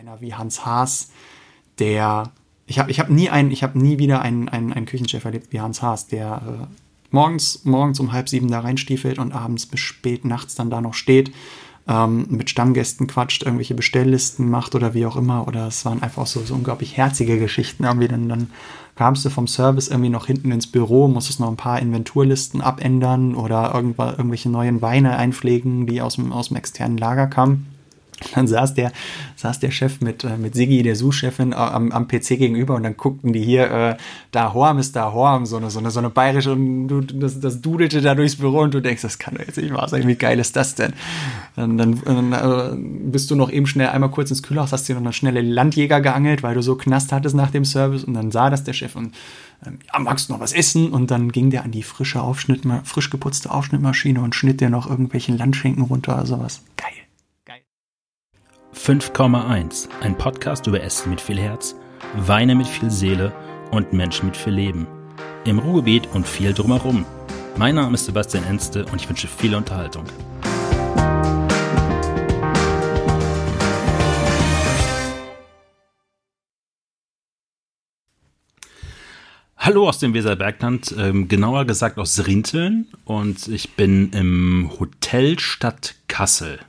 einer wie Hans Haas, der ich habe ich hab nie habe nie wieder einen, einen, einen Küchenchef erlebt wie Hans Haas, der äh, morgens, morgens um halb sieben da reinstiefelt und abends bis spät nachts dann da noch steht, ähm, mit Stammgästen quatscht, irgendwelche Bestelllisten macht oder wie auch immer. Oder es waren einfach so, so unglaublich herzige Geschichten. Irgendwie dann, dann kamst du vom Service irgendwie noch hinten ins Büro, musstest noch ein paar Inventurlisten abändern oder irgendwelche neuen Weine einpflegen, die aus dem, aus dem externen Lager kamen. Dann saß der, saß der Chef mit, äh, mit Siggi, der Sous-Chefin, äh, am, am PC gegenüber und dann guckten die hier, äh, da Horm ist da Horm, so eine, so eine, so eine bayerische und du, das, das dudelte da durchs Büro und du denkst, das kann doch jetzt nicht wahr sein, wie geil ist das denn? Dann, dann äh, bist du noch eben schnell einmal kurz ins Kühlhaus, hast dir noch eine schnelle Landjäger geangelt, weil du so Knast hattest nach dem Service und dann sah das der Chef und ähm, ja, magst du noch was essen? Und dann ging der an die frische Aufschnitt, frisch geputzte Aufschnittmaschine und schnitt dir noch irgendwelchen Landschinken runter oder sowas. Geil. 5,1, ein Podcast über Essen mit viel Herz, Weine mit viel Seele und Menschen mit viel Leben. Im Ruhrgebiet und viel drumherum. Mein Name ist Sebastian Enste und ich wünsche viel Unterhaltung. Hallo aus dem Weserbergland, ähm, genauer gesagt aus Rinteln und ich bin im Hotel Stadt Kassel.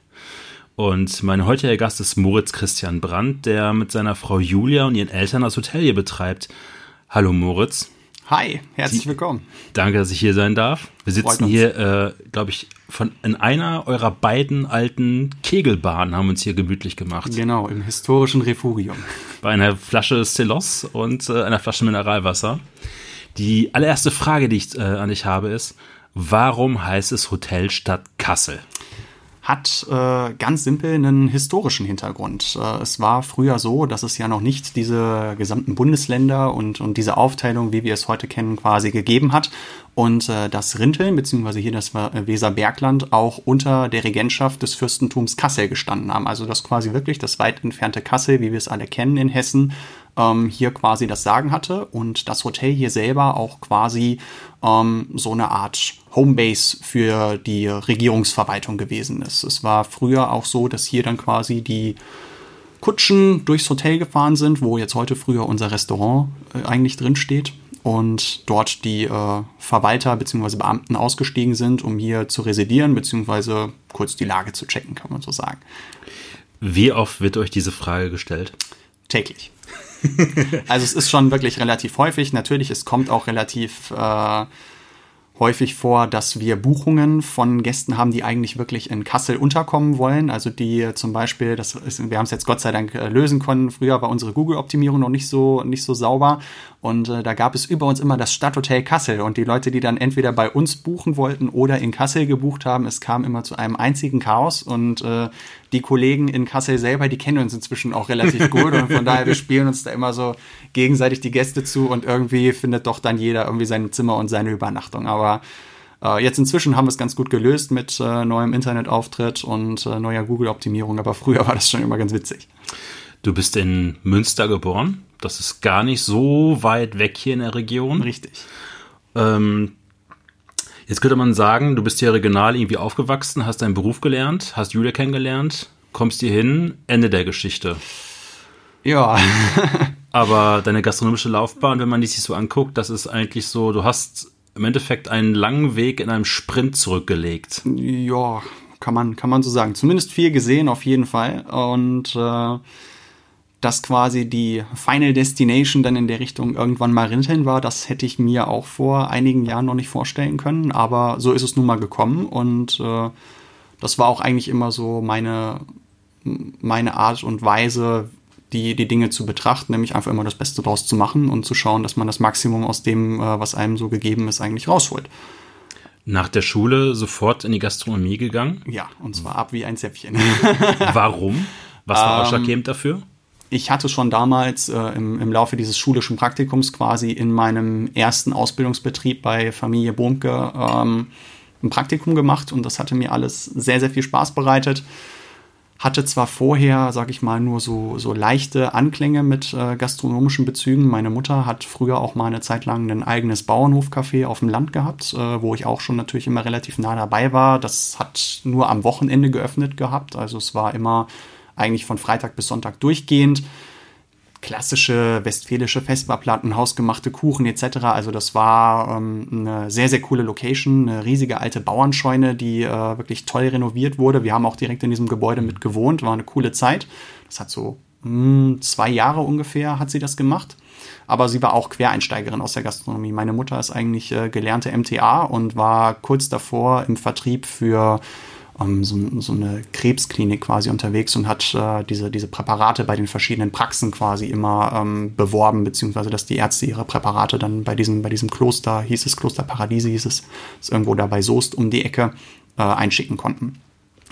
Und mein heutiger Gast ist Moritz Christian Brandt, der mit seiner Frau Julia und ihren Eltern das Hotel hier betreibt. Hallo Moritz. Hi, herzlich willkommen. Danke, dass ich hier sein darf. Wir sitzen hier, äh, glaube ich, von in einer eurer beiden alten Kegelbahnen haben uns hier gemütlich gemacht. Genau, im historischen Refugium. Bei einer Flasche Celos und äh, einer Flasche Mineralwasser. Die allererste Frage, die ich äh, an dich habe, ist, warum heißt es Hotel Stadt Kassel? Hat äh, ganz simpel einen historischen Hintergrund. Äh, es war früher so, dass es ja noch nicht diese gesamten Bundesländer und, und diese Aufteilung, wie wir es heute kennen, quasi gegeben hat. Und äh, das Rinteln, beziehungsweise hier das Weserbergland, auch unter der Regentschaft des Fürstentums Kassel gestanden haben. Also das quasi wirklich das weit entfernte Kassel, wie wir es alle kennen in Hessen, ähm, hier quasi das Sagen hatte und das Hotel hier selber auch quasi ähm, so eine Art Homebase für die Regierungsverwaltung gewesen ist. Es war früher auch so, dass hier dann quasi die Kutschen durchs Hotel gefahren sind, wo jetzt heute früher unser Restaurant äh, eigentlich drin steht und dort die äh, Verwalter bzw. Beamten ausgestiegen sind, um hier zu residieren bzw. kurz die Lage zu checken, kann man so sagen. Wie oft wird euch diese Frage gestellt? Täglich. also es ist schon wirklich relativ häufig. Natürlich, es kommt auch relativ äh, häufig vor, dass wir Buchungen von Gästen haben, die eigentlich wirklich in Kassel unterkommen wollen. Also die zum Beispiel, das ist, wir haben es jetzt Gott sei Dank äh, lösen können. Früher war unsere Google-Optimierung noch nicht so nicht so sauber und äh, da gab es über uns immer das Stadthotel Kassel und die Leute, die dann entweder bei uns buchen wollten oder in Kassel gebucht haben, es kam immer zu einem einzigen Chaos und äh, die Kollegen in Kassel selber, die kennen uns inzwischen auch relativ gut und von daher, wir spielen uns da immer so gegenseitig die Gäste zu und irgendwie findet doch dann jeder irgendwie sein Zimmer und seine Übernachtung. Aber äh, jetzt inzwischen haben wir es ganz gut gelöst mit äh, neuem Internetauftritt und äh, neuer Google-Optimierung, aber früher war das schon immer ganz witzig. Du bist in Münster geboren. Das ist gar nicht so weit weg hier in der Region. Richtig. Ähm, Jetzt könnte man sagen, du bist hier regional irgendwie aufgewachsen, hast deinen Beruf gelernt, hast Julia kennengelernt, kommst hier hin, Ende der Geschichte. Ja. Aber deine gastronomische Laufbahn, wenn man die sich so anguckt, das ist eigentlich so, du hast im Endeffekt einen langen Weg in einem Sprint zurückgelegt. Ja, kann man, kann man so sagen. Zumindest viel gesehen auf jeden Fall. Und äh, dass quasi die Final Destination dann in der Richtung irgendwann mal Rinteln war, das hätte ich mir auch vor einigen Jahren noch nicht vorstellen können, aber so ist es nun mal gekommen und äh, das war auch eigentlich immer so meine, meine Art und Weise, die, die Dinge zu betrachten, nämlich einfach immer das Beste draus zu machen und zu schauen, dass man das Maximum aus dem, äh, was einem so gegeben ist, eigentlich rausholt. Nach der Schule sofort in die Gastronomie gegangen? Ja, und zwar ab wie ein Zäpfchen. Warum? Was war ähm, ausschlaggebend dafür? Ich hatte schon damals äh, im, im Laufe dieses schulischen Praktikums quasi in meinem ersten Ausbildungsbetrieb bei Familie Bohmke ähm, ein Praktikum gemacht und das hatte mir alles sehr, sehr viel Spaß bereitet. Hatte zwar vorher, sag ich mal, nur so, so leichte Anklänge mit äh, gastronomischen Bezügen. Meine Mutter hat früher auch mal eine Zeit lang ein eigenes Bauernhofcafé auf dem Land gehabt, äh, wo ich auch schon natürlich immer relativ nah dabei war. Das hat nur am Wochenende geöffnet gehabt. Also es war immer eigentlich von Freitag bis Sonntag durchgehend. Klassische westfälische Festbarplatten, hausgemachte Kuchen etc. Also das war ähm, eine sehr, sehr coole Location, eine riesige alte Bauernscheune, die äh, wirklich toll renoviert wurde. Wir haben auch direkt in diesem Gebäude mit gewohnt, war eine coole Zeit. Das hat so mh, hm, zwei Jahre ungefähr hat sie das gemacht aber sie war auch Quereinsteigerin aus der Gastronomie. Meine Mutter ist eigentlich äh, gelernte MTA und war kurz davor im Vertrieb für ähm, so, so, eine Krebsklinik quasi unterwegs und hat äh, diese, diese Präparate bei den verschiedenen Praxen quasi immer ähm, beworben, beziehungsweise dass die Ärzte ihre Präparate dann bei diesem, bei diesem Kloster, hieß es Kloster Paradiese, hieß es, ist irgendwo da bei Soest um die Ecke, äh, einschicken konnten.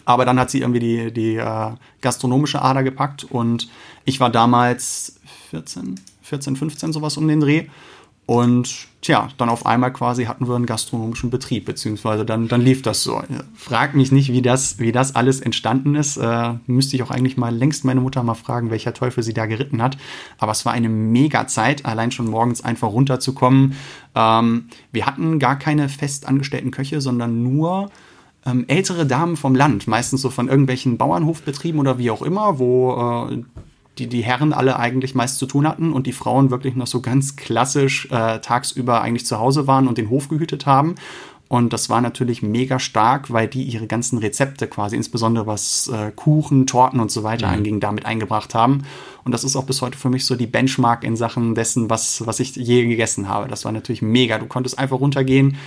Aber dann hat sie irgendwie die, die äh, gastronomische Ader gepackt und ich war damals 14, 14, 15 sowas um den Dreh. Und tja, dann auf einmal quasi hatten wir einen gastronomischen Betrieb, beziehungsweise dann, dann lief das so. Frag mich nicht, wie das, wie das alles entstanden ist. Äh, müsste ich auch eigentlich mal längst meine Mutter mal fragen, welcher Teufel sie da geritten hat. Aber es war eine mega Zeit, allein schon morgens einfach runterzukommen. Ähm, wir hatten gar keine festangestellten Köche, sondern nur ähm, ältere Damen vom Land, meistens so von irgendwelchen Bauernhofbetrieben oder wie auch immer, wo äh, die die Herren alle eigentlich meist zu tun hatten und die Frauen wirklich noch so ganz klassisch äh, tagsüber eigentlich zu Hause waren und den Hof gehütet haben. Und das war natürlich mega stark, weil die ihre ganzen Rezepte quasi, insbesondere was äh, Kuchen, Torten und so weiter mhm. anging, damit eingebracht haben. Und das ist auch bis heute für mich so die Benchmark in Sachen dessen, was, was ich je gegessen habe. Das war natürlich mega. Du konntest einfach runtergehen,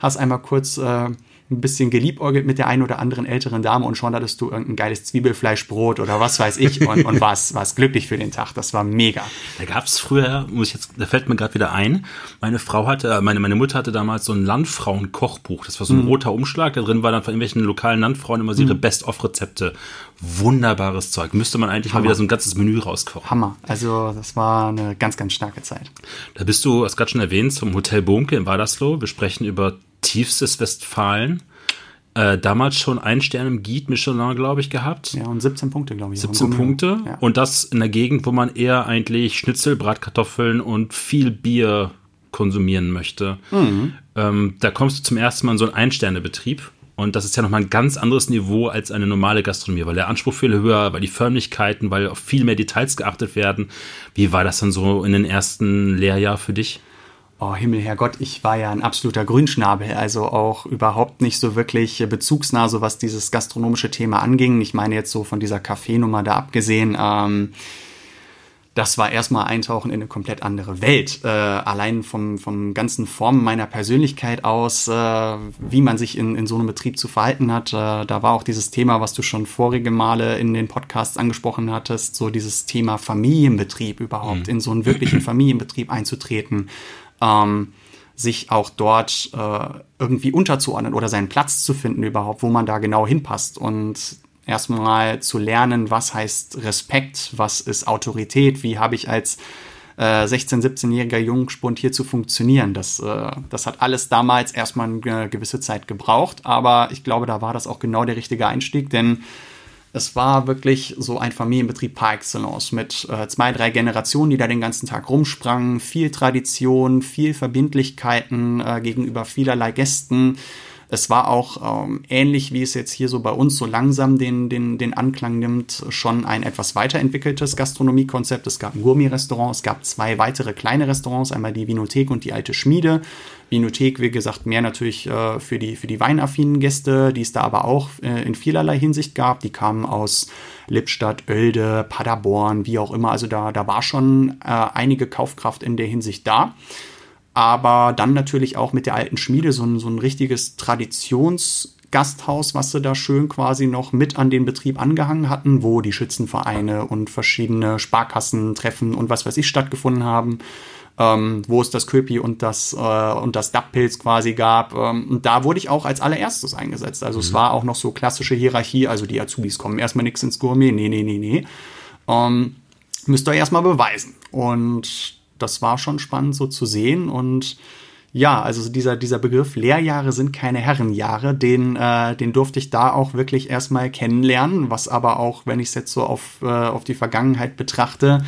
hast einmal kurz äh, ein bisschen geliebäugelt mit der einen oder anderen älteren Dame und schon hattest du irgendein geiles Zwiebelfleischbrot oder was weiß ich und, und warst, warst glücklich für den Tag. Das war mega. Da gab es früher, muss ich jetzt, da fällt mir gerade wieder ein, meine Frau hatte, meine, meine Mutter hatte damals so ein Landfrauen-Kochbuch. Das war so ein mhm. roter Umschlag, da drin war dann von irgendwelchen lokalen Landfrauen immer so ihre mhm. Best-of-Rezepte. Wunderbares Zeug. Müsste man eigentlich Hammer. mal wieder so ein ganzes Menü rauskochen. Hammer. Also das war eine ganz, ganz starke Zeit. Da bist du, hast gerade schon erwähnt, zum Hotel Bohnke in Wadersloh. Wir sprechen über tiefstes Westfalen. Äh, damals schon ein Stern im Guide Michelin, glaube ich, gehabt. Ja, und 17 Punkte, glaube ich. 17 Punkte. Ja. Und das in der Gegend, wo man eher eigentlich Schnitzel, Bratkartoffeln und viel Bier konsumieren möchte. Mhm. Ähm, da kommst du zum ersten Mal in so einen Ein-Sterne-Betrieb. Und das ist ja nochmal ein ganz anderes Niveau als eine normale Gastronomie, weil der Anspruch viel höher, weil die Förmlichkeiten, weil auf viel mehr Details geachtet werden. Wie war das dann so in den ersten Lehrjahr für dich? Oh Himmel, Herrgott, ich war ja ein absoluter Grünschnabel, also auch überhaupt nicht so wirklich bezugsnah, so was dieses gastronomische Thema anging. Ich meine jetzt so von dieser Kaffeenummer da abgesehen. Ähm, das war erstmal Eintauchen in eine komplett andere Welt. Äh, allein vom, vom ganzen Formen meiner Persönlichkeit aus, äh, wie man sich in, in so einem Betrieb zu verhalten hat. Äh, da war auch dieses Thema, was du schon vorige Male in den Podcasts angesprochen hattest, so dieses Thema Familienbetrieb überhaupt, mhm. in so einen wirklichen Familienbetrieb einzutreten ähm, sich auch dort äh, irgendwie unterzuordnen oder seinen Platz zu finden überhaupt, wo man da genau hinpasst und erstmal zu lernen, was heißt Respekt, was ist Autorität, wie habe ich als äh, 16-, 17-jähriger Jungspund hier zu funktionieren. Das, äh, das hat alles damals erstmal eine gewisse Zeit gebraucht, aber ich glaube, da war das auch genau der richtige Einstieg, denn es war wirklich so ein Familienbetrieb par excellence mit äh, zwei, drei Generationen, die da den ganzen Tag rumsprangen, viel Tradition, viel Verbindlichkeiten äh, gegenüber vielerlei Gästen. Es war auch ähm, ähnlich, wie es jetzt hier so bei uns so langsam den, den, den Anklang nimmt, schon ein etwas weiterentwickeltes Gastronomiekonzept. Es gab ein Gourmet-Restaurant, es gab zwei weitere kleine Restaurants, einmal die Vinothek und die Alte Schmiede. Vinothek, wie gesagt, mehr natürlich äh, für, die, für die weinaffinen Gäste, die es da aber auch äh, in vielerlei Hinsicht gab. Die kamen aus Lippstadt, Oelde, Paderborn, wie auch immer. Also da, da war schon äh, einige Kaufkraft in der Hinsicht da aber dann natürlich auch mit der alten Schmiede so ein, so ein richtiges Traditionsgasthaus, was sie da schön quasi noch mit an den Betrieb angehangen hatten, wo die Schützenvereine und verschiedene Sparkassentreffen und was weiß ich stattgefunden haben. Ähm, wo es das Köpi und das, äh, und das Dappilz quasi gab. Ähm, und da wurde ich auch als allererstes eingesetzt. Also mhm. es war auch noch so klassische Hierarchie, also die Azubis kommen erstmal nichts ins Gourmet, nee, nee, nee, nee. Ähm, müsst ihr erstmal beweisen. Und das war schon spannend so zu sehen und ja, also dieser, dieser Begriff Lehrjahre sind keine Herrenjahre, den, äh, den durfte ich da auch wirklich erstmal kennenlernen, was aber auch, wenn ich es jetzt so auf, äh, auf die Vergangenheit betrachte,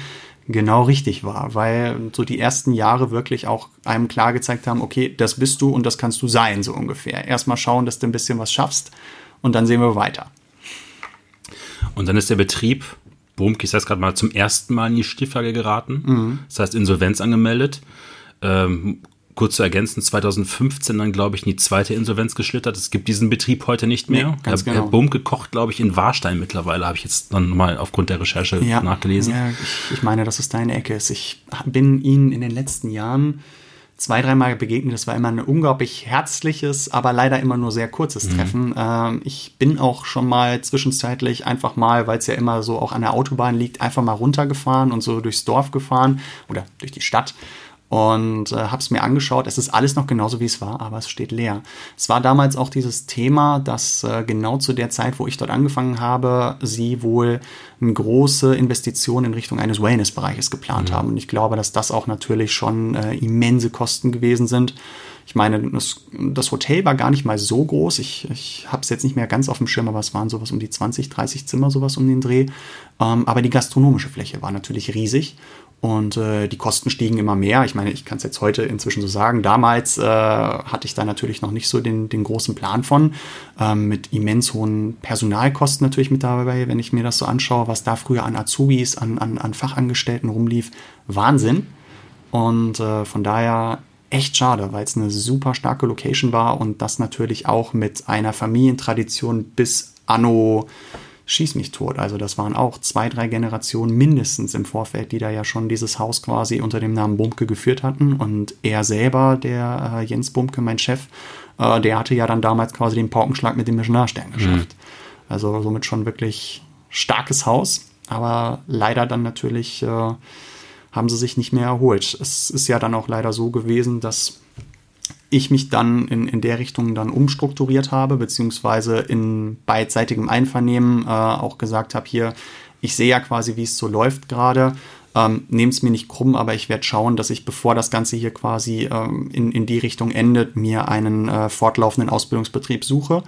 genau richtig war, weil so die ersten Jahre wirklich auch einem klar gezeigt haben, okay, das bist du und das kannst du sein, so ungefähr. Erstmal schauen, dass du ein bisschen was schaffst und dann sehen wir weiter. Und dann ist der Betrieb, Bumke, ich sage gerade mal, zum ersten Mal in die Stieflage geraten. Mhm. Das heißt, Insolvenz angemeldet. Ähm, kurz zu ergänzen, 2015 dann, glaube ich, in die zweite Insolvenz geschlittert. Es gibt diesen Betrieb heute nicht mehr. Nee, ganz Herr, genau. Herr Bumke kocht, glaube ich, in Warstein mittlerweile, habe ich jetzt dann mal aufgrund der Recherche ja, nachgelesen. Ja, ich, ich meine, dass es deine Ecke ist. Ich bin Ihnen in den letzten Jahren zwei, dreimal begegnet. Das war immer ein unglaublich herzliches, aber leider immer nur sehr kurzes mhm. Treffen. Ähm, ich bin auch schon mal zwischenzeitlich einfach mal, weil es ja immer so auch an der Autobahn liegt, einfach mal runtergefahren und so durchs Dorf gefahren oder durch die Stadt und äh, habe es mir angeschaut. Es ist alles noch genauso, wie es war, aber es steht leer. Es war damals auch dieses Thema, dass äh, genau zu der Zeit, wo ich dort angefangen habe, sie wohl eine große Investition in Richtung eines Wellnessbereiches geplant mhm. haben. Und ich glaube, dass das auch natürlich schon äh, immense Kosten gewesen sind. Ich meine, das, das, Hotel war gar nicht mal so groß. Ich, ich habe es jetzt nicht mehr ganz auf dem Schirm, aber es waren sowas um die 20, 30 Zimmer, sowas um den Dreh. Ähm, aber die gastronomische Fläche war natürlich riesig. Und äh, die Kosten stiegen immer mehr. Ich meine, ich kann es jetzt heute inzwischen so sagen. Damals äh, hatte ich da natürlich noch nicht so den, den großen Plan von. Ähm, mit immens hohen Personalkosten natürlich mit dabei, wenn ich mir das so anschaue, was da früher an Azubis, an, an, an Fachangestellten rumlief. Wahnsinn. Und äh, von daher echt schade, weil es eine super starke Location war und das natürlich auch mit einer Familientradition bis Anno schieß mich tot. Also das waren auch zwei, drei Generationen mindestens im Vorfeld, die da ja schon dieses Haus quasi unter dem Namen Bumke geführt hatten. Und er selber, der äh, Jens Bumke, mein Chef, äh, der hatte ja dann damals quasi den Paukenschlag mit dem Missionarstern geschafft. Mhm. Also somit schon wirklich starkes Haus, aber leider dann natürlich äh, haben sie sich nicht mehr erholt. Es ist ja dann auch leider so gewesen, dass ich mich dann in, in der Richtung dann umstrukturiert habe, beziehungsweise in beidseitigem Einvernehmen äh, auch gesagt habe, hier, ich sehe ja quasi, wie es so läuft gerade. Ähm, Nehmt es mir nicht krumm, aber ich werde schauen, dass ich, bevor das Ganze hier quasi ähm, in, in die Richtung endet, mir einen äh, fortlaufenden Ausbildungsbetrieb suche.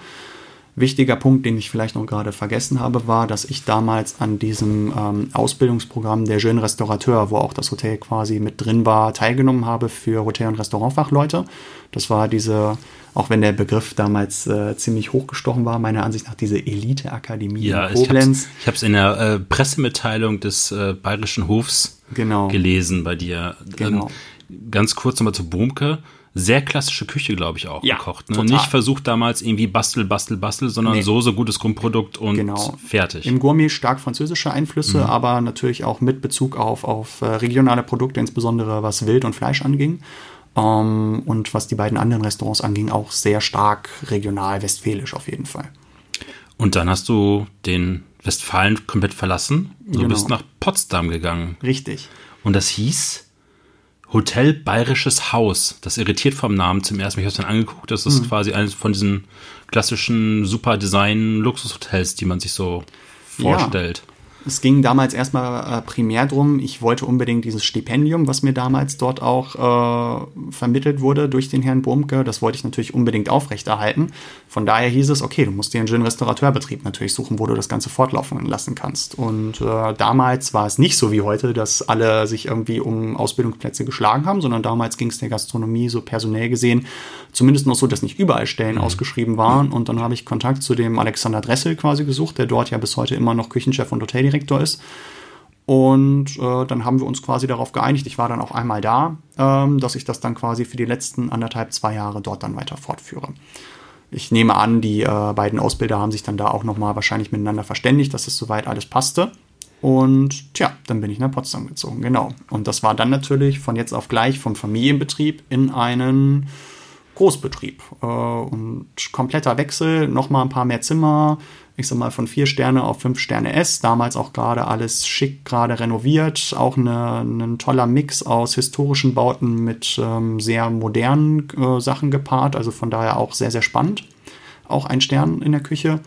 Wichtiger Punkt, den ich vielleicht noch gerade vergessen habe, war, dass ich damals an diesem ähm, Ausbildungsprogramm der Jeune Restaurateur, wo auch das Hotel quasi mit drin war, teilgenommen habe für Hotel- und Restaurantfachleute. Das war diese, auch wenn der Begriff damals äh, ziemlich hochgestochen war, meiner Ansicht nach diese Elite-Akademie ja, in Koblenz. Ich habe es in der äh, Pressemitteilung des äh, Bayerischen Hofs genau. gelesen bei dir. Genau. Ähm, ganz kurz nochmal zu Bumke sehr klassische Küche, glaube ich, auch ja, gekocht. Ne? Nicht versucht damals irgendwie bastel, bastel, bastel, sondern nee. Soße, gutes Grundprodukt und genau. fertig. Im Gourmet stark französische Einflüsse, mhm. aber natürlich auch mit Bezug auf, auf äh, regionale Produkte, insbesondere was Wild und Fleisch anging. Um, ähm, und was die beiden anderen Restaurants anging, auch sehr stark regional westfälisch auf jeden Fall. Und dann hast du den Westfalen komplett verlassen. Du genau. bist nach Potsdam gegangen. Richtig. Und das hieß Hotel Bayerisches Haus. Das irritiert vom Namen zum ersten Mal. Ich habe es dann angeguckt. Das ist mhm. quasi eines von diesen klassischen super Design Luxushotels, die man sich so vorstellt. Es ging damals erstmal äh, primär drum, ich wollte unbedingt dieses Stipendium, was mir damals dort auch äh, vermittelt wurde durch den Herrn Burmke, das wollte ich natürlich unbedingt aufrechterhalten. Von daher hieß es, okay, du musst dir einen schönen Restaurateurbetrieb natürlich suchen, wo du das Ganze fortlaufen lassen kannst. Und äh, damals war es nicht so wie heute, dass alle sich irgendwie um Ausbildungsplätze geschlagen haben, sondern damals ging es der Gastronomie so personell gesehen zumindest noch so, dass nicht überall Stellen mhm. ausgeschrieben waren. Und dann habe ich Kontakt zu dem Alexander Dressel quasi gesucht, der dort ja bis heute immer noch Küchenchef und Hoteldirektor ist. Und äh, dann haben wir uns quasi darauf geeinigt, ich war dann auch einmal da, ähm, dass ich das dann quasi für die letzten anderthalb, zwei Jahre dort dann weiter fortführe. Ich nehme an, die äh, beiden Ausbilder haben sich dann da auch nochmal wahrscheinlich miteinander verständigt, dass es soweit alles passte. Und tja, dann bin ich nach Potsdam gezogen, genau. Und das war dann natürlich von jetzt auf gleich vom Familienbetrieb in einen Großbetrieb. Äh, und kompletter Wechsel, nochmal ein paar mehr Zimmer, ich sag mal von vier Sterne auf fünf Sterne S. Damals auch gerade alles schick, gerade renoviert. Auch eine, ein toller Mix aus historischen Bauten mit ähm, sehr modernen äh, Sachen gepaart. Also von daher auch sehr, sehr spannend. Auch ein Stern in der Küche.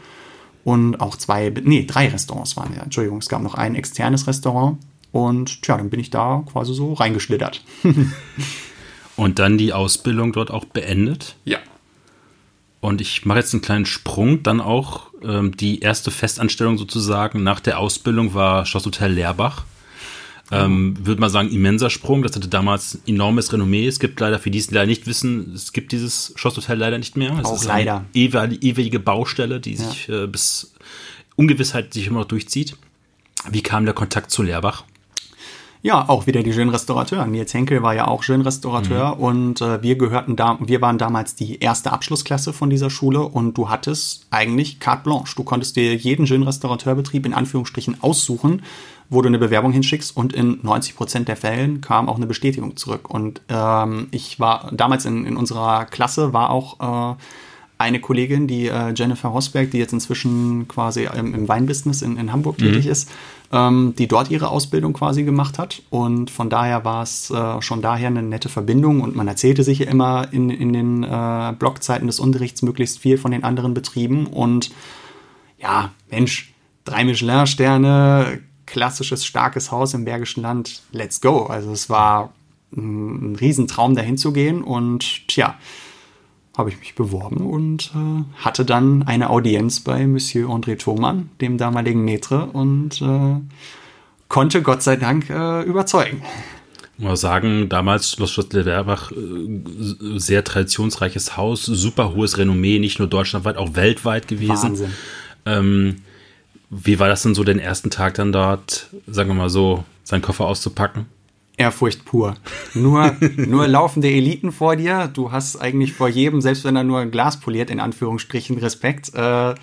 Und auch zwei, nee, drei Restaurants waren ja. Entschuldigung, es gab noch ein externes Restaurant. Und tja, dann bin ich da quasi so reingeschlittert. Und dann die Ausbildung dort auch beendet. Ja. Und ich mache jetzt einen kleinen Sprung. Dann auch ähm, die erste Festanstellung sozusagen nach der Ausbildung war Schlosshotel Leerbach. Ähm, Würde man sagen, immenser Sprung. Das hatte damals enormes Renommee. Es gibt leider, für die es leider nicht wissen, es gibt dieses Schlosshotel leider nicht mehr. Es auch leider. Eine ewige Baustelle, die ja. sich äh, bis Ungewissheit sich immer noch durchzieht. Wie kam der Kontakt zu Leerbach? Ja, auch wieder die Schönrestaurateur. Nils Henkel war ja auch Schönrestaurateur mhm. und äh, wir gehörten da, wir waren damals die erste Abschlussklasse von dieser Schule und du hattest eigentlich carte blanche. Du konntest dir jeden Schönrestaurateurbetrieb in Anführungsstrichen aussuchen, wo du eine Bewerbung hinschickst und in 90 Prozent der Fällen kam auch eine Bestätigung zurück. Und ähm, ich war damals in, in unserer Klasse war auch äh, eine Kollegin, die äh, Jennifer Rosberg, die jetzt inzwischen quasi im, im Weinbusiness in, in Hamburg mhm. tätig ist, ähm, die dort ihre Ausbildung quasi gemacht hat. Und von daher war es äh, schon daher eine nette Verbindung und man erzählte sich ja immer in, in den äh, Blockzeiten des Unterrichts möglichst viel von den anderen Betrieben. Und ja, Mensch, drei Michelin-Sterne, klassisches, starkes Haus im Bergischen Land, let's go. Also es war ein, ein Riesentraum, dahin zu gehen. Und tja, habe ich mich beworben und äh, hatte dann eine Audienz bei Monsieur André Thoman, dem damaligen Maitre, und äh, konnte Gott sei Dank äh, überzeugen. Mal sagen, damals Schloss Schlottlerbach, äh, sehr traditionsreiches Haus, super hohes Renommee, nicht nur deutschlandweit, auch weltweit gewesen. Wahnsinn. Ähm, wie war das denn so, den ersten Tag dann dort, sagen wir mal so, seinen Koffer auszupacken? Ehrfurcht pur. Nur, nur laufende Eliten vor dir. Du hast eigentlich vor jedem, selbst wenn er nur ein Glas poliert, in Anführungsstrichen Respekt. Äh,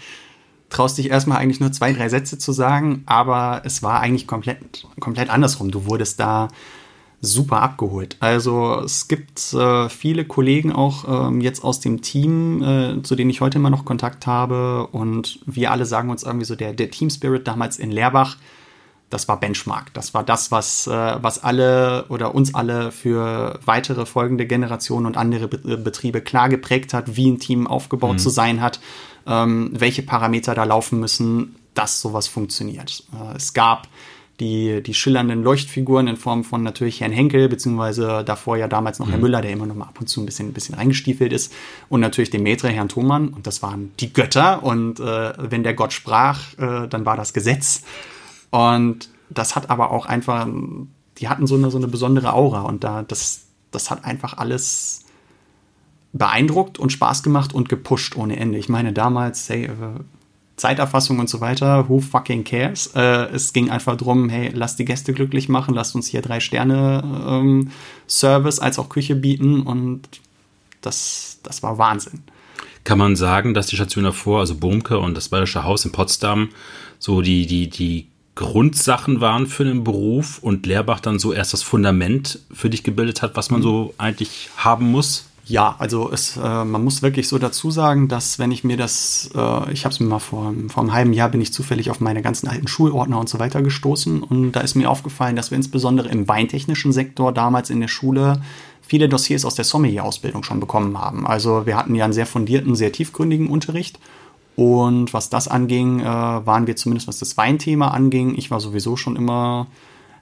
traust dich erstmal eigentlich nur zwei, drei Sätze zu sagen, aber es war eigentlich komplett, komplett andersrum. Du wurdest da super abgeholt. Also es gibt äh, viele Kollegen auch ähm, jetzt aus dem Team, äh, zu denen ich heute immer noch Kontakt habe und wir alle sagen uns irgendwie so, der, der Team Spirit damals in Leerbach, das war Benchmark. Das war das, was, äh, was alle oder uns alle für weitere folgende Generationen und andere Be Betriebe klar geprägt hat, wie ein Team aufgebaut mhm. zu sein hat, ähm, welche Parameter da laufen müssen, dass sowas funktioniert. Äh, es gab die, die schillernden Leuchtfiguren in Form von natürlich Herrn Henkel, beziehungsweise davor ja damals noch mhm. Herr Müller, der immer noch mal ab und zu ein bisschen, ein bisschen reingestiefelt ist, und natürlich den Maitre, Herrn Thomann, und das waren die Götter, und äh, wenn der Gott sprach, äh, dann war das Gesetz. Und das hat aber auch einfach, die hatten so eine, so eine besondere Aura und da, das, das hat einfach alles beeindruckt und Spaß gemacht und gepusht ohne Ende. Ich meine, damals, hey, äh, Zeiterfassung und so weiter, who fucking cares? Äh, es ging einfach darum, hey, lasst die Gäste glücklich machen, lasst uns hier drei Sterne ähm, Service als auch Küche bieten und das, das war Wahnsinn. Kann man sagen, dass die Station davor, also Bumke und das Bayerische Haus in Potsdam, so die, die, die Grundsachen waren für den Beruf und Lehrbach dann so erst das Fundament für dich gebildet hat, was man mhm. so eigentlich haben muss? Ja, also es, äh, man muss wirklich so dazu sagen, dass wenn ich mir das, äh, ich habe es mir mal vor, vor einem halben Jahr bin ich zufällig auf meine ganzen alten Schulordner und so weiter gestoßen und da ist mir aufgefallen, dass wir insbesondere im weintechnischen Sektor damals in der Schule viele Dossiers aus der Sommelier-Ausbildung schon bekommen haben. Also wir hatten ja einen sehr fundierten, sehr tiefgründigen Unterricht und was das anging, äh, waren wir zumindest, was das Weinthema anging. Ich war sowieso schon immer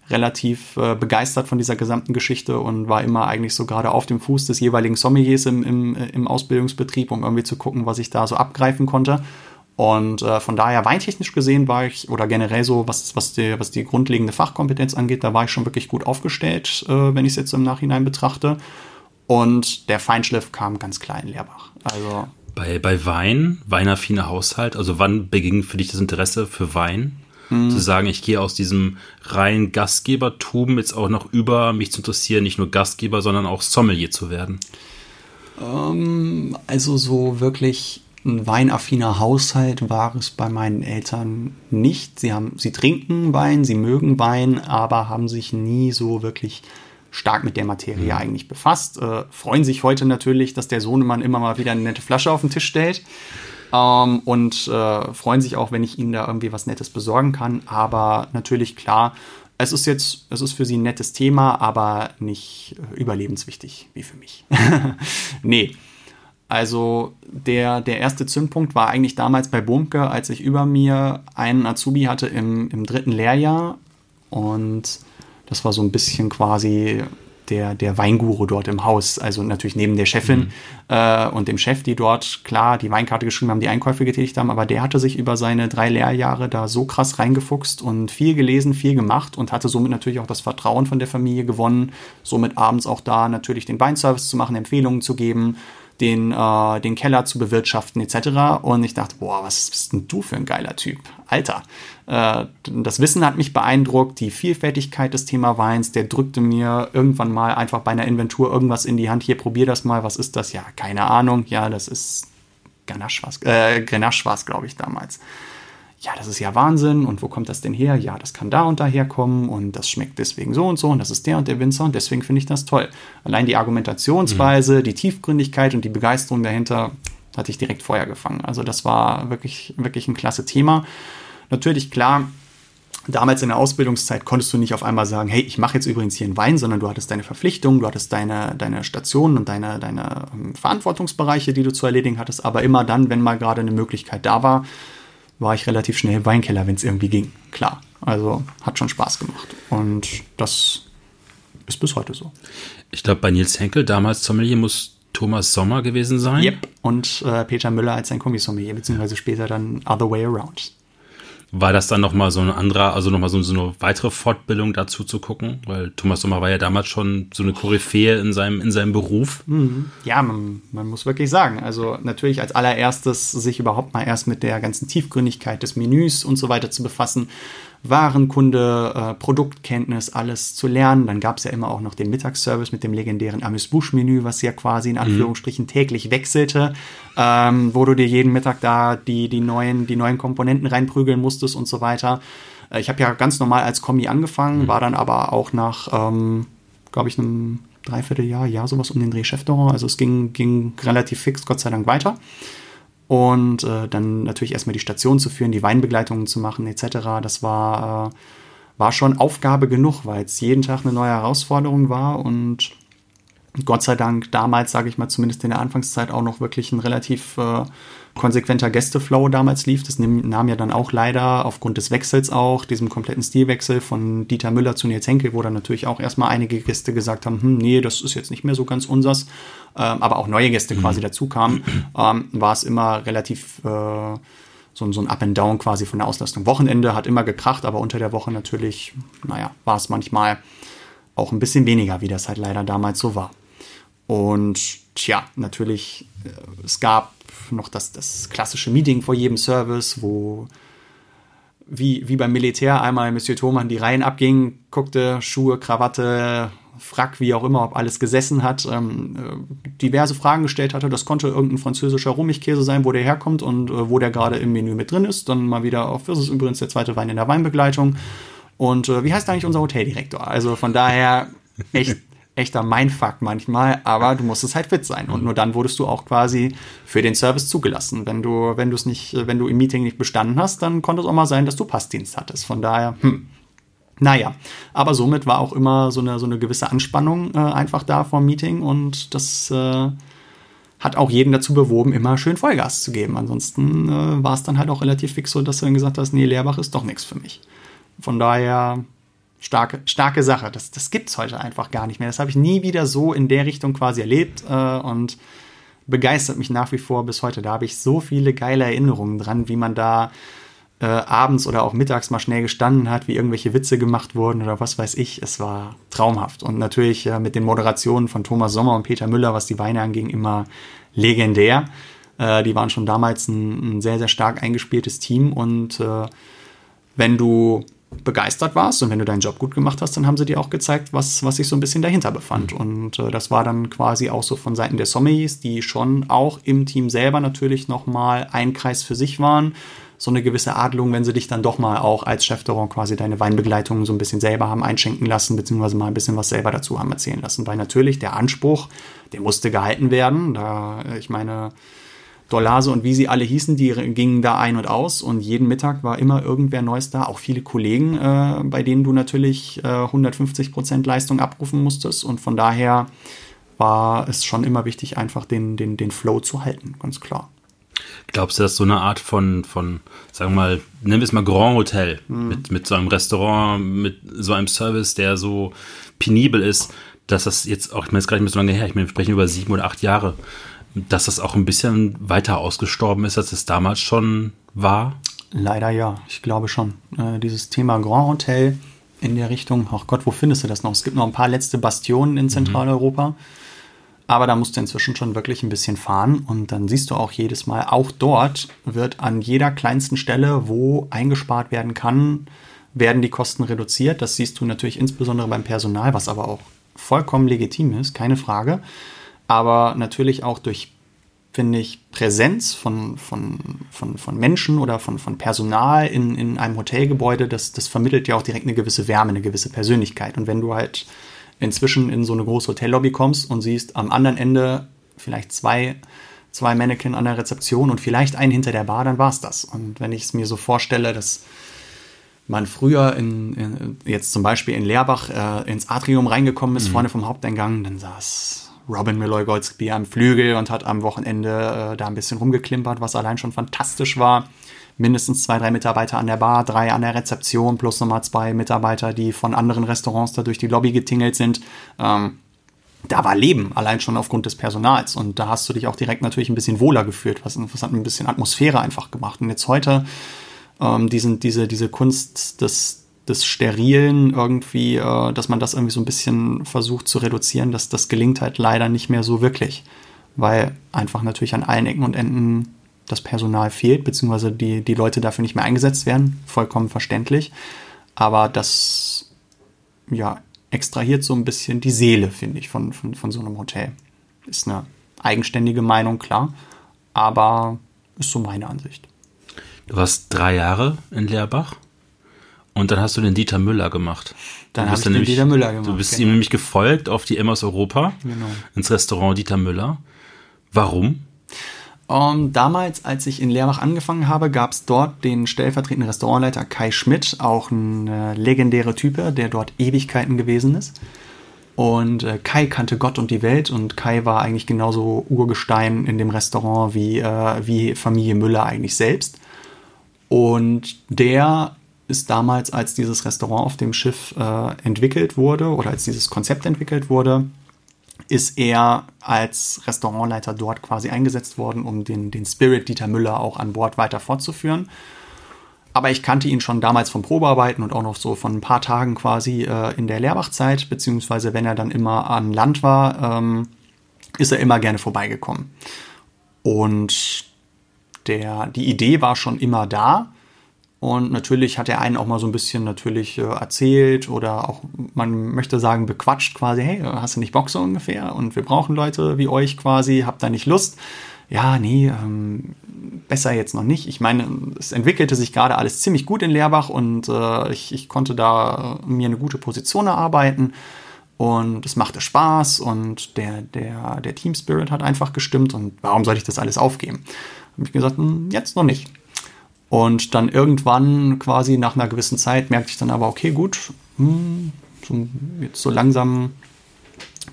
relativ äh, begeistert von dieser gesamten Geschichte und war immer eigentlich so gerade auf dem Fuß des jeweiligen Sommeliers im, im, äh, im Ausbildungsbetrieb, um irgendwie zu gucken, was ich da so abgreifen konnte. Und äh, von daher, weintechnisch gesehen, war ich, oder generell so, was, was, die, was die grundlegende Fachkompetenz angeht, da war ich schon wirklich gut aufgestellt, äh, wenn ich es jetzt im Nachhinein betrachte. Und der Feinschliff kam ganz klar in Lehrbach. Also bei, bei Wein, weinaffiner Haushalt, also wann beging für dich das Interesse für Wein? Mhm. Zu sagen, ich gehe aus diesem reinen Gastgebertum jetzt auch noch über, mich zu interessieren, nicht nur Gastgeber, sondern auch Sommelier zu werden? Ähm, also so wirklich ein weinaffiner Haushalt war es bei meinen Eltern nicht. Sie haben, sie trinken Wein, sie mögen Wein, aber haben sich nie so wirklich stark mit der Materie mhm. eigentlich befasst. Äh, freuen sich heute natürlich, dass der Sohnemann immer mal wieder eine nette Flasche auf den Tisch stellt. Ähm, und äh, freuen sich auch, wenn ich ihnen da irgendwie was Nettes besorgen kann. Aber natürlich klar, es ist jetzt, es ist für sie ein nettes Thema, aber nicht äh, überlebenswichtig wie für mich. nee. Also der, der erste Zündpunkt war eigentlich damals bei Bumke, als ich über mir einen Azubi hatte im, im dritten Lehrjahr. Und das war so ein bisschen quasi der, der Weinguru dort im Haus. Also natürlich neben der Chefin mhm. äh, und dem Chef, die dort klar die Weinkarte geschrieben haben, die Einkäufe getätigt haben. Aber der hatte sich über seine drei Lehrjahre da so krass reingefuchst und viel gelesen, viel gemacht und hatte somit natürlich auch das Vertrauen von der Familie gewonnen. Somit abends auch da natürlich den Weinservice zu machen, Empfehlungen zu geben den, äh, den Keller zu bewirtschaften etc. Und ich dachte, boah, was bist denn du für ein geiler Typ? Alter. Äh, das Wissen hat mich beeindruckt, die Vielfältigkeit des Thema Weins, der drückte mir irgendwann mal einfach bei einer Inventur irgendwas in die Hand. Hier, probier das mal, was ist das? Ja, keine Ahnung. Ja, das ist äh, Grenache war es, glaube ich, damals ja, das ist ja Wahnsinn und wo kommt das denn her? Ja, das kann da und daher kommen und das schmeckt deswegen so und so und das ist der und der Winzer und deswegen finde ich das toll. Allein die Argumentationsweise, mhm. die Tiefgründigkeit und die Begeisterung dahinter hatte ich direkt Feuer gefangen. Also das war wirklich, wirklich ein klasse Thema. Natürlich, klar, damals in der Ausbildungszeit konntest du nicht auf einmal sagen, hey, ich mache jetzt übrigens hier einen Wein, sondern du hattest deine Verpflichtungen, du hattest deine, deine Stationen und deine, deine ähm, Verantwortungsbereiche, die du zu erledigen hattest, aber immer dann, wenn mal gerade eine Möglichkeit da war, war ich relativ schnell im Weinkeller, wenn es irgendwie ging. Klar. Also hat schon Spaß gemacht. Und das ist bis heute so. Ich glaube, bei Nils Henkel damals Sommelier muss Thomas Sommer gewesen sein. Yep. Und äh, Peter Müller als sein Kommissommelier, beziehungsweise später dann Other Way Around war das dann nochmal so ein anderer, also nochmal so, so eine weitere Fortbildung dazu zu gucken? Weil Thomas Sommer war ja damals schon so eine Koryphäe in seinem, in seinem Beruf. Mhm. Ja, man, man muss wirklich sagen, also natürlich als allererstes sich überhaupt mal erst mit der ganzen Tiefgründigkeit des Menüs und so weiter zu befassen Warenkunde, äh, Produktkenntnis, alles zu lernen. Dann gab es ja immer auch noch den Mittagsservice mit dem legendären Amüs-Busch-Menü, was ja quasi in mhm. Anführungsstrichen täglich wechselte, ähm, wo du dir jeden Mittag da die, die, neuen, die neuen Komponenten reinprügeln musstest und so weiter. Äh, ich habe ja ganz normal als Kommi angefangen, mhm. war dann aber auch nach, ähm, glaube ich, einem Dreivierteljahr, ja, sowas um den Dreh Chefdauer. Also es ging, ging relativ fix, Gott sei Dank, weiter und äh, dann natürlich erstmal die Station zu führen, die Weinbegleitungen zu machen etc. Das war, äh, war schon Aufgabe genug, weil es jeden Tag eine neue Herausforderung war und Gott sei Dank damals, sage ich mal, zumindest in der Anfangszeit auch noch wirklich ein relativ äh, konsequenter Gästeflow damals lief. Das nahm ja dann auch leider aufgrund des Wechsels auch, diesem kompletten Stilwechsel von Dieter Müller zu Nils Henkel, wo dann natürlich auch erstmal einige Gäste gesagt haben, hm, nee, das ist jetzt nicht mehr so ganz unsers, ähm, aber auch neue Gäste mhm. quasi dazu kamen, ähm, war es immer relativ äh, so, so ein Up and Down quasi von der Auslastung. Wochenende hat immer gekracht, aber unter der Woche natürlich, naja, war es manchmal auch ein bisschen weniger, wie das halt leider damals so war. Und tja, natürlich, äh, es gab noch das, das klassische Meeting vor jedem Service, wo wie, wie beim Militär einmal Monsieur Thoman die Reihen abging, guckte, Schuhe, Krawatte, Frack, wie auch immer, ob alles gesessen hat, ähm, äh, diverse Fragen gestellt hatte. Das konnte irgendein französischer Rummichkäse sein, wo der herkommt und äh, wo der gerade im Menü mit drin ist. Dann mal wieder auf, das ist übrigens der zweite Wein in der Weinbegleitung. Und äh, wie heißt eigentlich unser Hoteldirektor? Also von daher echt echter Mindfuck manchmal, aber du musstest halt fit sein. Und nur dann wurdest du auch quasi für den Service zugelassen. Wenn du, wenn du es nicht, wenn du im Meeting nicht bestanden hast, dann konnte es auch mal sein, dass du Passdienst hattest. Von daher, hm. Naja, aber somit war auch immer so eine, so eine gewisse Anspannung äh, einfach da vom Meeting und das äh, hat auch jeden dazu bewoben, immer schön Vollgas zu geben. Ansonsten äh, war es dann halt auch relativ fix so, dass du dann gesagt hast, nee, Lehrbach ist doch nichts für mich. Von daher starke, starke Sache. Das, das gibt es heute einfach gar nicht mehr. Das habe ich nie wieder so in der Richtung quasi erlebt äh, und begeistert mich nach wie vor bis heute. Da habe ich so viele geile Erinnerungen dran, wie man da äh, abends oder auch mittags mal schnell gestanden hat, wie irgendwelche Witze gemacht wurden oder was weiß ich. Es war traumhaft. Und natürlich äh, mit den Moderationen von Thomas Sommer und Peter Müller, was die Weine anging, immer legendär. Äh, die waren schon damals ein, ein, sehr, sehr stark eingespieltes Team und äh, wenn du begeistert warst und wenn du deinen Job gut gemacht hast, dann haben sie dir auch gezeigt, was, was sich so ein bisschen dahinter befand. Mhm. Und äh, das war dann quasi auch so von Seiten der Sommeliers, die schon auch im Team selber natürlich nochmal ein Kreis für sich waren. So eine gewisse Adelung, wenn sie dich dann doch mal auch als Chefdauer quasi deine Weinbegleitung so ein bisschen selber haben einschenken lassen, beziehungsweise mal ein bisschen was selber dazu haben erzählen lassen. Weil natürlich der Anspruch, der musste gehalten werden. Da, ich meine, Dolase und wie sie alle hießen, die gingen da ein und aus. Und jeden Mittag war immer irgendwer Neues da, auch viele Kollegen, äh, bei denen du natürlich äh, 150 Prozent Leistung abrufen musstest. Und von daher war es schon immer wichtig, einfach den, den, den Flow zu halten, ganz klar. Glaubst du, dass so eine Art von, von sagen wir mal, nennen wir es mal Grand Hotel, mhm. mit, mit so einem Restaurant, mit so einem Service, der so penibel ist, dass das jetzt auch, ich meine, es ist gar nicht mehr so lange her, ich meine, wir sprechen über sieben oder acht Jahre, dass das auch ein bisschen weiter ausgestorben ist, als es damals schon war? Leider ja, ich glaube schon. Äh, dieses Thema Grand Hotel in der Richtung, ach Gott, wo findest du das noch? Es gibt noch ein paar letzte Bastionen in mhm. Zentraleuropa. Mhm. Aber da musst du inzwischen schon wirklich ein bisschen fahren und dann siehst du auch jedes Mal, auch dort wird an jeder kleinsten Stelle, wo eingespart werden kann, werden die Kosten reduziert. Das siehst du natürlich insbesondere beim Personal, was aber auch vollkommen legitim ist, keine Frage. Aber natürlich auch durch, finde ich, Präsenz von, von, von, von Menschen oder von, von Personal in, in einem Hotelgebäude, das, das vermittelt ja auch direkt eine gewisse Wärme, eine gewisse Persönlichkeit. Und wenn du halt inzwischen in so eine große Hotellobby kommst und siehst am anderen Ende vielleicht zwei, zwei Mannequin an der Rezeption und vielleicht einen hinter der Bar, dann war es das. Und wenn ich es mir so vorstelle, dass man früher in, in jetzt zum Beispiel in Leerbach äh, ins Atrium reingekommen ist, mhm. vorne vom Haupteingang, dann saß Robin Malloy-Goldsby am Flügel und hat am Wochenende äh, da ein bisschen rumgeklimpert, was allein schon fantastisch war mindestens zwei, drei Mitarbeiter an der Bar, drei an der Rezeption, plus nochmal zwei Mitarbeiter, die von anderen Restaurants da durch die Lobby getingelt sind. Ähm, da war Leben, allein schon aufgrund des Personals. Und da hast du dich auch direkt natürlich ein bisschen wohler gefühlt. Was, was hat ein bisschen Atmosphäre einfach gemacht. Und jetzt heute ähm, diesen, diese, diese Kunst des, des Sterilen irgendwie, äh, dass man das irgendwie so ein bisschen versucht zu reduzieren, das, das gelingt halt leider nicht mehr so wirklich. Weil einfach natürlich an allen Ecken und Enden das Personal fehlt, beziehungsweise die, die Leute dafür nicht mehr eingesetzt werden. Vollkommen verständlich. Aber das ja, extrahiert so ein bisschen die Seele, finde ich, von, von, von so einem Hotel. Ist eine eigenständige Meinung, klar. Aber ist so meine Ansicht. Du warst drei Jahre in Leerbach und dann hast du den Dieter Müller gemacht. Dann hast du den Dieter Müller gemacht. Du bist genau. ihm nämlich gefolgt auf die Emmers Europa, genau. ins Restaurant Dieter Müller. Warum? Um, ähm, damals, als ich in Leerbach angefangen habe, gab es dort den stellvertretenden Restaurantleiter Kai Schmidt, auch ein äh, legendärer Typ, der dort Ewigkeiten gewesen ist. Und äh, Kai kannte Gott und die Welt und Kai war eigentlich genauso Urgestein in dem Restaurant wie, äh, wie Familie Müller eigentlich selbst. Und der ist damals, als dieses Restaurant auf dem Schiff äh, entwickelt wurde oder als dieses Konzept entwickelt wurde, ist er als Restaurantleiter dort quasi eingesetzt worden, um den, den Spirit Dieter Müller auch an Bord weiter fortzuführen. Aber ich kannte ihn schon damals vom Probearbeiten und auch noch so von ein paar Tagen quasi äh, in der Lehrbachzeit, beziehungsweise wenn er dann immer an Land war, ähm, ist er immer gerne vorbeigekommen. Und der, die Idee war schon immer da. Und natürlich hat er einen auch mal so ein bisschen natürlich äh, erzählt oder auch, man möchte sagen, bequatscht quasi, hey, hast du nicht Bock so ungefähr? Und wir brauchen Leute wie euch quasi, habt da nicht Lust? Ja, nee, ähm, besser jetzt noch nicht. Ich meine, es entwickelte sich gerade alles ziemlich gut in Lehrbach und äh, ich, ich konnte da mir eine gute Position erarbeiten und es machte Spaß und der, der, der Team Spirit hat einfach gestimmt und warum sollte ich das alles aufgeben? Habe ich gesagt, hm, jetzt noch nicht. Und dann irgendwann, quasi nach einer gewissen Zeit, merkte ich dann aber, okay, gut, hm, so, jetzt so langsam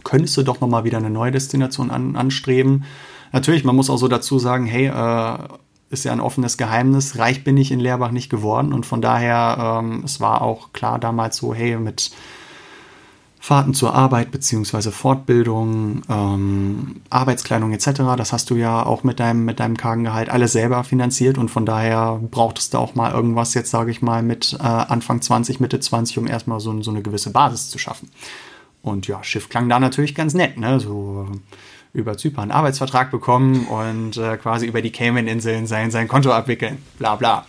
könntest du doch nochmal wieder eine neue Destination an, anstreben. Natürlich, man muss auch so dazu sagen, hey, äh, ist ja ein offenes Geheimnis, reich bin ich in Lehrbach nicht geworden und von daher, ähm, es war auch klar damals so, hey, mit Fahrten zur Arbeit beziehungsweise Fortbildung, ähm, Arbeitskleidung etc. Das hast du ja auch mit deinem, mit deinem kargen Gehalt alles selber finanziert und von daher brauchtest du auch mal irgendwas jetzt, sage ich mal, mit äh, Anfang 20, Mitte 20, um erstmal so, so eine gewisse Basis zu schaffen. Und ja, Schiff klang da natürlich ganz nett, ne? So über Zypern einen Arbeitsvertrag bekommen und äh, quasi über die Cayman-Inseln sein, sein Konto abwickeln, bla bla.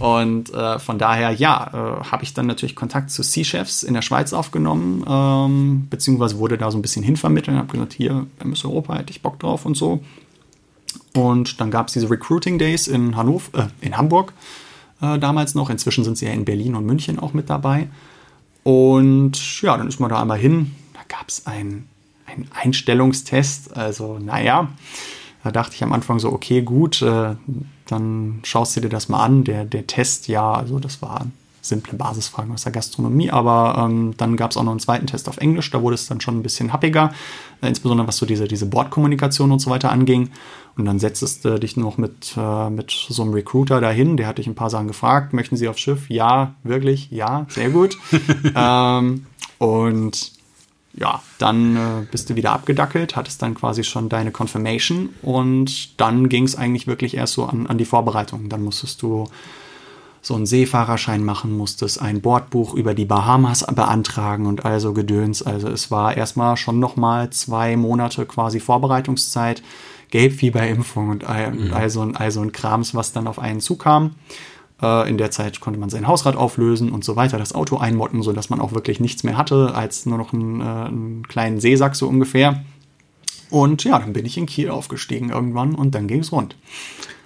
Und äh, von daher, ja, äh, habe ich dann natürlich Kontakt zu Sea-Chefs in der Schweiz aufgenommen, ähm, beziehungsweise wurde da so ein bisschen hinvermittelt und habe gesagt, hier, MS Europa, hätte ich Bock drauf und so. Und dann gab es diese Recruiting Days in Hannover, äh, in Hamburg äh, damals noch. Inzwischen sind sie ja in Berlin und München auch mit dabei. Und ja, dann ist man da einmal hin. Da gab es ein ein Einstellungstest. Also, naja, da dachte ich am Anfang so, okay, gut, äh, dann schaust du dir das mal an. Der, der Test, ja, also das war simple Basisfragen aus der Gastronomie, aber ähm, dann gab es auch noch einen zweiten Test auf Englisch, da wurde es dann schon ein bisschen happiger, äh, insbesondere was so diese, diese Bordkommunikation und so weiter anging. Und dann setztest du dich noch mit, äh, mit so einem Recruiter dahin, der hat dich ein paar Sachen gefragt, möchten Sie aufs Schiff? Ja, wirklich, ja, sehr gut. ähm, und ja, dann äh, bist du wieder abgedackelt, hattest dann quasi schon deine Confirmation und dann ging es eigentlich wirklich erst so an, an die Vorbereitung. Dann musstest du so einen Seefahrerschein machen musstest, ein Bordbuch über die Bahamas beantragen und also Gedöns. Also es war erstmal schon nochmal zwei Monate quasi Vorbereitungszeit, Gelbfieberimpfung und all, mhm. all, so, all so ein Krams, was dann auf einen zukam. Äh, in der Zeit konnte man sein Hausrad auflösen und so weiter, das Auto einmotten, sodass man auch wirklich nichts mehr hatte, als nur noch einen, äh, einen kleinen Seesack so ungefähr. Und ja, dann bin ich in Kiel aufgestiegen irgendwann und dann ging es rund.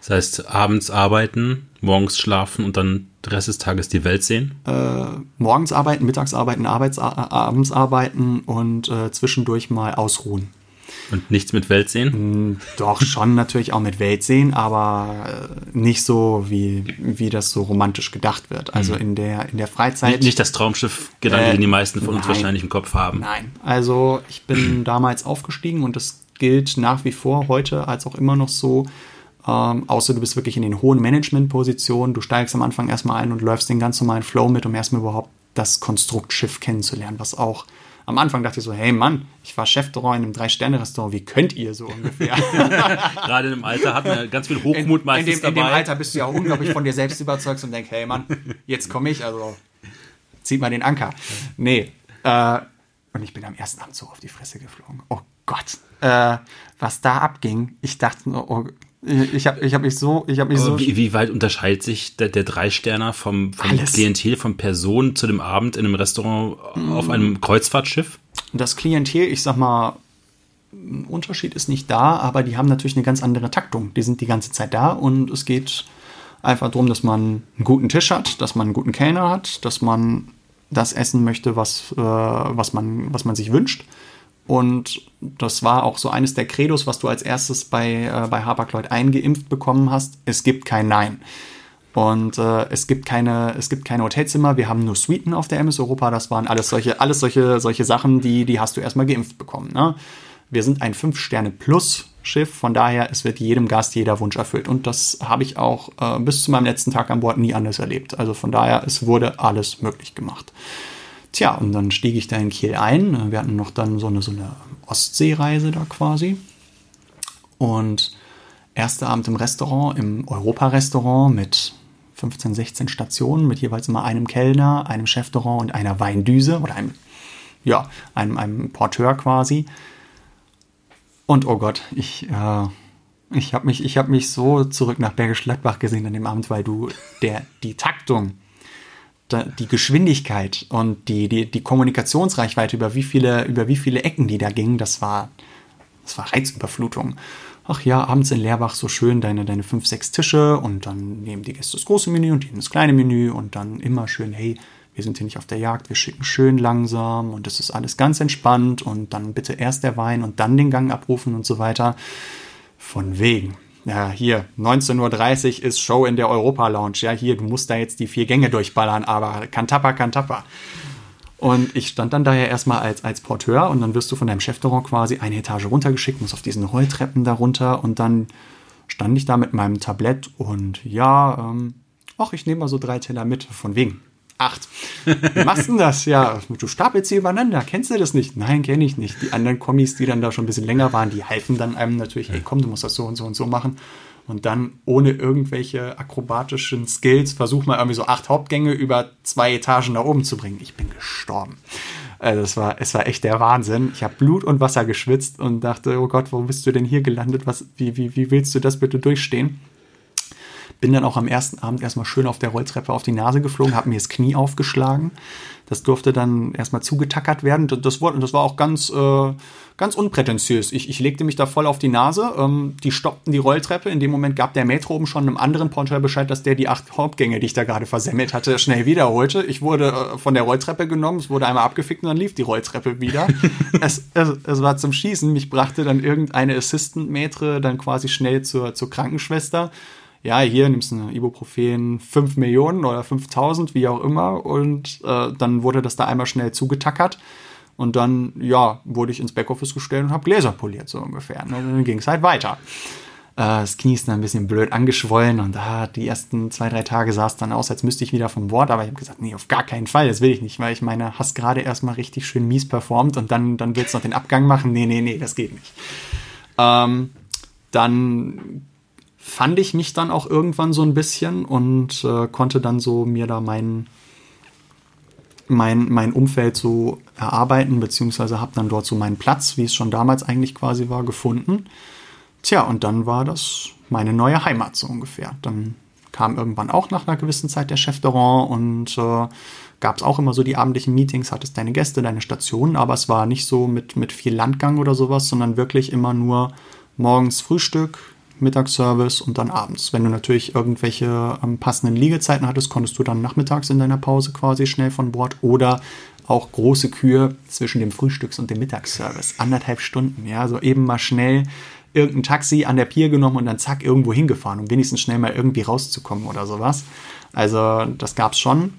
Das heißt, abends arbeiten, morgens schlafen und dann den Rest des Tages die Welt sehen? Äh, morgens arbeiten, mittags arbeiten, arbeits, abends arbeiten und äh, zwischendurch mal ausruhen. Und nichts mit Welt sehen? Hm, doch, schon natürlich auch mit Welt sehen, aber äh, nicht so, wie, wie das so romantisch gedacht wird. Also mhm. in, der, in der Freizeit. Nicht, nicht das Traumschiff-Gedanke, äh, den die meisten von nein, uns wahrscheinlich im Kopf haben. Nein, also ich bin damals aufgestiegen und das gilt nach wie vor heute als auch immer noch so, ähm, außer du bist wirklich in den hohen Management-Positionen. Du steigst am Anfang erstmal ein und läufst den ganz normalen Flow mit, um erstmal überhaupt das Konstrukt Schiff kennenzulernen, was auch am Anfang dachte ich so, hey Mann, ich war Chefdraw in einem Drei-Sterne-Restaurant, wie könnt ihr so ungefähr? Gerade in dem Alter hat man ganz viel Hochmut meistens in, dem, in dem Alter bist du ja auch unglaublich von dir selbst überzeugt und denkst, hey Mann, jetzt komme ich, also zieht mal den Anker. Nee, äh, und ich bin am ersten Abend so auf die Fresse geflogen. Oh Gott, äh, was da abging, ich dachte, oh, ich habe ich hab mich so, ich habe mich so. Wie, wie, weit unterscheidet sich der, der Dreisterner vom, vom Klientel, von Personen zu dem Abend in einem Restaurant mm. auf einem Kreuzfahrtschiff? Das Klientel, ich sag mal, ein Unterschied ist nicht da, aber die haben natürlich eine ganz andere Taktung. Die sind die ganze Zeit da und es geht einfach darum, dass man einen guten Tisch hat, dass man einen guten Kellner hat, dass man das essen möchte, was, äh, was, man, was man sich wünscht. Und das war auch so eines der Credos, was du als erstes bei, äh, bei Harper-Lloyd eingeimpft bekommen hast. Es gibt kein Nein. Und äh, es gibt keine, es gibt keine Hotelzimmer, wir haben nur Suiten auf der MS Europa. Das waren alles solche, alles solche, solche Sachen, die, die hast du erstmal geimpft bekommen. Ne? Wir sind ein 5-Sterne-Plus-Schiff, von daher, es wird jedem Gast jeder Wunsch erfüllt. Und das habe ich auch äh, bis zu meinem letzten Tag an Bord nie anders erlebt. Also von daher, es wurde alles möglich gemacht. Tja, und dann stieg ich da in Kiel ein. Wir hatten noch dann so eine, so eine Ostseereise da quasi. Und erster Abend im Restaurant, im Europa-Restaurant mit 15, 16 Stationen, mit jeweils immer einem Kellner, einem Chefrestaurant und einer Weindüse oder einem, ja, einem, einem Porteur quasi. Und oh Gott, ich, äh, ich habe mich, hab mich so zurück nach Bergisch Gladbach gesehen an dem Abend, weil du der, die Taktung die Geschwindigkeit und die, die, die Kommunikationsreichweite, über wie viele, über wie viele Ecken die da gingen, das war, das war Reizüberflutung. Ach ja, abends in Leerbach so schön deine, deine fünf, sechs Tische und dann nehmen die Gäste das große Menü und die das kleine Menü und dann immer schön, hey, wir sind hier nicht auf der Jagd, wir schicken schön langsam und es ist alles ganz entspannt und dann bitte erst der Wein und dann den Gang abrufen und so weiter. Von wegen ja, hier, 19.30 Uhr ist Show in der Europa Lounge. Ja, hier, du musst da jetzt die vier Gänge durchballern, aber Kantappa, Kantappa. Und ich stand dann daher erstmal als, als Porteur und dann wirst du von deinem Chefrestaurant quasi eine Etage runtergeschickt, musst auf diesen Rolltreppen da runter und dann stand ich da mit meinem Tablett und ja, ähm, ach, ich nehme mal so drei Teller mit, von wegen acht. Wie machst du das? Ja, du stapelst sie übereinander. Kennst du das nicht? Nein, kenne ich nicht. Die anderen Kommis, die dann da schon ein bisschen länger waren, die halfen dann einem natürlich, hey, komm, du musst das so und so und so machen. Und dann ohne irgendwelche akrobatischen Skills versuch mal irgendwie so acht Hauptgänge über zwei Etagen nach oben zu bringen. Ich bin gestorben. Also es war, es war echt der Wahnsinn. Ich habe Blut und Wasser geschwitzt und dachte, oh Gott, wo bist du denn hier gelandet? Was, wie, wie, wie willst du das bitte durchstehen? Bin dann auch am ersten Abend erstmal schön auf der Rolltreppe auf die Nase geflogen, habe mir das Knie aufgeschlagen. Das durfte dann erstmal zugetackert werden. Das, das war auch ganz, äh, ganz unprätentiös. Ich, ich legte mich da voll auf die Nase. Ähm, die stoppten die Rolltreppe. In dem Moment gab der Metro oben schon einem anderen Porteur Bescheid, dass der die acht Hauptgänge, die ich da gerade versemmelt hatte, schnell wiederholte. Ich wurde äh, von der Rolltreppe genommen, es wurde einmal abgefickt und dann lief die Rolltreppe wieder. es, es, es, war zum Schießen. Mich brachte dann irgendeine Assistant-Metre dann quasi schnell zur, zur Krankenschwester ja, hier nimmst du eine Ibuprofen 5 Millionen oder 5000, wie auch immer. Und äh, dann wurde das da einmal schnell zugetackert. Und dann, ja, wurde ich ins Backoffice gestellt und habe Gläser poliert, so ungefähr. Und dann ging es halt weiter. Äh, das Knie ist dann ein bisschen blöd angeschwollen und ah, die ersten zwei, drei Tage sah es dann aus, als müsste ich wieder vom Bord. Aber ich habe gesagt, nee, auf gar keinen Fall, das will ich nicht, weil ich meine, hast gerade erstmal richtig schön mies performt und dann, dann willst du noch den Abgang machen. Nee, nee, nee, das geht nicht. Ähm, dann fand ich mich dann auch irgendwann so ein bisschen und äh, konnte dann so mir da mein, mein, mein Umfeld so erarbeiten, beziehungsweise habe dann dort so meinen Platz, wie es schon damals eigentlich quasi war, gefunden. Tja, und dann war das meine neue Heimat so ungefähr. Dann kam irgendwann auch nach einer gewissen Zeit der Chef de Rang und äh, gab es auch immer so die abendlichen Meetings, hattest deine Gäste, deine Stationen, aber es war nicht so mit, mit viel Landgang oder sowas, sondern wirklich immer nur morgens Frühstück, Mittagsservice und dann abends. Wenn du natürlich irgendwelche ähm, passenden Liegezeiten hattest, konntest du dann nachmittags in deiner Pause quasi schnell von Bord oder auch große Kühe zwischen dem Frühstücks- und dem Mittagsservice. Anderthalb Stunden, ja, so eben mal schnell irgendein Taxi an der Pier genommen und dann zack irgendwo hingefahren, um wenigstens schnell mal irgendwie rauszukommen oder sowas. Also das gab es schon.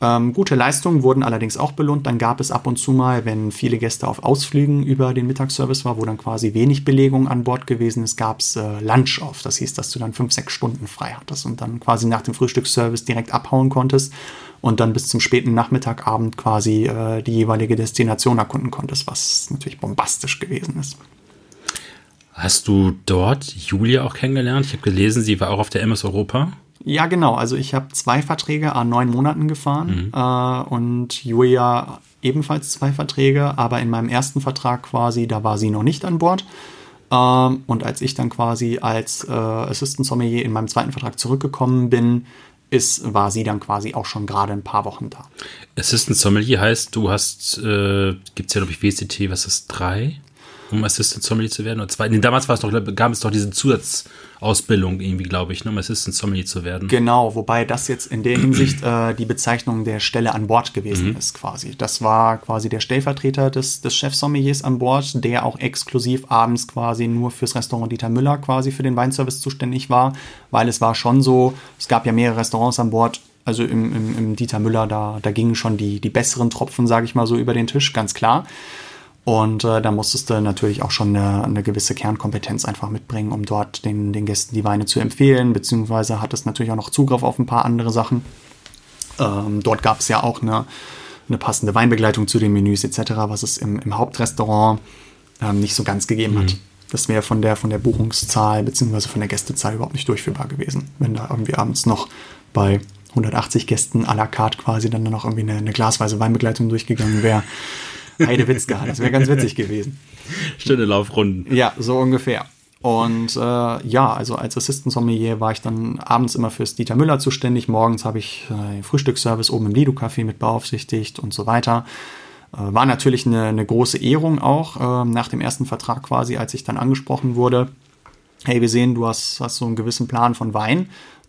Ähm, gute Leistungen wurden allerdings auch belohnt. Dann gab es ab und zu mal, wenn viele Gäste auf Ausflügen über den Mittagsservice war, wo dann quasi wenig Belegung an Bord gewesen ist, gab es äh, Lunch auf. Das hieß, dass du dann fünf, sechs Stunden frei hattest und dann quasi nach dem Frühstücksservice direkt abhauen konntest und dann bis zum späten Nachmittag, Abend quasi äh, die jeweilige Destination erkunden konntest, was natürlich bombastisch gewesen ist. Hast du dort Julia auch kennengelernt? Ich habe gelesen, sie war auch auf der MS Europa. Ja, genau. Also ich habe zwei Verträge an neun Monaten gefahren mhm. äh, und Julia ebenfalls zwei Verträge, aber in meinem ersten Vertrag quasi, da war sie noch nicht an Bord. Ähm, und als ich dann quasi als äh, Assistant Sommelier in meinem zweiten Vertrag zurückgekommen bin, ist, war sie dann quasi auch schon gerade ein paar Wochen da. Assistant Sommelier heißt, du hast, äh, gibt es ja, glaube ich, WCT, was ist, drei? Um Assistant Sommelier zu werden? Oder zwei? Nee, damals war es doch, gab es doch diese Zusatzausbildung irgendwie, glaube ich, ne, um Assistant Sommelier zu werden. Genau, wobei das jetzt in der Hinsicht äh, die Bezeichnung der Stelle an Bord gewesen mhm. ist, quasi. Das war quasi der Stellvertreter des, des Chefsommeliers an Bord, der auch exklusiv abends quasi nur fürs Restaurant Dieter Müller quasi für den Weinservice zuständig war, weil es war schon so, es gab ja mehrere Restaurants an Bord, also im, im, im Dieter Müller, da, da gingen schon die, die besseren Tropfen, sage ich mal so, über den Tisch, ganz klar. Und äh, da musstest du natürlich auch schon eine, eine, gewisse Kernkompetenz einfach mitbringen, um dort den, den Gästen die Weine zu empfehlen, beziehungsweise hattest natürlich auch noch Zugriff auf ein paar andere Sachen. Ähm, dort gab es ja auch eine, eine passende Weinbegleitung zu den Menüs etc., was es im, im Hauptrestaurant ähm, nicht so ganz gegeben mhm. hat. Das wäre von der, von der Buchungszahl beziehungsweise von der Gästezahl überhaupt nicht durchführbar gewesen, wenn da irgendwie abends noch bei 180 Gästen à la carte quasi dann noch irgendwie eine, eine glasweise Weinbegleitung durchgegangen wäre. Heidewitzka. Das wäre ganz witzig gewesen. Schöne Laufrunden. Ja, so ungefähr. Und äh, ja, also als Assistant Sommelier war ich dann abends immer fürs Dieter Müller zuständig. Morgens habe ich äh, den Frühstücksservice oben im Lido Café mit beaufsichtigt und so weiter. Äh, war natürlich eine, eine, große Ehrung auch äh, nach dem ersten Vertrag quasi, als ich dann angesprochen wurde. Hey, wir sehen, du hast, hast so einen gewissen Plan von Wein.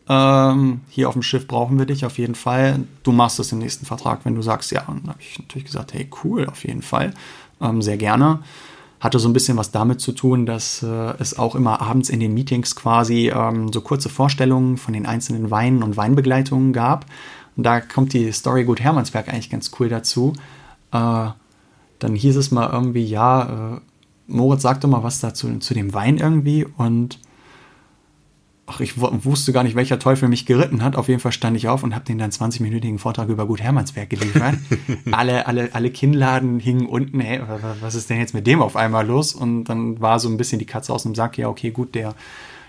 Ähm, hier auf dem Schiff brauchen wir dich auf jeden Fall. Du machst das im nächsten Vertrag, wenn du sagst, ja. Und dann habe ich natürlich gesagt, hey, cool, auf jeden Fall. Ähm, sehr gerne. Hatte so ein bisschen was damit zu tun, dass äh, es auch immer abends in den Meetings quasi ähm, so kurze Vorstellungen von den einzelnen Weinen und Weinbegleitungen gab. Und da kommt die Story Gut Hermannsberg eigentlich ganz cool dazu. Äh, dann hieß es mal irgendwie, ja, äh, Moritz, sag doch mal was dazu zu dem Wein irgendwie. Und ach, ich wusste gar nicht, welcher Teufel mich geritten hat. Auf jeden Fall stand ich auf und habe den dann 20-minütigen Vortrag über Gut Hermannsberg geliefert. alle, alle, alle Kinnladen hingen unten, hey, was ist denn jetzt mit dem auf einmal los? Und dann war so ein bisschen die Katze aus dem Sack, ja, okay, gut, der,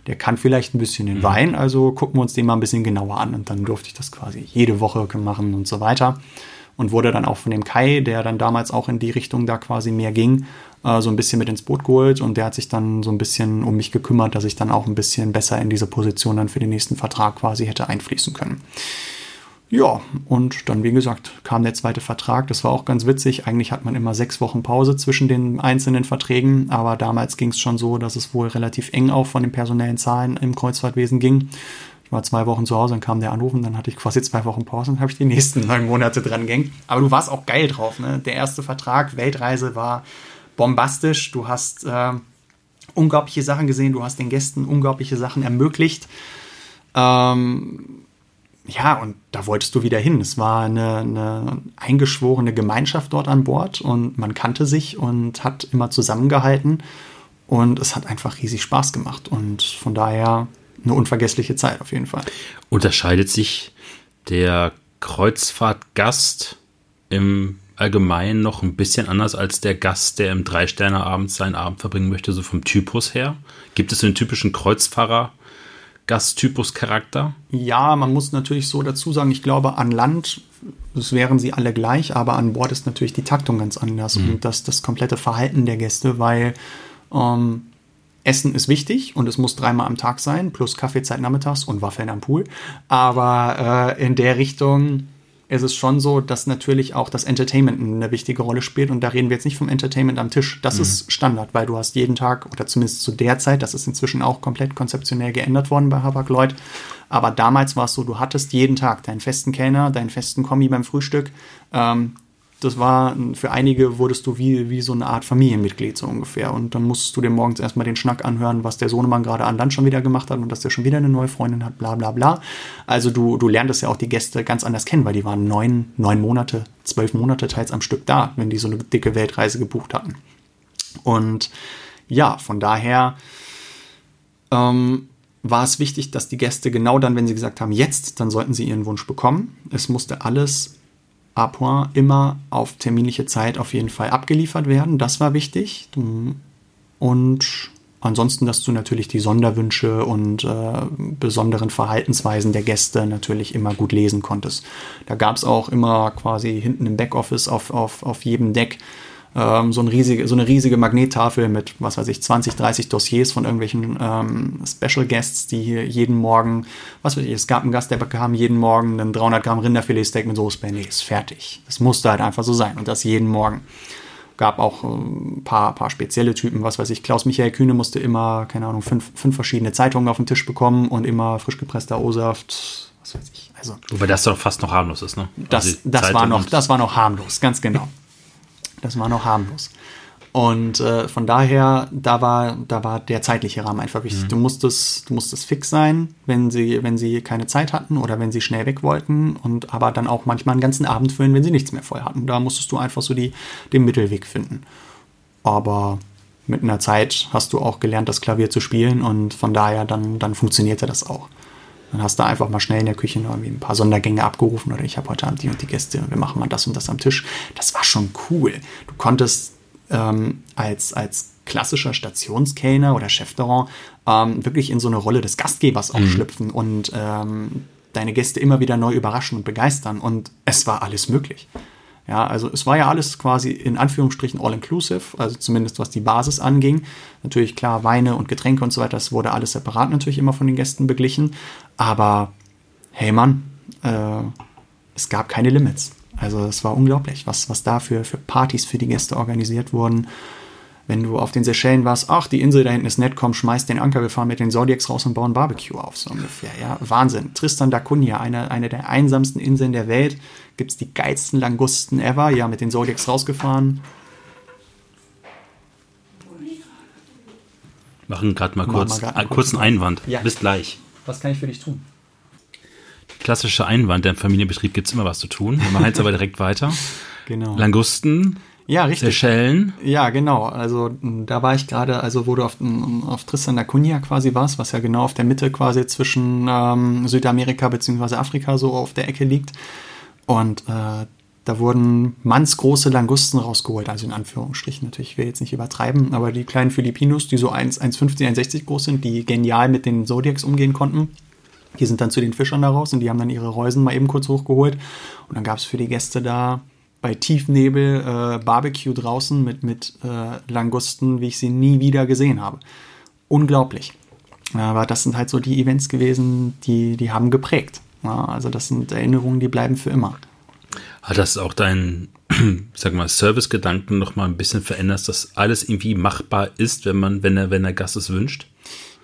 der kann vielleicht ein bisschen den mhm. Wein, also gucken wir uns den mal ein bisschen genauer an. Und dann durfte ich das quasi jede Woche machen und so weiter. Und wurde dann auch von dem Kai, der dann damals auch in die Richtung da quasi mehr ging, äh, so ein bisschen mit ins Boot geholt und der hat sich dann so ein bisschen um mich gekümmert, dass ich dann auch ein bisschen besser in diese Position dann für den nächsten Vertrag quasi hätte einfließen können. Ja, und dann, wie gesagt, kam der zweite Vertrag. Das war auch ganz witzig. Eigentlich hat man immer sechs Wochen Pause zwischen den einzelnen Verträgen, aber damals ging es schon so, dass es wohl relativ eng auch von den personellen Zahlen im Kreuzfahrtwesen ging. Ich war zwei Wochen zu Hause, dann kam der Anruf und dann hatte ich quasi zwei Wochen Pause und habe ich die nächsten neun Monate dran gehängt. Aber du warst auch geil drauf, ne? Der erste Vertrag, Weltreise, war bombastisch. Du hast äh, unglaubliche Sachen gesehen, du hast den Gästen unglaubliche Sachen ermöglicht. Ähm, ja, und da wolltest du wieder hin. Es war eine, eine, eingeschworene Gemeinschaft dort an Bord und man kannte sich und hat immer zusammengehalten. Und es hat einfach riesig Spaß gemacht. Und von daher eine unvergessliche Zeit auf jeden Fall. Unterscheidet sich der Kreuzfahrtgast im allgemein noch ein bisschen anders als der Gast, der im Drei-Sterne-Abend seinen Abend verbringen möchte, so vom Typus her? Gibt es so einen typischen Kreuzfahrer? Gasttypus-Charakter? Ja, man muss natürlich so dazu sagen, ich glaube, an Land das wären sie alle gleich, aber an Bord ist natürlich die Taktung ganz anders mhm. und das, das komplette Verhalten der Gäste, weil ähm, Essen ist wichtig und es muss dreimal am Tag sein, plus Kaffeezeit nachmittags und Waffeln am Pool. Aber äh, in der Richtung ist es schon so, dass natürlich auch das Entertainment eine wichtige Rolle spielt. Und da reden wir jetzt nicht vom Entertainment am Tisch. Das mhm. ist Standard, weil du hast jeden Tag, oder zumindest zu der Zeit, das ist inzwischen auch komplett konzeptionell geändert worden bei Hapag Lloyd. Aber damals war es so, du hattest jeden Tag deinen festen Kellner, deinen festen Kommi beim Frühstück. Ähm, das war, für einige wurdest du wie, wie so eine Art Familienmitglied so ungefähr. Und dann musstest du dir morgens erstmal den Schnack anhören, was der Sohnemann gerade an Land schon wieder gemacht hat und dass der schon wieder eine neue Freundin hat, bla bla bla. Also du, du lerntest ja auch die Gäste ganz anders kennen, weil die waren neun, neun Monate, zwölf Monate teils am Stück da, wenn die so eine dicke Weltreise gebucht hatten. Und ja, von daher ähm, war es wichtig, dass die Gäste genau dann, wenn sie gesagt haben, jetzt, dann sollten sie ihren Wunsch bekommen. Es musste alles à point immer auf terminliche Zeit auf jeden Fall abgeliefert werden. Das war wichtig. Und ansonsten, dass du natürlich die Sonderwünsche und äh, besonderen Verhaltensweisen der Gäste natürlich immer gut lesen konntest. Da gab es auch immer quasi hinten im Backoffice auf, auf, auf jedem Deck ähm, so, ein riesige, so eine riesige Magnettafel mit, was weiß ich, 20, 30 Dossiers von irgendwelchen ähm, Special Guests, die hier jeden Morgen, was weiß ich, es gab einen Gast, der bekam jeden Morgen einen 300 Gramm Rinderfiletsteak mit Soße ist fertig. Das musste halt einfach so sein und das jeden Morgen. Gab auch ein ähm, paar, paar spezielle Typen, was weiß ich, Klaus-Michael Kühne musste immer, keine Ahnung, fünf, fünf verschiedene Zeitungen auf den Tisch bekommen und immer frisch gepresster O-Saft, was weiß ich. Also, Wobei das doch fast noch harmlos ist, ne? Das, also das, war, noch, das war noch harmlos, ganz genau. Das war noch harmlos. Und äh, von daher, da war, da war der zeitliche Rahmen einfach wichtig. Mhm. Du musstest, du musstest fix sein, wenn sie, wenn sie keine Zeit hatten oder wenn sie schnell weg wollten und aber dann auch manchmal einen ganzen Abend füllen, wenn sie nichts mehr voll hatten. Da musstest du einfach so die, den Mittelweg finden. Aber mit einer Zeit hast du auch gelernt, das Klavier zu spielen und von daher dann, dann funktionierte das auch. Dann hast du einfach mal schnell in der Küche noch irgendwie ein paar Sondergänge abgerufen oder ich habe heute Abend die und die Gäste und wir machen mal das und das am Tisch. Das war schon cool. Du konntest ähm, als, als klassischer Stationskellner oder Chefterrand ähm, wirklich in so eine Rolle des Gastgebers auch mhm. schlüpfen und ähm, deine Gäste immer wieder neu überraschen und begeistern. Und es war alles möglich. Ja, also es war ja alles quasi in Anführungsstrichen all-inclusive, also zumindest was die Basis anging. Natürlich klar, Weine und Getränke und so weiter, das wurde alles separat natürlich immer von den Gästen beglichen. Aber hey Mann, äh, es gab keine Limits. Also es war unglaublich, was, was da für, für Partys für die Gäste organisiert wurden. Wenn du auf den Seychellen warst, ach, die Insel da hinten ist nett, komm, schmeiß den Anker, wir fahren mit den Zodiacs raus und bauen Barbecue auf, so ungefähr. Ja, Wahnsinn. Tristan da Cunha, eine, eine der einsamsten Inseln der Welt, gibt es die geilsten Langusten ever, ja, mit den Zodiacs rausgefahren. Machen gerade mal kurz einen kurzen Einwand. Ja. Bis gleich. Was kann ich für dich tun? Klassischer Einwand, der im Familienbetrieb gibt es immer was zu tun. Wir machen jetzt aber direkt weiter. Genau. Langusten, ja, richtig. Seychellen. Ja, genau. Also da war ich gerade, also wo du auf, auf Tristan da Cunha quasi warst, was ja genau auf der Mitte quasi zwischen ähm, Südamerika bzw. Afrika so auf der Ecke liegt. Und äh, da wurden mannsgroße Langusten rausgeholt, also in Anführungsstrichen natürlich, ich will jetzt nicht übertreiben, aber die kleinen Filipinos, die so 1,50, 1,60 groß sind, die genial mit den Zodiacs umgehen konnten, die sind dann zu den Fischern da raus und die haben dann ihre Reusen mal eben kurz hochgeholt. Und dann gab es für die Gäste da bei Tiefnebel äh, Barbecue draußen mit, mit äh, Langusten, wie ich sie nie wieder gesehen habe. Unglaublich. Aber das sind halt so die Events gewesen, die, die haben geprägt. Ja, also das sind Erinnerungen, die bleiben für immer. Hat das auch deinen, sag mal, Servicegedanken noch mal ein bisschen verändert, dass alles irgendwie machbar ist, wenn man, wenn der, wenn der Gast es wünscht?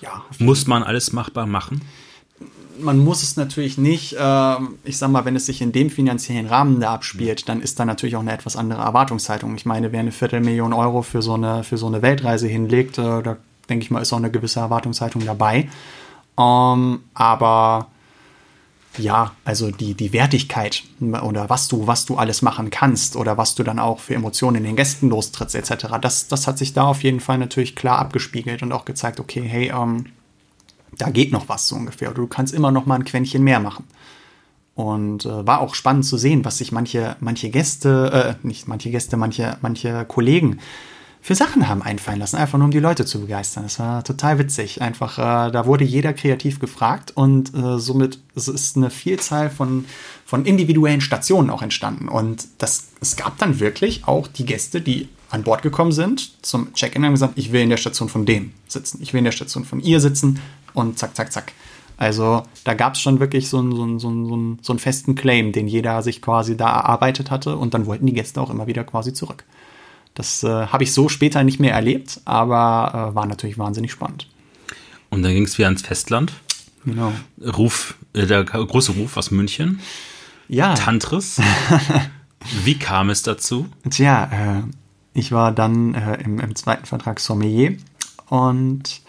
Ja. Muss man alles machbar machen? Man muss es natürlich nicht, äh, ich sag mal, wenn es sich in dem finanziellen Rahmen da abspielt, dann ist da natürlich auch eine etwas andere Erwartungshaltung. Ich meine, wer eine Viertelmillion Euro für so eine, für so eine Weltreise hinlegt, äh, da denke ich mal, ist auch eine gewisse Erwartungshaltung dabei. Ähm, aber ja, also die, die Wertigkeit oder was du, was du alles machen kannst oder was du dann auch für Emotionen in den Gästen lostrittst, etc., das, das hat sich da auf jeden Fall natürlich klar abgespiegelt und auch gezeigt, okay, hey, ähm, da geht noch was so ungefähr. Oder du kannst immer noch mal ein Quäntchen mehr machen. Und äh, war auch spannend zu sehen, was sich manche, manche Gäste, äh, nicht manche Gäste, manche, manche Kollegen für Sachen haben einfallen lassen, einfach nur um die Leute zu begeistern. Das war total witzig. Einfach, äh, da wurde jeder kreativ gefragt und äh, somit ist eine Vielzahl von, von individuellen Stationen auch entstanden. Und das, es gab dann wirklich auch die Gäste, die an Bord gekommen sind, zum Check-in haben gesagt, ich will in der Station von dem sitzen, ich will in der Station von ihr sitzen und zack, zack, zack. Also da gab es schon wirklich so einen, so, einen, so, einen, so einen festen Claim, den jeder sich quasi da erarbeitet hatte und dann wollten die Gäste auch immer wieder quasi zurück. Das äh, habe ich so später nicht mehr erlebt, aber äh, war natürlich wahnsinnig spannend. Und dann ging es wieder ans Festland. Genau. Ruf, äh, der große Ruf aus München. Ja. Tantris. Wie kam es dazu? Tja, äh, ich war dann äh, im, im, zweiten Vertrag Sommelier und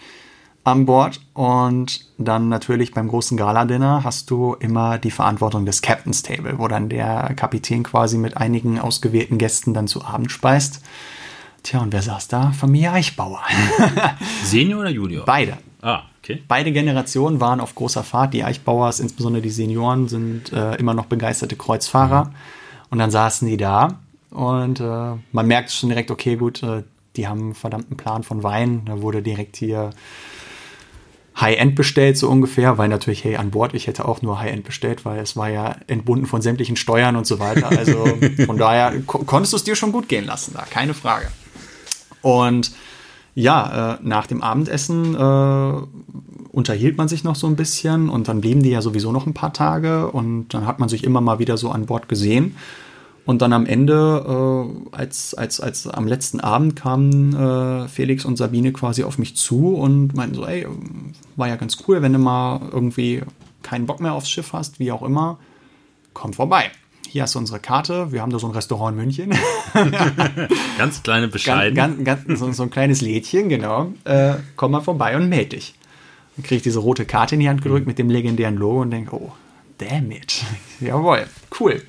an Bord und dann natürlich beim großen Gala-Dinner hast du immer die Verantwortung des Captain's Table, wo dann der Kapitän quasi mit einigen ausgewählten Gästen dann zu Abend speist. Tja, und wer saß da? Familie Eichbauer. Senior oder Junior? Beide. Ah, okay. Beide Generationen waren auf großer Fahrt. Die Eichbauers, insbesondere die Senioren, sind äh, immer noch begeisterte Kreuzfahrer. Mhm. Und dann saßen die da und äh, man merkt schon direkt, okay, gut, äh, die haben einen verdammten Plan von Wein. Da wurde direkt hier High-End bestellt, so ungefähr, weil natürlich, hey, an Bord, ich hätte auch nur High-End bestellt, weil es war ja entbunden von sämtlichen Steuern und so weiter. Also von daher ko konntest du es dir schon gut gehen lassen, da, keine Frage. Und ja, äh, nach dem Abendessen äh, unterhielt man sich noch so ein bisschen und dann blieben die ja sowieso noch ein paar Tage und dann hat man sich immer mal wieder so an Bord gesehen. Und dann am Ende, äh, als, als, als am letzten Abend kamen äh, Felix und Sabine quasi auf mich zu und meinten so, ey, war ja ganz cool, wenn du mal irgendwie keinen Bock mehr aufs Schiff hast, wie auch immer, komm vorbei. Hier hast du unsere Karte, wir haben da so ein Restaurant in München. ganz kleine bescheiden. Ganz, ganz, ganz, so, so, ein kleines Lädchen, genau. Äh, komm mal vorbei und melde dich. Dann kriege ich diese rote Karte in die Hand gedrückt mhm. mit dem legendären Logo und denke, oh, damn it. Jawohl, cool.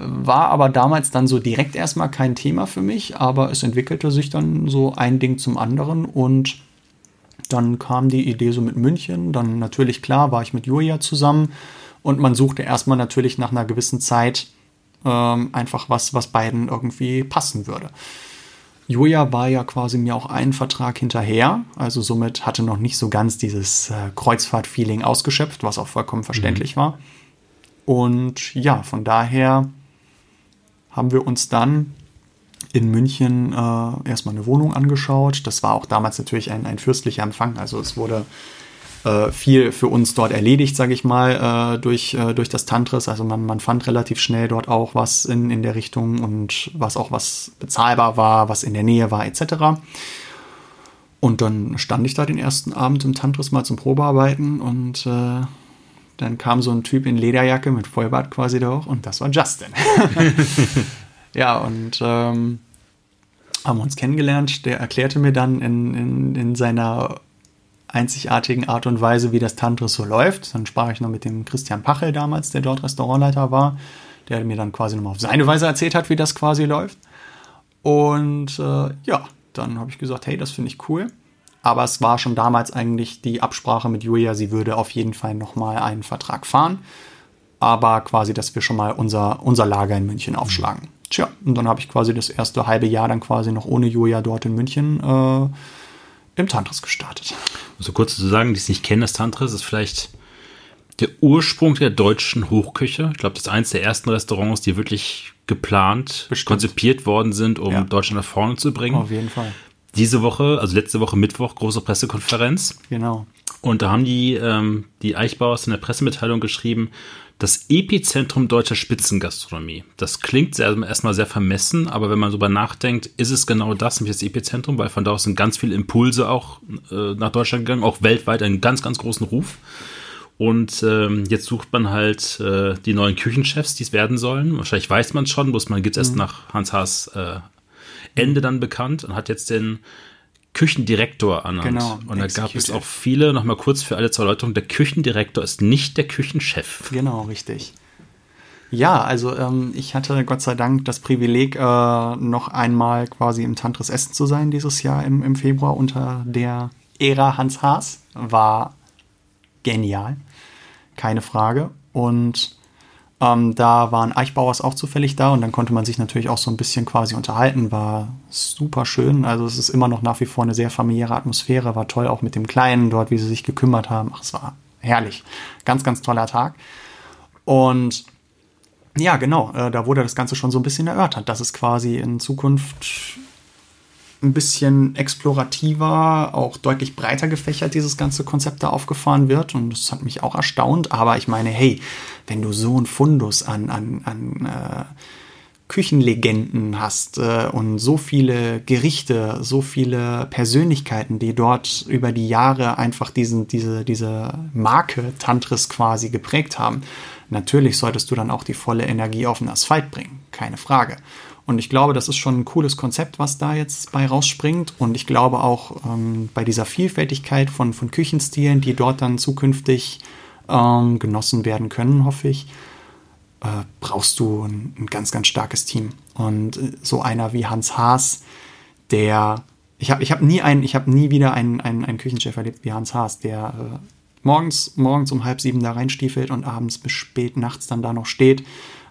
War aber damals dann so direkt erstmal kein Thema für mich, aber es entwickelte sich dann so ein Ding zum anderen und dann kam die Idee so mit München. Dann natürlich klar war ich mit Julia zusammen und man suchte erstmal natürlich nach einer gewissen Zeit ähm, einfach was, was beiden irgendwie passen würde. Julia war ja quasi mir auch einen Vertrag hinterher, also somit hatte noch nicht so ganz dieses äh, Kreuzfahrt-Feeling ausgeschöpft, was auch vollkommen verständlich mhm. war. Und ja, von daher haben wir uns dann in München äh, erstmal eine Wohnung angeschaut. Das war auch damals natürlich ein, ein fürstlicher Empfang. Also es wurde äh, viel für uns dort erledigt, sage ich mal, äh, durch, äh, durch das Tantris. Also man, man fand relativ schnell dort auch was in, in der Richtung und was auch was bezahlbar war, was in der Nähe war, etc. Und dann stand ich da den ersten Abend im Tantris mal zum Probearbeiten und äh, dann kam so ein Typ in Lederjacke mit Vollbart quasi da hoch und das war Justin. ja, und ähm, haben uns kennengelernt. Der erklärte mir dann in, in, in seiner einzigartigen Art und Weise, wie das Tantris so läuft. Dann sprach ich noch mit dem Christian Pachel damals, der dort Restaurantleiter war, der mir dann quasi nochmal auf seine Weise erzählt hat, wie das quasi läuft. Und äh, ja, dann habe ich gesagt, hey, das finde ich cool. Aber es war schon damals eigentlich die Absprache mit Julia, sie würde auf jeden Fall nochmal einen Vertrag fahren. Aber quasi, dass wir schon mal unser, unser Lager in München aufschlagen. Tja, und dann habe ich quasi das erste halbe Jahr dann quasi noch ohne Julia dort in München äh, im Tantris gestartet. Also kurz zu sagen, die es nicht kennen, das Tantris ist vielleicht der Ursprung der deutschen Hochküche. Ich glaube, das ist eines der ersten Restaurants, die wirklich geplant, Bestimmt. konzipiert worden sind, um ja. Deutschland nach vorne zu bringen. Auf jeden Fall diese Woche, also letzte Woche Mittwoch, große Pressekonferenz. Genau. Und da haben die, ähm, die Eichbauers in der Pressemitteilung geschrieben, das Epizentrum deutscher Spitzengastronomie. Das klingt erstmal sehr vermessen, aber wenn man darüber nachdenkt, ist es genau das, nämlich das Epizentrum, weil von da aus sind ganz viele Impulse auch äh, nach Deutschland gegangen, auch weltweit einen ganz, ganz großen Ruf. Und ähm, jetzt sucht man halt äh, die neuen Küchenchefs, die es werden sollen. Wahrscheinlich weiß man es schon, muss man gibt es erst mhm. nach Hans Haas äh, Ende dann bekannt und hat jetzt den Küchendirektor ernannt. Genau. Und da gab es auch viele, nochmal kurz für alle zur Erläuterung, der Küchendirektor ist nicht der Küchenchef. Genau, richtig. Ja, also ähm, ich hatte Gott sei Dank das Privileg, äh, noch einmal quasi im Tantris Essen zu sein dieses Jahr im, im Februar unter der Ära Hans Haas. War genial, keine Frage. Und Ähm, da waren Eichbauers auch zufällig da und dann konnte man sich natürlich auch so ein bisschen quasi unterhalten. War super schön. Also es ist immer noch nach wie vor eine sehr familiäre Atmosphäre. War toll auch mit dem Kleinen dort, wie sie sich gekümmert haben. Ach, es war herrlich. Ganz, ganz toller Tag. Und ja, genau, äh, da wurde das Ganze schon so ein bisschen erörtert, dass es quasi in Zukunft ein bisschen explorativer, auch deutlich breiter gefächert dieses ganze Konzept da aufgefahren wird. Und das hat mich auch erstaunt. Aber ich meine, hey, wenn du so ein Fundus an, an, an äh, Küchenlegenden hast äh, und so viele Gerichte, so viele Persönlichkeiten, die dort über die Jahre einfach diesen, diese, diese Marke Tantris quasi geprägt haben, natürlich solltest du dann auch die volle Energie auf den Asphalt bringen. Keine Frage. Und ich glaube, das ist schon ein cooles Konzept, was da jetzt bei rausspringt. Und ich glaube auch ähm, bei dieser Vielfältigkeit von, von Küchenstilen, die dort dann zukünftig ähm, genossen werden können, hoffe ich, äh, brauchst du ein, ein, ganz, ganz starkes Team. Und äh, so einer wie Hans Haas, der ich habe ich hab nie habe nie wieder einen, einen, einen Küchenchef erlebt wie Hans Haas, der äh, morgens, morgens um halb sieben da reinstiefelt und abends bis spät nachts dann da noch steht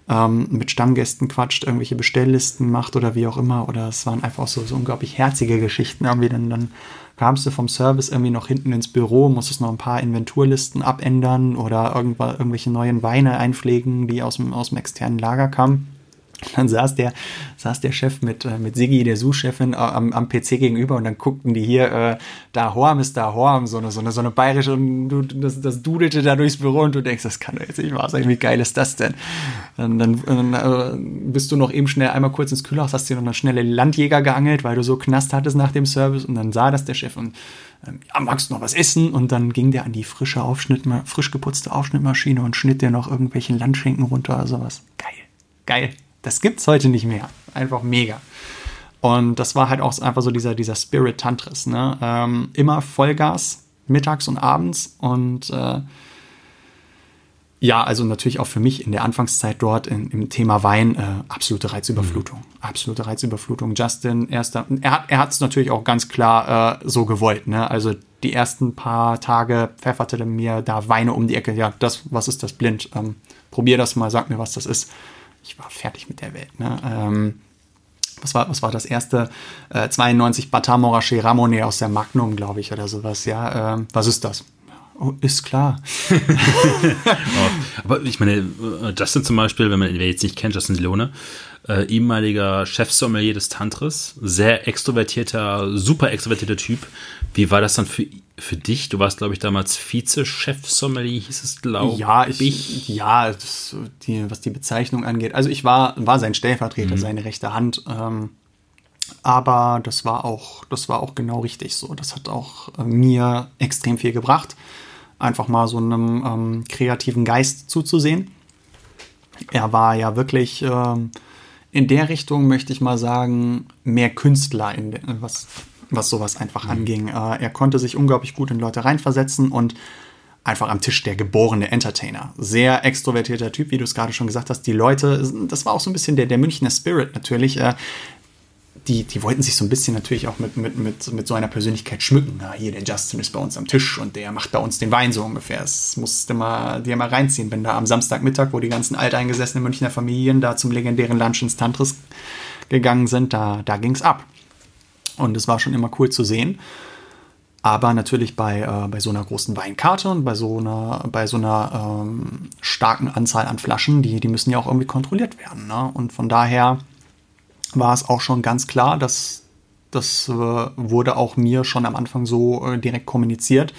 ähm, mit Stammgästen quatscht, irgendwelche Bestelllisten macht oder wie auch immer. Oder es waren einfach so, so unglaublich herzige Geschichten. Irgendwie dann, dann kamst du vom Service irgendwie noch hinten ins Büro, musstest noch ein paar Inventurlisten abändern oder irgendwelche neuen Weine einpflegen, die aus dem, aus dem externen Lager kamen. Dann saß der, saß der Chef mit, äh, mit Siggi, der Sous-Chefin, äh, am, am PC gegenüber und dann guckten die hier, äh, da Horm ist da Horm, so eine, so eine, so eine bayerische, und du, das, das dudelte da durchs Büro und du denkst, das kann doch jetzt nicht wahr sein, wie geil ist das denn? Und dann, dann äh, bist du noch eben schnell einmal kurz ins Kühlhaus, hast dir noch eine schnelle Landjäger geangelt, weil du so Knast hattest nach dem Service und dann sah das der Chef und ähm, ja, magst du noch was essen? Und dann ging der an die frische Aufschnitt, frisch geputzte Aufschnittmaschine und schnitt dir noch irgendwelchen Landschinken runter oder sowas. Geil. Geil. Das gibt's heute nicht mehr. Einfach mega. Und das war halt auch einfach so dieser, dieser Spirit Tantris. Ne? Ähm, immer Vollgas, mittags und abends. Und äh, ja, also natürlich auch für mich in der Anfangszeit dort in, im Thema Wein äh, absolute Reizüberflutung. Mhm. Absolute Reizüberflutung. Justin, erster, er hat er es natürlich auch ganz klar äh, so gewollt. Ne? Also die ersten paar Tage pfefferte mir da Weine um die Ecke. Ja, das, was ist das blind? Ähm, probier das mal, sag mir, was das ist ich war fertig mit der Welt. Ne? Ähm, was war, was war das erste? Äh, 92 Batamorachet Ramone aus der Magnum, glaube ich, oder sowas. Ja, ähm, was ist das? Oh, ist klar. oh, aber ich meine, äh, Justin zum Beispiel, wenn man ihn jetzt nicht kennt, Justin Leone, äh, ehemaliger Chefsommelier des Tantris, sehr extrovertierter, super extrovertierter Typ. Wie war das dann für, für dich? Du warst, glaube ich, damals Vize-Chefsommelier, hieß es, glaube ja, ich. ich. Ja, das, die, was die Bezeichnung angeht. Also ich war, war sein Stellvertreter, mhm. seine rechte Hand. Ähm, aber das war auch, das war auch genau richtig so. Das hat auch äh, mir extrem viel gebracht, einfach mal so einem ähm, kreativen Geist zuzusehen. Er war ja wirklich ähm, in der Richtung, möchte ich mal sagen, mehr Künstler, in, was, was sowas einfach mhm. anging. Äh, er konnte sich unglaublich gut in Leute reinversetzen und einfach am Tisch der geborene Entertainer. Sehr extrovertierter Typ, wie du es gerade schon gesagt hast. Die Leute, das war auch so ein bisschen der, der Münchner Spirit natürlich. Äh, die, die wollten sich so ein bisschen natürlich auch mit, mit, mit, mit so einer Persönlichkeit schmücken. Na, hier, der Justin ist bei uns am Tisch und der macht bei uns den Wein so ungefähr. Das musste mal, dir mal reinziehen, wenn da am Samstagmittag, wo die ganzen alteingesessenen Münchner Familien da zum legendären Lunch ins Tantris gegangen sind, da, da ging es ab. Und es war schon immer cool zu sehen. Aber natürlich bei, äh, bei so einer großen Weinkarte und bei so einer, bei so einer ähm, starken Anzahl an Flaschen, die, die müssen ja auch irgendwie kontrolliert werden. Ne? Und von daher war es auch schon ganz klar, dass das äh, wurde auch mir schon am Anfang so äh, direkt kommuniziert.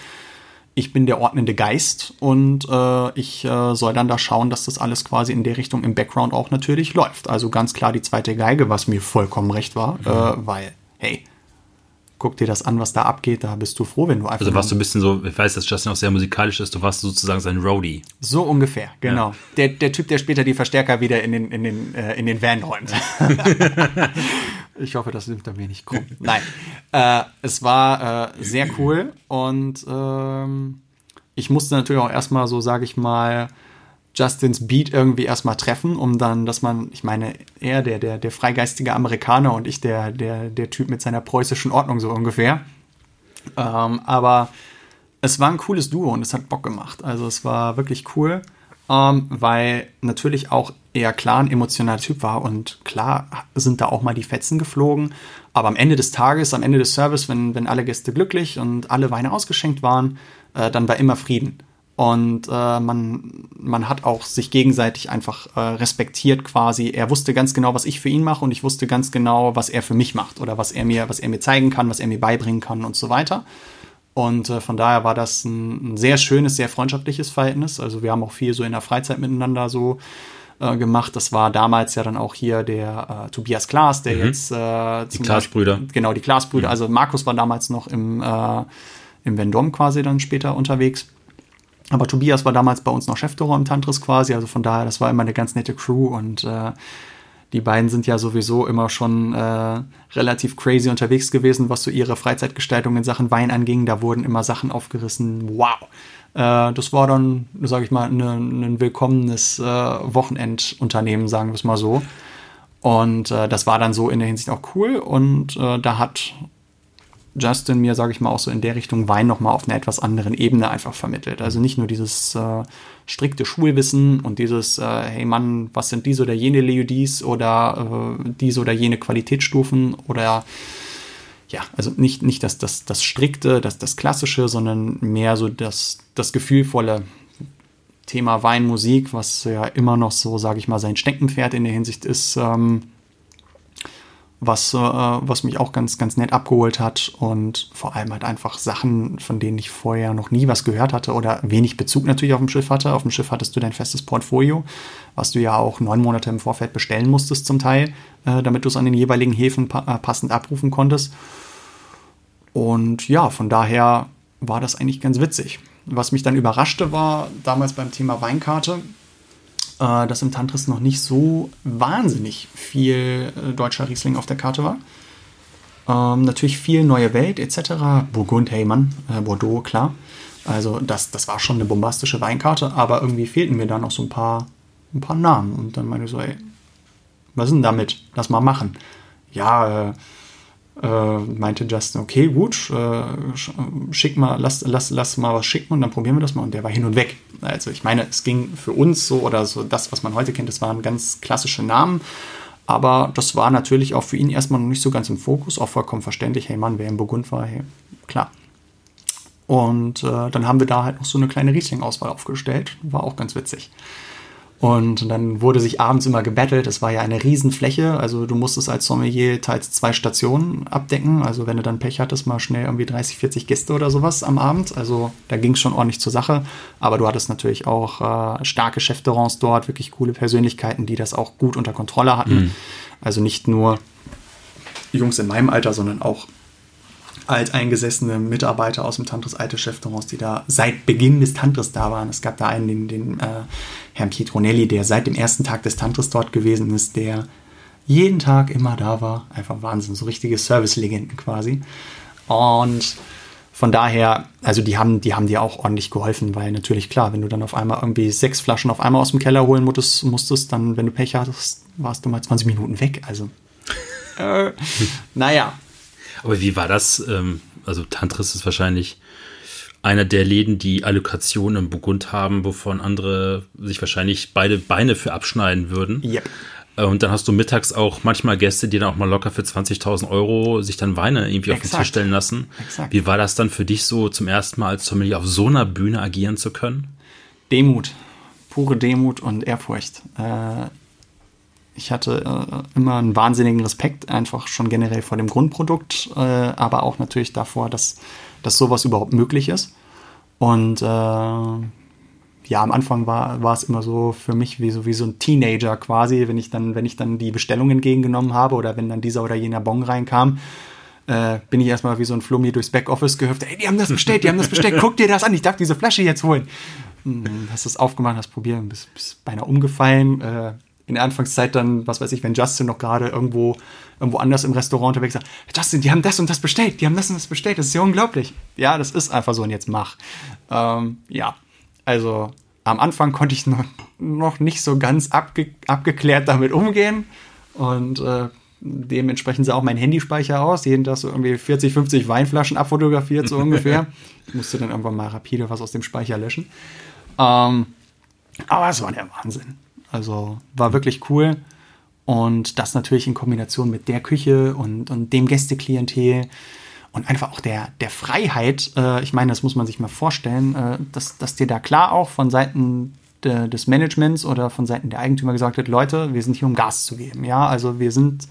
Ich bin der ordnende Geist und äh, ich äh, soll dann da schauen, dass das alles quasi in der Richtung im Background auch natürlich läuft. Also ganz klar die zweite Geige, was mir vollkommen recht war, mhm. weil, hey, guck dir das an, was da abgeht, da bist du froh, wenn du einfach. Also warst du ein bisschen so, ich weiß, dass Justin auch sehr musikalisch ist, du warst sozusagen sein Roadie. So ungefähr, genau. Ja. Der, der Typ, der später die Verstärker wieder in den, in den, äh, in den Van räumt. ich hoffe, das nimmt er mir nicht krumm. Nein. Äh, es war äh, sehr cool und ähm, ich musste natürlich auch erstmal so, sage ich mal, Justins Beat irgendwie erstmal treffen, um dann, dass man, ich meine, er, der, der, der freigeistige Amerikaner und ich, der, der, der Typ mit seiner preußischen Ordnung so ungefähr. Ähm, aber es war ein cooles Duo und es hat Bock gemacht. Also es war wirklich cool. ähm, weil natürlich auch eher klar ein emotionaler Typ war und klar sind da auch mal die Fetzen geflogen. Aber am Ende des Tages, am Ende des Service, wenn, wenn alle Gäste glücklich und alle Weine ausgeschenkt waren, äh, dann war immer Frieden. Und äh, man, man hat auch sich gegenseitig einfach äh, respektiert quasi. Er wusste ganz genau, was ich für ihn mache und ich wusste ganz genau, was er für mich macht oder was er mir, was er mir zeigen kann, was er mir beibringen kann und so weiter. Und äh, von daher war das ein, ein, sehr schönes, sehr freundschaftliches Verhältnis. Also wir haben auch viel so in der Freizeit miteinander so äh, gemacht. Das war damals ja dann auch hier der äh, Tobias Klaas, der mhm. jetzt äh, die Klaas-Brüder. Genau, die Klaas-Brüder. Mhm. Also Markus war damals noch im, äh, im Vendom quasi dann später unterwegs. Aber Tobias war damals bei uns noch Chefdoro im Tantris quasi, also von daher, das war immer eine ganz nette Crew und äh, die beiden sind ja sowieso immer schon äh, relativ crazy unterwegs gewesen, was so ihre Freizeitgestaltung in Sachen Wein anging. Da wurden immer Sachen aufgerissen. Wow. Äh, das war dann, sage ich mal, ein ne, willkommenes äh, Wochenendunternehmen, sagen wir es mal so. Und äh, das war dann so in der Hinsicht auch cool. Und äh, da hat Justin mir, sage ich mal, auch so in der Richtung Wein nochmal auf einer etwas anderen Ebene einfach vermittelt. Also nicht nur dieses äh, strikte Schulwissen und dieses, äh, hey Mann, was sind diese oder jene Leudis oder äh, diese oder jene Qualitätsstufen oder ja, also nicht, nicht das, das, das strikte, das, das klassische, sondern mehr so das, das gefühlvolle Thema Wein, Musik, was ja immer noch so, sage ich mal, sein Steckenpferd in der Hinsicht ist. Ähm, was, äh, was mich auch ganz, ganz nett abgeholt hat und vor allem halt einfach Sachen, von denen ich vorher noch nie was gehört hatte oder wenig Bezug natürlich auf dem Schiff hatte. Auf dem Schiff hattest du dein festes Portfolio, was du ja auch neun Monate im Vorfeld bestellen musstest zum Teil, äh, damit du es an den jeweiligen Häfen pa äh, passend abrufen konntest. Und ja, von daher war das eigentlich ganz witzig. Was mich dann überraschte, war damals beim Thema Weinkarte, äh, dass im Tantris noch nicht so wahnsinnig viel äh, deutscher Riesling auf der Karte war. Ähm, natürlich viel Neue Welt etc. Burgund, Heymann, äh, Bordeaux, klar. Also das, das war schon eine bombastische Weinkarte, aber irgendwie fehlten mir da noch so ein paar, ein paar Namen. Und dann meine ich so, ey, was ist denn damit? Lass mal machen. Ja, äh, äh, meinte Justin, okay, gut, äh, schick mal, lass, lass, lass mal was schicken und dann probieren wir das mal. Und der war hin und weg. Also ich meine, es ging für uns so oder so das, was man heute kennt, das waren ganz klassische Namen. Aber das war natürlich auch für ihn erstmal noch nicht so ganz im Fokus, auch vollkommen verständlich. Hey Mann, wer in Burgund war, hey, klar. Und äh, dann haben wir da halt noch so eine kleine Riesling-Auswahl aufgestellt. War auch ganz witzig. Und dann wurde sich abends immer gebettelt. Es war ja eine Riesenfläche. Also du musstest als Sommelier teils zwei Stationen abdecken. Also wenn du dann Pech hattest, mal schnell irgendwie 30, 40 Gäste oder sowas am Abend. Also da ging es schon ordentlich zur Sache. Aber du hattest natürlich auch äh, starke Chefterrants dort, wirklich coole Persönlichkeiten, die das auch gut unter Kontrolle hatten. Mhm. Also nicht nur Jungs in meinem Alter, sondern auch alteingesessene Mitarbeiter aus dem Tantris alte Chefterrants, die da seit Beginn des Tantris da waren. Es gab da einen, den, den äh, Herrn Pietronelli, der seit dem ersten Tag des Tantris dort gewesen ist, der jeden Tag immer da war. Einfach Wahnsinn, so richtige Service-Legenden quasi. Und von daher, also die haben, die haben dir auch ordentlich geholfen, weil natürlich klar, wenn du dann auf einmal irgendwie sechs Flaschen auf einmal aus dem Keller holen musstest, musstest dann, wenn du Pech hattest, warst du mal 20 Minuten weg. Also, äh, naja, aber wie war das? Ähm, also Tantris ist wahrscheinlich einer der Läden, die Allokationen im Burgund haben, wovon andere sich wahrscheinlich beide Beine für abschneiden würden. Yep. Äh, und dann hast du mittags auch manchmal Gäste, die dann auch mal locker für 20.000 Euro sich dann Weine irgendwie Exakt. auf den Tisch stellen lassen. Exakt. Wie war das dann für dich so zum ersten Mal als Sommelier auf so einer Bühne agieren zu können? Demut. Pure Demut und Ehrfurcht. Äh, ich hatte äh, immer einen wahnsinnigen Respekt, einfach schon generell vor dem Grundprodukt, aber auch natürlich davor, dass, dass sowas überhaupt möglich ist. Und äh, ja, am Anfang war, war es immer so für mich wie so, wie so ein Teenager quasi, wenn ich dann, wenn ich dann die Bestellung entgegengenommen habe oder wenn dann dieser oder jener Bon reinkam, äh, bin ich erstmal wie so ein Flummi durchs Backoffice gehüpft. Ey, die haben das bestellt, die haben das bestellt, guck dir das an, ich darf diese Flasche jetzt holen. Hm, hast es aufgemacht, hast probiert, bist, bist beinahe umgefallen. Äh, in der Anfangszeit dann, was weiß ich, wenn Justin noch gerade irgendwo, irgendwo anders im Restaurant unterwegs sagt, Justin, die haben das und das bestellt, die haben das und das bestellt, das ist ja unglaublich. Ja, das ist einfach so und jetzt mach. Ähm, ja, also am Anfang konnte ich noch, noch nicht so ganz abge abgeklärt damit umgehen und äh, dementsprechend sah auch mein Handyspeicher aus. Jeden Tag so irgendwie 40, 50 Weinflaschen abfotografiert, so ungefähr. ich musste dann irgendwann mal rapide was aus dem Speicher löschen. Ähm, Aber es war der Wahnsinn. Also war wirklich cool. Und das natürlich in Kombination mit der Küche und, und dem Gästeklientel und einfach auch der, der Freiheit. Äh, ich meine, das muss man sich mal vorstellen, äh, dass, dass dir da klar auch von Seiten de, des Managements oder von Seiten der Eigentümer gesagt wird, Leute, wir sind hier, um Gas zu geben. Ja, also wir sind,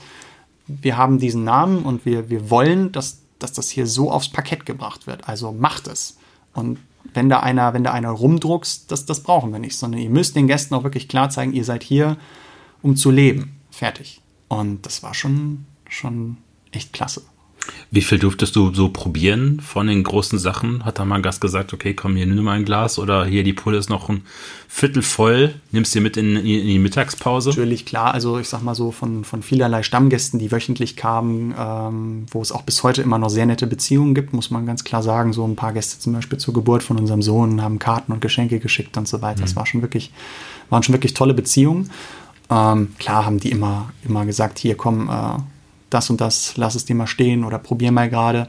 wir haben diesen Namen und wir, wir wollen, dass, dass das hier so aufs Parkett gebracht wird. Also macht es. Und wenn da einer, wenn da einer rumdruckst, das, das brauchen wir nicht, sondern ihr müsst den Gästen auch wirklich klar zeigen, ihr seid hier, um zu leben. Fertig. Und das war schon, schon echt klasse. Wie viel durftest du so probieren von den großen Sachen? Hat da mal ein Gast gesagt, okay, komm, hier nimm mal ein Glas oder hier die Pulle ist noch ein Viertel voll, nimmst du mit in, in, die Mittagspause? Natürlich, klar. Also ich sag mal so von, von vielerlei Stammgästen, die wöchentlich kamen, ähm, wo es auch bis heute immer noch sehr nette Beziehungen gibt, muss man ganz klar sagen. So ein paar Gäste zum Beispiel zur Geburt von unserem Sohn haben Karten und Geschenke geschickt und so weiter. Mhm. Das war schon wirklich, waren schon wirklich tolle Beziehungen. Ähm, klar haben die immer, immer gesagt, hier komm, äh, das und das, lass es dir mal stehen oder probier mal gerade.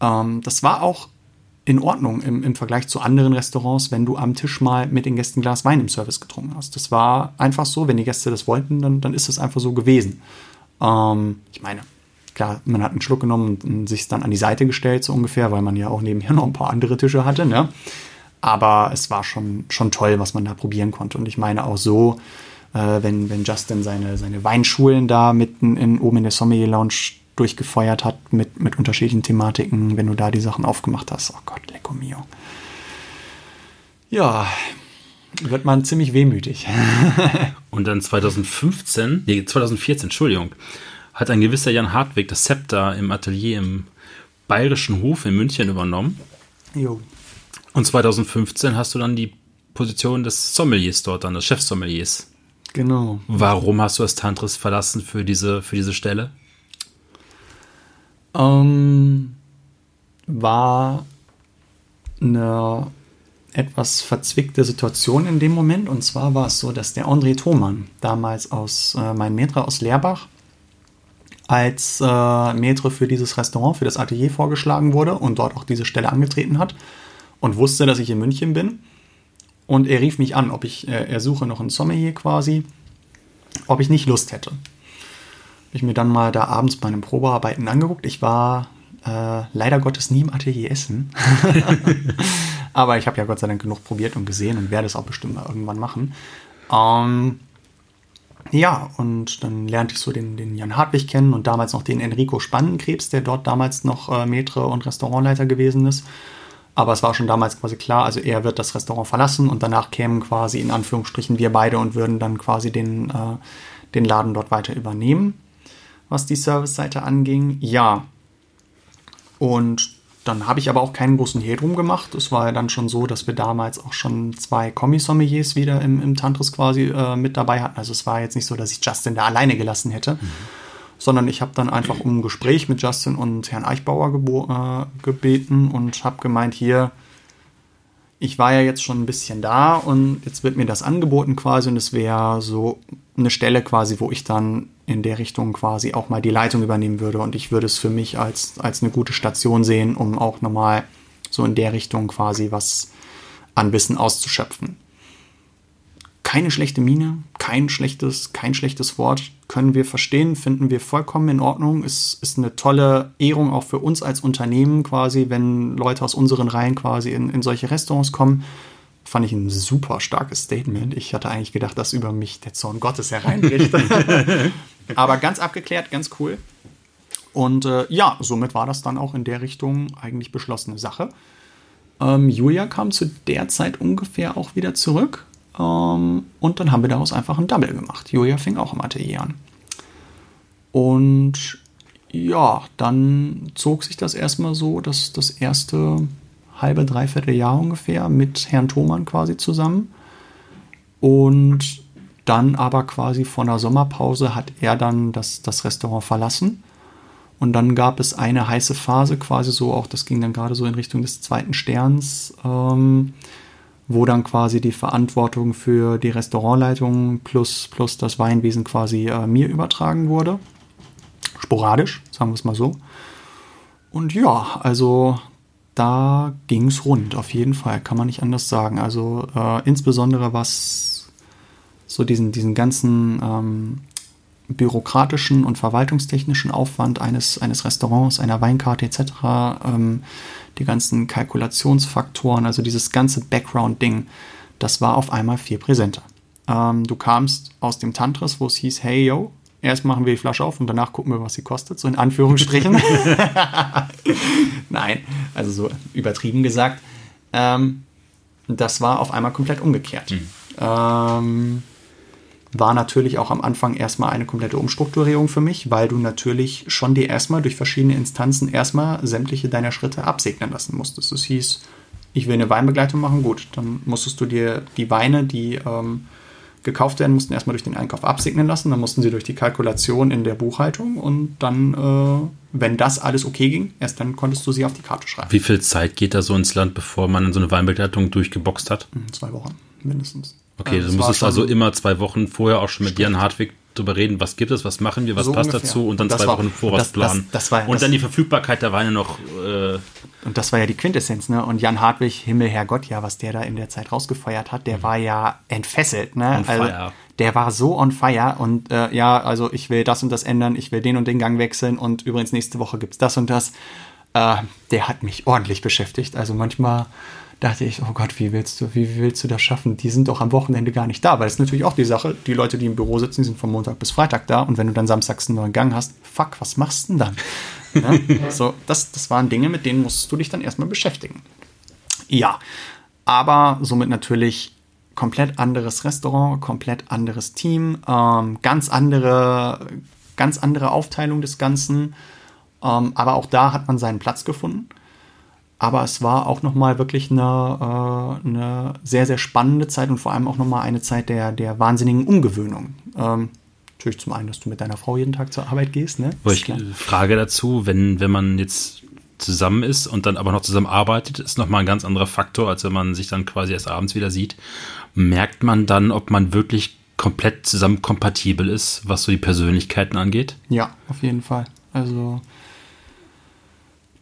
Ähm, das war auch in Ordnung im, im Vergleich zu anderen Restaurants, wenn du am Tisch mal mit den Gästen ein Glas Wein im Service getrunken hast. Das war einfach so, wenn die Gäste das wollten, dann, dann ist es einfach so gewesen. Ähm, ich meine, klar, man hat einen Schluck genommen und, sich dann an die Seite gestellt, so ungefähr, weil man ja auch nebenher noch ein paar andere Tische hatte. Ne? Aber es war schon, schon toll, was man da probieren konnte. Und ich meine auch so, äh, wenn, wenn Justin seine, seine Weinschulen da mitten in, oben in der Sommelier Lounge durchgefeuert hat mit, mit unterschiedlichen Thematiken, wenn du da die Sachen aufgemacht hast. Oh Gott, lecco mio. Ja, wird man ziemlich wehmütig. Und dann 2015, nee, 2014, Entschuldigung, hat ein gewisser Jan Hartwig das Zepter im Atelier im Bayerischen Hof in München übernommen. Jo. Und 2015 hast du dann die Position des Sommeliers dort, dann des Chefsommeliers Genau. Warum hast du das Tantris verlassen für diese, für diese Stelle? Ähm, war eine etwas verzwickte Situation in dem Moment. Und zwar war es so, dass der André Thomann, damals aus äh, mein Maitre aus Leerbach, als äh, Maitre für dieses Restaurant, für das Atelier vorgeschlagen wurde und dort auch diese Stelle angetreten hat und wusste, dass ich in München bin und er rief mich an, ob ich, äh, er suche noch einen Sommelier quasi, ob ich nicht Lust hätte. Habe ich mir dann mal da abends bei einem Probearbeiten angeguckt. Ich war äh, leider Gottes nie im Atelier essen. Aber ich habe ja Gott sei Dank genug probiert und gesehen und werde es auch bestimmt mal irgendwann machen. Ähm, ja, und dann lernte ich so den, den Jan Hartwig kennen und damals noch den Enrico Spannenkrebs, der dort damals noch äh, Maitre und Restaurantleiter gewesen ist. Aber es war schon damals quasi klar, also er wird das Restaurant verlassen und danach kämen quasi in Anführungsstrichen wir beide und würden dann quasi den, äh, den Laden dort weiter übernehmen, was die Service-Seite anging. Ja. Und dann habe ich aber auch keinen großen Hehl drum gemacht. Es war ja dann schon so, dass wir damals auch schon zwei Kommissommeliers wieder im, im Tantris quasi äh, mit dabei hatten. Also es war jetzt nicht so, dass ich Justin da alleine gelassen hätte. Mhm sondern ich habe dann einfach um ein Gespräch mit Justin und Herrn Eichbauer äh, gebeten und habe gemeint, hier, ich war ja jetzt schon ein bisschen da und jetzt wird mir das angeboten quasi und es wäre so eine Stelle quasi, wo ich dann in der Richtung quasi auch mal die Leitung übernehmen würde und ich würde es für mich als, als eine gute Station sehen, um auch nochmal so in der Richtung quasi was an Wissen auszuschöpfen keine schlechte Miene, kein schlechtes, kein schlechtes Wort, können wir verstehen, finden wir vollkommen in Ordnung. Es ist eine tolle Ehrung auch für uns als Unternehmen quasi, wenn Leute aus unseren Reihen quasi in, in solche Restaurants kommen. Fand ich ein super starkes Statement. Ich hatte eigentlich gedacht, dass über mich der Zorn Gottes hereinbricht. Aber ganz abgeklärt, ganz cool. Und äh, ja, somit war das dann auch in der Richtung eigentlich beschlossene Sache. Ähm, Julia kam zu der Zeit ungefähr auch wieder zurück. Ähm, und dann haben wir daraus einfach ein Double gemacht. Julia fing auch im Atelier an. Und ja, dann zog sich das erstmal so, dass das erste halbe, dreiviertel Jahr ungefähr mit Herrn Thomann quasi zusammen. Und dann aber quasi vor einer Sommerpause hat er dann das, das Restaurant verlassen. Und dann gab es eine heiße Phase, quasi so auch, das ging dann gerade so in Richtung des zweiten Sterns, ähm, wo dann quasi die Verantwortung für die Restaurantleitung plus, plus das Weinwesen quasi äh, mir übertragen wurde. Sporadisch, sagen wir es mal so. Und ja, also da ging es rund, auf jeden Fall, kann man nicht anders sagen. Also äh, insbesondere was so diesen, diesen ganzen ähm, bürokratischen und verwaltungstechnischen Aufwand eines, eines Restaurants, einer Weinkarte etc., ähm, die ganzen Kalkulationsfaktoren, also dieses ganze Background-Ding, das war auf einmal viel präsenter. Ähm, du kamst aus dem Tantris, wo es hieß, hey yo, erst machen wir die Flasche auf und danach gucken wir, was sie kostet, so in Anführungsstrichen. Nein, also so übertrieben gesagt. Ähm, das war auf einmal komplett umgekehrt. Mhm. Ähm, war natürlich auch am Anfang erstmal eine komplette Umstrukturierung für mich, weil du natürlich schon dir erstmal durch verschiedene Instanzen erstmal sämtliche deiner Schritte absegnen lassen musstest. Das hieß, ich will eine Weinbegleitung machen, gut, dann musstest du dir die Weine, die ähm, gekauft werden mussten, erstmal durch den Einkauf absegnen lassen, dann mussten sie durch die Kalkulation in der Buchhaltung und dann, äh, wenn das alles okay ging, erst dann konntest du sie auf die Karte schreiben. Wie viel Zeit geht da so ins Land, bevor man so eine Weinbegleitung durchgeboxt hat? Hm, zwei Wochen mindestens. Okay, also du musstest also immer zwei Wochen vorher auch schon mit Jan Hartwig drüber reden, was gibt es, was machen wir, was so passt ungefähr. dazu und dann und zwei war, Wochen Voraus planen. Das, das, war, und dann die Verfügbarkeit der Weine noch. Äh und das war ja die Quintessenz, ne? Und Jan Hartwig, Himmel, Herrgott, ja, was der da in der Zeit rausgefeuert hat, der mhm. war ja entfesselt, ne? On also, der war so on fire und äh, ja, also ich will das und das ändern, ich will den und den Gang wechseln und übrigens nächste Woche gibt es das und das. Äh, der hat mich ordentlich beschäftigt. Also manchmal dachte ich, oh Gott, wie willst du, wie willst du das schaffen? Die sind doch am Wochenende gar nicht da, weil das ist natürlich auch die Sache, die Leute, die im Büro sitzen, die sind von Montag bis Freitag da und wenn du dann samstags einen neuen Gang hast, fuck, was machst du denn dann? Ja? so, das, das waren Dinge, mit denen musstest du dich dann erstmal beschäftigen. Ja, aber somit natürlich komplett anderes Restaurant, komplett anderes Team, ähm, ganz andere, ganz andere Aufteilung des Ganzen. Ähm, aber auch da hat man seinen Platz gefunden. Aber es war auch nochmal wirklich eine, äh, eine sehr, sehr spannende Zeit und vor allem auch nochmal eine Zeit der, der wahnsinnigen Umgewöhnung. Ähm, natürlich zum einen, dass du mit deiner Frau jeden Tag zur Arbeit gehst. Ne? Ich Frage dazu, wenn, wenn man jetzt zusammen ist und dann aber noch zusammen arbeitet, ist nochmal ein ganz anderer Faktor, als wenn man sich dann quasi erst abends wieder sieht. Merkt man dann, ob man wirklich komplett zusammen kompatibel ist, was so die Persönlichkeiten angeht? Ja, auf jeden Fall. Also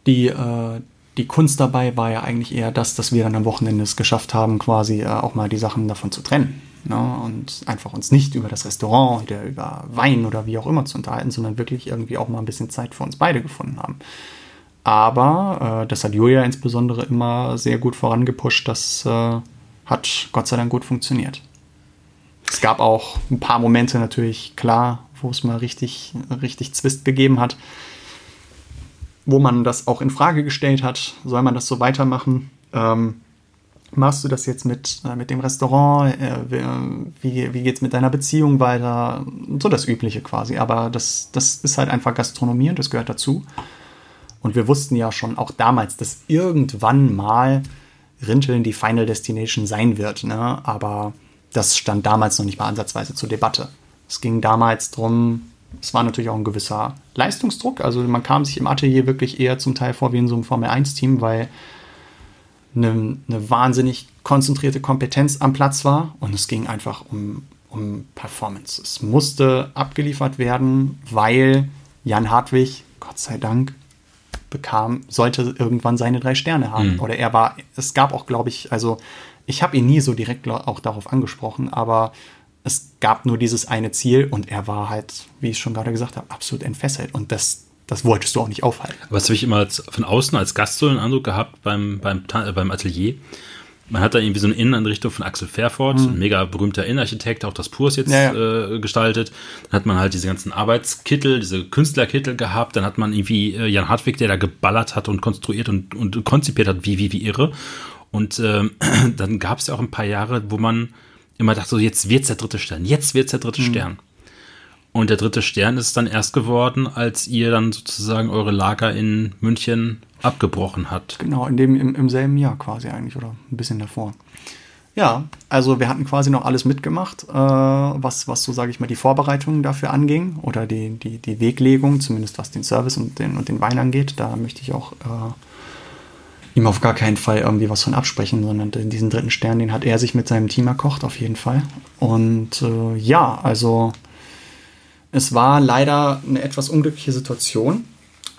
die, äh, die Kunst dabei war ja eigentlich eher das, dass wir dann am Wochenende es geschafft haben, quasi äh, auch mal die Sachen davon zu trennen. Ne? Und einfach uns nicht über das Restaurant oder über Wein oder wie auch immer zu unterhalten, sondern wirklich irgendwie auch mal ein bisschen Zeit für uns beide gefunden haben. Aber äh, das hat Julia insbesondere immer sehr gut vorangepusht. Das äh, hat Gott sei Dank gut funktioniert. Es gab auch ein paar Momente natürlich, klar, wo es mal richtig, richtig Zwist gegeben hat wo man das auch in Frage gestellt hat, soll man das so weitermachen? Ähm, machst du das jetzt mit, äh, mit dem Restaurant? Äh, wie, wie geht es mit deiner Beziehung weiter? So das Übliche quasi. Aber das, das ist halt einfach Gastronomie und das gehört dazu. Und wir wussten ja schon auch damals, dass irgendwann mal Rinteln die Final Destination sein wird. Ne? Aber das stand damals noch nicht mal ansatzweise zur Debatte. Es ging damals darum, es war natürlich auch ein gewisser Leistungsdruck. Also man kam sich im Atelier wirklich eher zum Teil vor wie in so einem Formel-1-Team, weil eine, eine, wahnsinnig konzentrierte Kompetenz am Platz war und es ging einfach um, um Performance. Es musste abgeliefert werden, weil Jan Hartwig, Gott sei Dank, bekam, sollte irgendwann seine drei Sterne haben. Mhm. Oder er war, es gab auch, glaube ich, also ich habe ihn nie so direkt auch darauf angesprochen, aber es gab nur dieses eine Ziel und er war halt, wie ich schon gerade gesagt habe, absolut entfesselt. Und das, das wolltest du auch nicht aufhalten. Aber das habe ich immer als, von außen als Gast so einen Eindruck gehabt beim, beim, äh, beim Atelier. Man hat da irgendwie so eine Innenanrichtung von Axel Fairford, mhm. ein mega berühmter Innenarchitekt, auch das Purs jetzt ja, ja. Äh, gestaltet. Dann hat man halt diese ganzen Arbeitskittel, diese Künstlerkittel gehabt. Dann hat man irgendwie äh, Jan Hartwig, der da geballert hat und konstruiert und, und konzipiert hat, wie, wie, wie irre. Und ähm, dann gab es ja auch ein paar Jahre, wo man immer dachte, so jetzt wird's der dritte Stern, jetzt wird's der dritte mhm. Stern. Und der dritte Stern ist dann erst geworden, als ihr dann sozusagen eure Lager in München abgebrochen habt. Genau, in dem, im, im selben Jahr quasi eigentlich oder ein bisschen davor. Ja, also wir hatten quasi noch alles mitgemacht, äh, was, was so, sage ich mal, die Vorbereitungen dafür anging oder die, die, die Weglegung, zumindest was den Service und den, und den Wein angeht. Da möchte ich auch äh, ihm auf gar keinen Fall irgendwie was von absprechen, sondern diesen dritten Stern, den hat er sich mit seinem Team erkocht, auf jeden Fall. Und äh, ja, also es war leider eine etwas unglückliche Situation,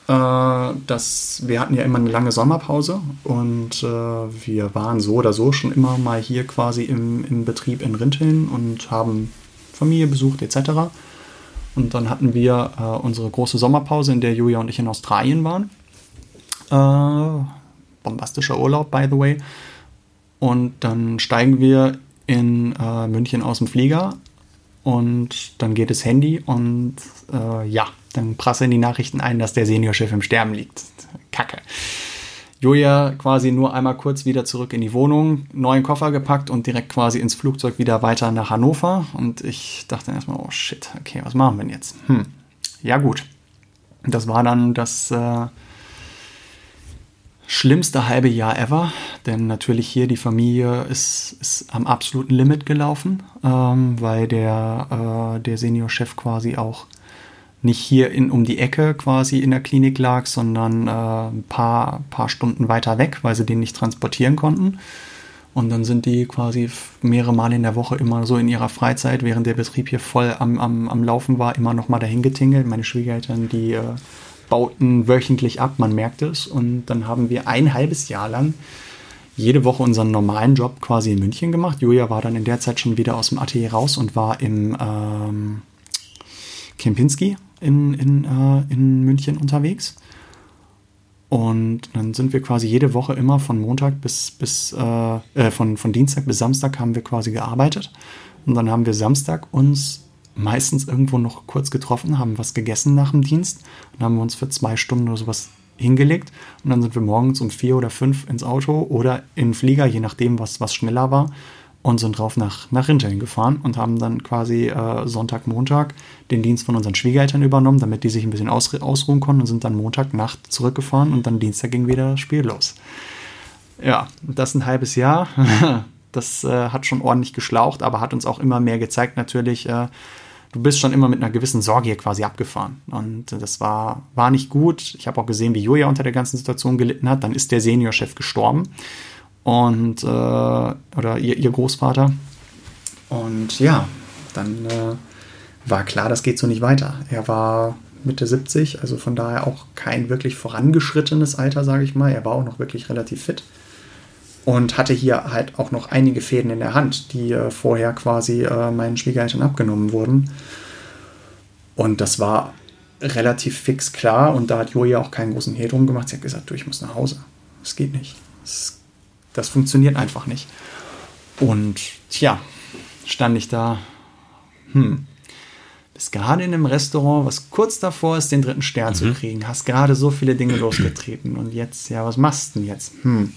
äh, dass wir hatten ja immer eine lange Sommerpause und äh, wir waren so oder so schon immer mal hier quasi im, im Betrieb in Rinteln und haben Familie besucht etc. Und dann hatten wir äh, unsere große Sommerpause, in der Julia und ich in Australien waren. Bombastischer Urlaub, by the way. Und dann steigen wir in äh, München aus dem Flieger und dann geht das Handy und äh, ja, dann prasseln die Nachrichten ein, dass der Seniorchef im Sterben liegt. Kacke. Julia quasi nur einmal kurz wieder zurück in die Wohnung, neuen Koffer gepackt und direkt quasi ins Flugzeug wieder weiter nach Hannover. Und ich dachte erstmal, oh shit, okay, was machen wir denn jetzt? Hm. Ja, gut. Das war dann das äh, schlimmste halbe Jahr ever, denn natürlich hier die Familie ist, ist am absoluten Limit gelaufen, ähm, weil der, äh, der Seniorchef quasi auch nicht hier in, um die Ecke quasi in der Klinik lag, sondern äh, ein paar, paar Stunden weiter weg, weil sie den nicht transportieren konnten. Und dann sind die quasi mehrere Male in der Woche immer so in ihrer Freizeit, während der Betrieb hier voll am, am, am Laufen war, immer noch mal dahin getingelt. Meine Schwiegereltern, die äh, bauten wöchentlich ab, man merkt es. Und dann haben wir ein halbes Jahr lang jede Woche unseren normalen Job quasi in München gemacht. Julia war dann in der Zeit schon wieder aus dem Atelier raus und war im ähm, Kempinski in, in, äh, in München unterwegs. Und dann sind wir quasi jede Woche immer von Montag bis, bis äh, äh, von, von Dienstag bis Samstag haben wir quasi gearbeitet. Und dann haben wir Samstag uns meistens irgendwo noch kurz getroffen, haben was gegessen nach dem Dienst und haben wir uns für zwei Stunden oder sowas hingelegt. Und dann sind wir morgens um vier oder fünf ins Auto oder in den Flieger, je nachdem, was, was schneller war und sind drauf nach, nach Rinteln gefahren und haben dann quasi äh, Sonntag, Montag den Dienst von unseren Schwiegereltern übernommen, damit die sich ein bisschen aus, ausruhen konnten und sind dann Montag Nacht zurückgefahren und dann Dienstag ging wieder das Spiel los. Ja, das ein halbes Jahr. Das äh, hat schon ordentlich geschlaucht, aber hat uns auch immer mehr gezeigt, natürlich, äh, du bist schon immer mit einer gewissen Sorge hier quasi abgefahren. Und das war, war nicht gut. Ich habe auch gesehen, wie Julia unter der ganzen Situation gelitten hat. Dann ist der Seniorchef gestorben und äh, oder ihr, ihr, Großvater. Und ja, dann äh, war klar, das geht so nicht weiter. Er war Mitte 70, also von daher auch kein wirklich vorangeschrittenes Alter, sage ich mal. Er war auch noch wirklich relativ fit und hatte hier halt auch noch einige Fäden in der Hand, die äh, vorher quasi äh, meinen Schwiegereltern abgenommen wurden. Und das war relativ fix klar und da hat Julia auch keinen großen Hehl drum gemacht. Sie hat gesagt, du, ich muss nach Hause. Das geht nicht. Das das funktioniert einfach nicht. Und tja, stand ich da, hm, bist gerade in einem Restaurant, was kurz davor ist, den dritten Stern mhm. zu kriegen, hast gerade so viele Dinge losgetreten und jetzt, ja, was machst du denn jetzt? Hm.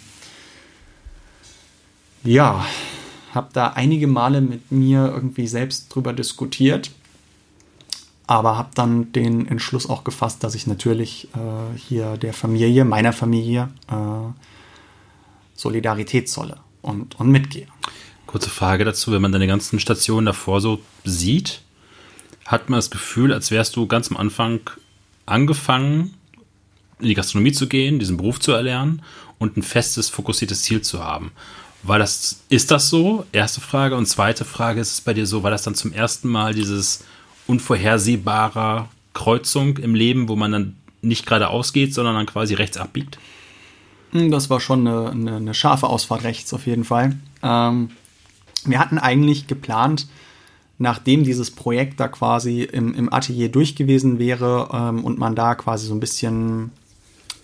Ja, habe da einige Male mit mir irgendwie selbst drüber diskutiert, aber habe dann den Entschluss auch gefasst, dass ich natürlich äh, hier der Familie, meiner Familie, äh, Solidarität zolle und, und mitgehe. Kurze Frage dazu, wenn man deine ganzen Stationen davor so sieht, hat man das Gefühl, als wärst du ganz am Anfang angefangen, in die Gastronomie zu gehen, diesen Beruf zu erlernen und ein festes, fokussiertes Ziel zu haben. War das, ist das so? Erste Frage. Und zweite Frage, ist es bei dir so, war das dann zum ersten Mal dieses unvorhersehbare Kreuzung im Leben, wo man dann nicht geradeaus geht, sondern dann quasi rechts abbiegt? Hm, das war schon eine, eine, eine scharfe Ausfahrt rechts auf jeden Fall. Ähm, wir hatten eigentlich geplant, nachdem dieses Projekt da quasi im, im Atelier durch gewesen wäre ähm, und man da quasi so ein bisschen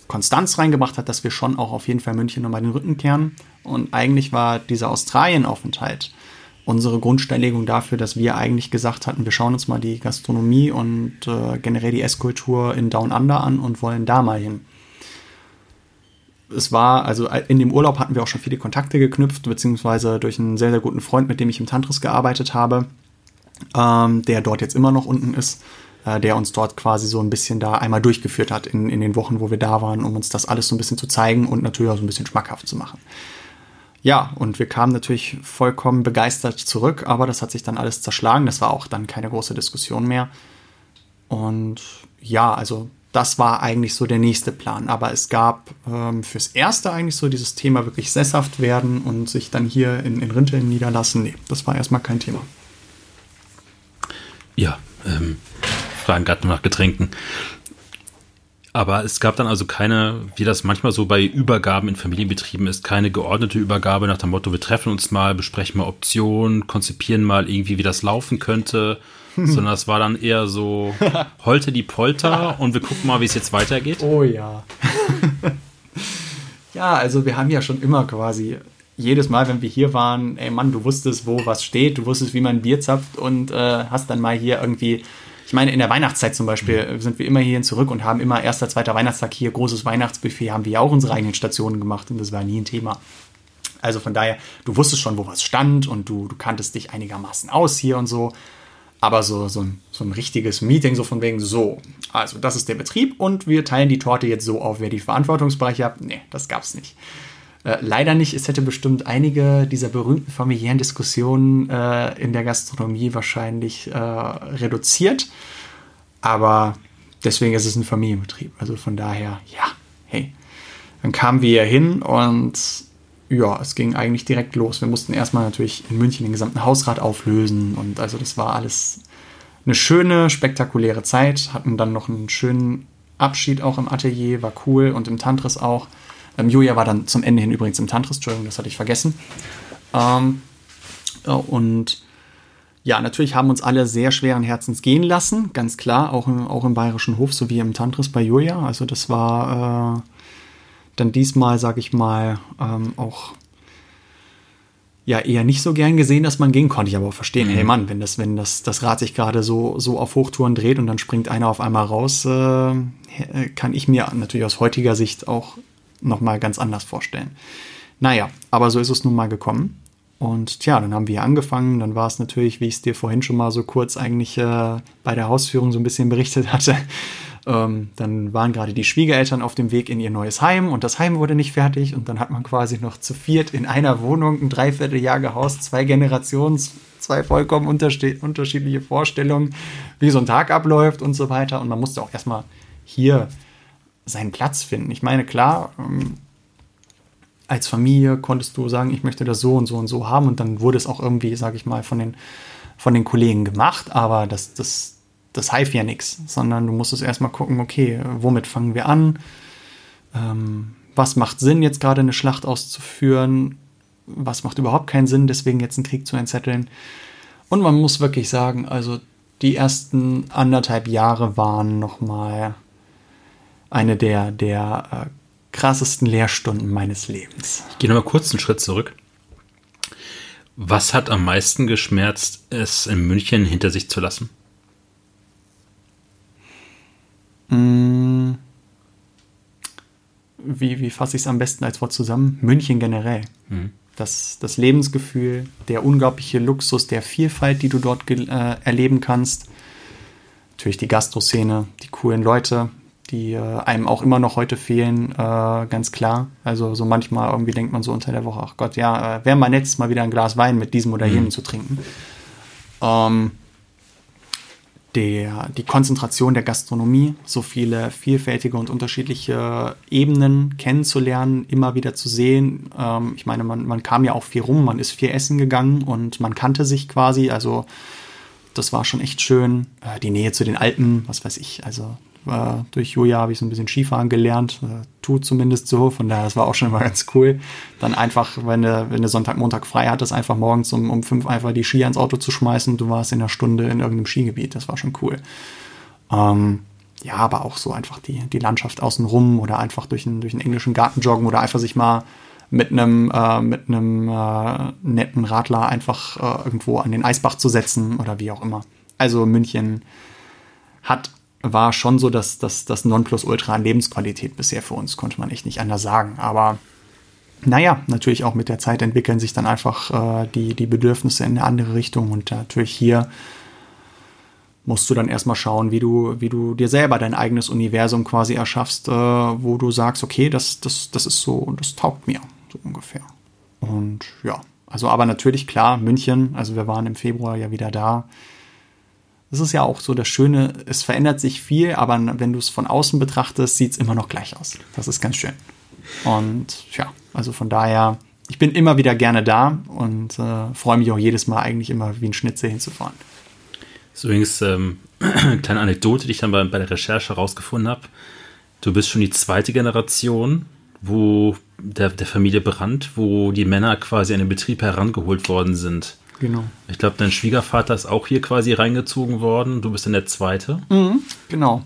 Konstanz reingebracht hat, dass wir schon auch auf jeden Fall München nochmal den Rücken kehren. Und eigentlich war dieser Australienaufenthalt unsere Grundstellung dafür, dass wir eigentlich gesagt hatten, wir schauen uns mal die Gastronomie und äh, generell die Esskultur in Down Under an und wollen da mal hin es war, also in dem Urlaub hatten wir auch schon viele Kontakte geknüpft, beziehungsweise durch einen sehr, sehr guten Freund, mit dem ich im Tantris gearbeitet habe, ähm, der dort jetzt immer noch unten ist, äh, der uns dort quasi so ein bisschen da einmal durchgeführt hat in, in den Wochen, wo wir da waren, um uns das alles so ein bisschen zu zeigen und natürlich auch so ein bisschen schmackhaft zu machen. Ja, und wir kamen natürlich vollkommen begeistert zurück, aber das hat sich dann alles zerschlagen. Das war auch dann keine große Diskussion mehr. Und ja, also das war eigentlich so der nächste Plan. Aber es gab ähm, fürs Erste eigentlich so dieses Thema wirklich sesshaft werden und sich dann hier in, in Rinteln niederlassen. Nee, das war erstmal kein Thema. Ja, ähm, fragen gerade nach Getränken. Aber es gab dann also keine, wie das manchmal so bei Übergaben in Familienbetrieben ist, keine geordnete Übergabe nach dem Motto, wir treffen uns mal, besprechen mal Optionen, konzipieren mal irgendwie, wie das laufen könnte, sondern es war dann eher so Holte die Polter und wir gucken mal, wie es jetzt weitergeht. Oh ja. ja, also wir haben ja schon immer quasi jedes Mal, wenn wir hier waren, ey Mann, du wusstest, wo was steht, du wusstest, wie man Bier zapft und äh, hast dann mal hier irgendwie ich meine, in der Weihnachtszeit zum Beispiel mhm. sind wir immer hierhin zurück und haben immer erster, zweiter Weihnachtstag hier, großes Weihnachtsbuffet, haben wir ja auch unsere eigenen Stationen gemacht und das war nie ein Thema. Also von daher, du wusstest schon, wo was stand und du, du kanntest dich einigermaßen aus hier und so. Aber so, so, ein, so ein richtiges Meeting, so von wegen, so, also das ist der Betrieb und wir teilen die Torte jetzt so auf, wer die Verantwortungsbereiche hat. Nee, das gab's nicht. Äh, leider nicht. Es hätte bestimmt einige dieser berühmten familiären Diskussionen äh, in der Gastronomie wahrscheinlich äh, reduziert. Aber deswegen ist es ein Familienbetrieb. Also von daher, ja, hey. Dann kamen wir hier hin und ja, es ging eigentlich direkt los. Wir mussten erstmal natürlich in München den gesamten Hausrat auflösen und also das war alles eine schöne, spektakuläre Zeit. Hatten dann noch einen schönen Abschied auch im Atelier, war cool und im Tantris auch. Ähm, Julia war dann zum Ende hin übrigens im Tantris, Entschuldigung, das hatte ich vergessen. Ähm, und ja, natürlich haben uns alle sehr schweren Herzens gehen lassen, ganz klar, auch im, auch im Bayerischen Hof sowie im Tantris bei Julia. Also das war äh, dann diesmal, sag ich mal, ähm, auch ja eher nicht so gern gesehen, dass man gehen konnte ich aber auch verstehen. Mhm. Hey Mann, wenn das, wenn das, das Rad sich gerade so, so auf Hochtouren dreht und dann springt einer auf einmal raus, äh, kann ich mir natürlich aus heutiger Sicht auch nochmal ganz anders vorstellen. Naja, aber so ist es nun mal gekommen. Und tja, dann haben wir angefangen. Dann war es natürlich, wie ich es dir vorhin schon mal so kurz eigentlich äh, bei der Hausführung so ein bisschen berichtet hatte. Ähm, dann waren gerade die Schwiegereltern auf dem Weg in ihr neues Heim und das Heim wurde nicht fertig. Und dann hat man quasi noch zu viert in einer Wohnung ein Dreivierteljahr gehaust, zwei Generationen, zwei vollkommen unterschiedliche Vorstellungen, wie so ein Tag abläuft und so weiter. Und man musste auch erstmal hier seinen Platz finden. Ich meine, klar, ähm, als Familie konntest du sagen, ich möchte das so und so und so haben und dann wurde es auch irgendwie, sage ich mal, von den, von den Kollegen gemacht, aber das, das, das half ja nichts, sondern du musstest erstmal gucken, okay, womit fangen wir an? Ähm, was macht Sinn, jetzt gerade eine Schlacht auszuführen? Was macht überhaupt keinen Sinn, deswegen jetzt einen Krieg zu entzetteln? Und man muss wirklich sagen, also die ersten anderthalb Jahre waren nochmal eine der, der äh, krassesten Lehrstunden meines Lebens. Ich gehe nochmal kurz einen Schritt zurück. Was hat am meisten geschmerzt, es in München hinter sich zu lassen? Mm. Wie, wie fasse ich es am besten als Wort zusammen? München generell. Mhm. Das, das Lebensgefühl, der unglaubliche Luxus, der Vielfalt, die du dort äh, erleben kannst. Natürlich die Gastroszene, die coolen Leute, die äh, einem auch immer noch heute fehlen, äh, ganz klar. Also so manchmal irgendwie denkt man so unter der Woche, ach Gott, ja, äh, wäre mal nett, mal wieder ein Glas Wein mit diesem oder jenem mhm. zu trinken. Ähm, der, die Konzentration der Gastronomie, so viele vielfältige und unterschiedliche Ebenen kennenzulernen, immer wieder zu sehen. Ähm, ich meine, man, man kam ja auch viel rum, man ist viel essen gegangen und man kannte sich quasi, also das war schon echt schön. Äh, die Nähe zu den Alpen, was weiß ich, also äh, durch Julia habe ich so ein bisschen Skifahren gelernt, äh, tut zumindest so, von daher, das war auch schon mal ganz cool. Dann einfach, wenn du, wenn du Sonntag, Montag frei hattest, einfach morgens um, um fünf einfach die Ski ans Auto zu schmeißen du warst in einer Stunde in irgendeinem Skigebiet, das war schon cool. Ähm, ja, aber auch so einfach die, die Landschaft außenrum oder einfach durch einen, durch einen englischen Garten joggen oder einfach sich mal mit einem äh, mit einem äh, netten Radler einfach äh, irgendwo an den Eisbach zu setzen oder wie auch immer. Also München hat war schon so dass das, das Nonplusultra an Lebensqualität bisher für uns, konnte man echt nicht anders sagen. Aber naja, natürlich auch mit der Zeit entwickeln sich dann einfach äh, die, die Bedürfnisse in eine andere Richtung und natürlich hier musst du dann erstmal schauen, wie du, wie du dir selber dein eigenes Universum quasi erschaffst, äh, wo du sagst, okay, das, das, das ist so, das taugt mir, so ungefähr. Und ja, also aber natürlich klar, München, also wir waren im Februar ja wieder da, das ist ja auch so das Schöne, es verändert sich viel, aber wenn du es von außen betrachtest, sieht es immer noch gleich aus. Das ist ganz schön. Und ja, also von daher, ich bin immer wieder gerne da und äh, freue mich auch jedes Mal eigentlich immer wie ein Schnitzel hinzufahren. Das ist übrigens ähm, eine kleine Anekdote, die ich dann bei, bei der Recherche herausgefunden habe. Du bist schon die zweite Generation, wo der, der Familie Brandt, wo die Männer quasi an den Betrieb herangeholt worden sind. Genau. Ich glaube, dein Schwiegervater ist auch hier quasi reingezogen worden. Du bist dann der Zweite. Mhm, genau.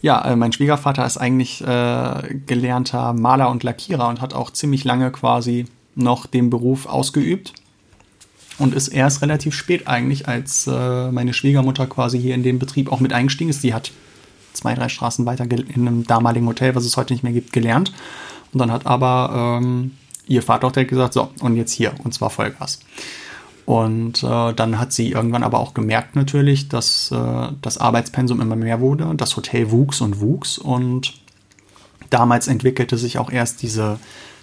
Ja, äh, mein Schwiegervater ist eigentlich äh, gelernter Maler und Lackierer und hat auch ziemlich lange quasi noch den Beruf ausgeübt. Und ist erst relativ spät eigentlich, als äh, meine Schwiegermutter quasi hier in den Betrieb auch mit eingestiegen ist. Die hat zwei, drei Straßen weiter in einem damaligen Hotel, was es heute nicht mehr gibt, gelernt. Und dann hat aber ähm, ihr Vater auch direkt gesagt, so, und jetzt hier, und zwar Vollgas. Und äh, dann hat sie irgendwann aber auch gemerkt natürlich, dass äh, das Arbeitspensum immer mehr wurde. Das Hotel wuchs und wuchs. Und damals entwickelte sich auch erst diese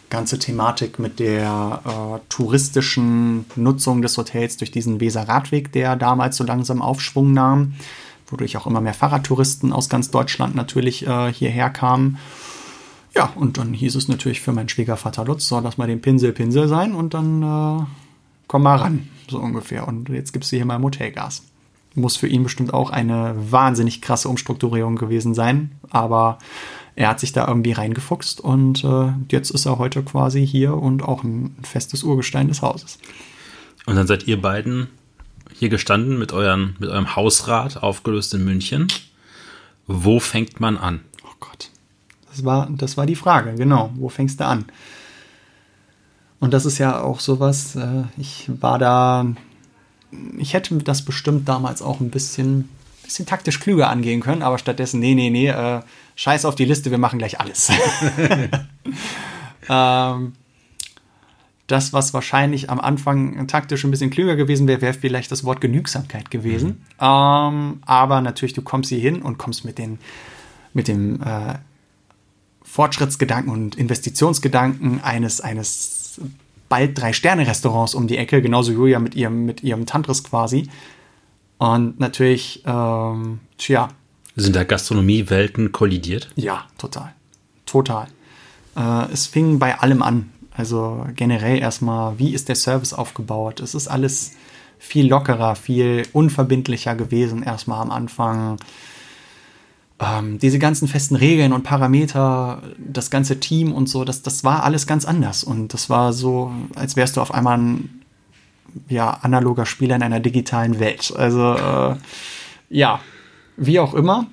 ganze Thematik mit der äh, touristischen Nutzung des Hotels durch diesen Weser-Radweg, der damals so langsam Aufschwung nahm, wodurch auch immer mehr Fahrradtouristen aus ganz Deutschland natürlich äh, hierher kamen. Ja, und dann hieß es natürlich für meinen Schwiegervater Lutz, soll das mal den Pinsel Pinsel sein und dann äh, komm mal ran, so ungefähr. Und jetzt gibst du hier mal Motelgas. Muss für ihn bestimmt auch eine wahnsinnig krasse Umstrukturierung gewesen sein, aber er hat sich da irgendwie reingefuchst und äh, jetzt ist er heute quasi hier und auch ein festes Urgestein des Hauses. Und dann seid ihr beiden hier gestanden mit, euren, mit eurem Hausrat, aufgelöst in München. Wo fängt man an? Oh Gott. Das war, das war die Frage, genau. Wo fängst du an? Und das ist ja auch sowas, äh, ich war da, ich hätte das bestimmt damals auch ein bisschen, bisschen taktisch klüger angehen können, aber stattdessen, nee, nee, nee, äh, scheiß auf die Liste, wir machen gleich alles. ähm, das, was wahrscheinlich am Anfang taktisch ein bisschen klüger gewesen wäre, wäre vielleicht das Wort Genügsamkeit gewesen. Mhm. Ähm, aber natürlich, du kommst hier hin und kommst mit, den, mit dem äh, Fortschrittsgedanken und Investitionsgedanken eines, eines bald drei Sterne-Restaurants um die Ecke, genauso Julia mit ihrem, mit ihrem Tantris quasi. Und natürlich, ähm, tja. Sind da Gastronomiewelten kollidiert? Ja, total. Total. Äh, es fing bei allem an. Also generell erstmal, wie ist der Service aufgebaut? Es ist alles viel lockerer, viel unverbindlicher gewesen erstmal am Anfang ähm, diese ganzen festen Regeln und Parameter, das ganze Team und so, das, das war alles ganz anders. Und das war so, als wärst du auf einmal ein ja, analoger Spieler in einer digitalen Welt. Also äh, ja, wie auch immer.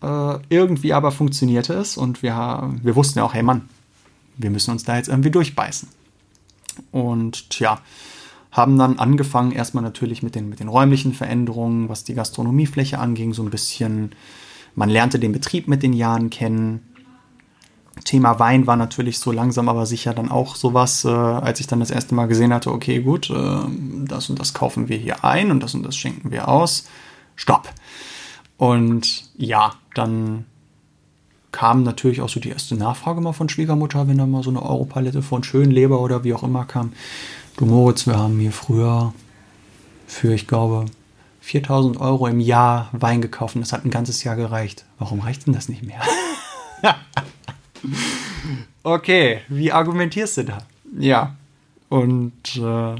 Äh, irgendwie aber funktionierte es und wir, wir wussten ja auch, hey Mann, wir müssen uns da jetzt irgendwie durchbeißen. Und tja, haben dann angefangen erstmal natürlich mit den, mit den räumlichen Veränderungen, was die Gastronomiefläche anging, so ein bisschen man lernte den Betrieb mit den Jahren kennen. Thema Wein war natürlich so langsam aber sicher dann auch sowas, äh, als ich dann das erste Mal gesehen hatte, okay, gut, äh, das und das kaufen wir hier ein und das und das schenken wir aus. Stopp. Und ja, dann kam natürlich auch so die erste Nachfrage mal von Schwiegermutter, wenn da mal so eine Europalette von Schönleber oder wie auch immer kam. Du Moritz, wir haben hier früher für, ich glaube, 4000 Euro im Jahr Wein gekauft und das hat ein ganzes Jahr gereicht. Warum reicht denn das nicht mehr? okay, wie argumentierst du da? Ja, und äh,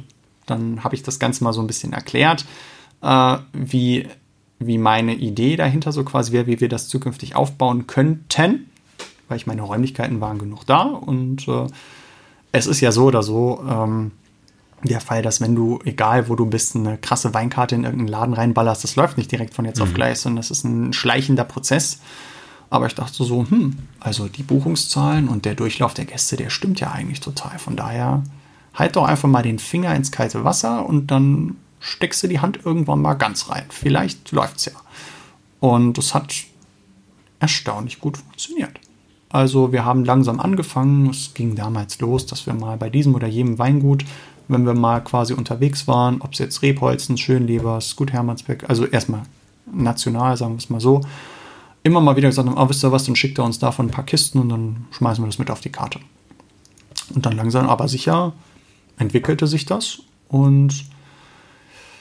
dann habe ich das Ganze mal so ein bisschen erklärt, äh, wie, wie meine Idee dahinter so quasi wäre, wie wir das zukünftig aufbauen könnten, weil ich meine Räumlichkeiten waren genug da und äh, es ist ja so oder so, ähm, der Fall, dass wenn du, egal wo du bist, eine krasse Weinkarte in irgendeinen Laden reinballerst, das läuft nicht direkt von jetzt mhm. auf gleich, sondern das ist ein schleichender Prozess. Aber ich dachte so, hm, also die Buchungszahlen und der Durchlauf der Gäste, der stimmt ja eigentlich total. Von daher halt doch einfach mal den Finger ins kalte Wasser und dann steckst du die Hand irgendwann mal ganz rein. Vielleicht läuft's ja. Und es hat erstaunlich gut funktioniert. Also wir haben langsam angefangen. Es ging damals los, dass wir mal bei diesem oder jenem Weingut wenn wir mal quasi unterwegs waren, ob es jetzt Rebholzen, Schönlebers, Gut Hermannsbeck, also erstmal national, sagen wir es mal so, immer mal wieder gesagt haben, ah, wisst ihr was, dann schickt er uns davon ein paar Kisten und dann schmeißen wir das mit auf die Karte. Und dann langsam aber sicher entwickelte sich das und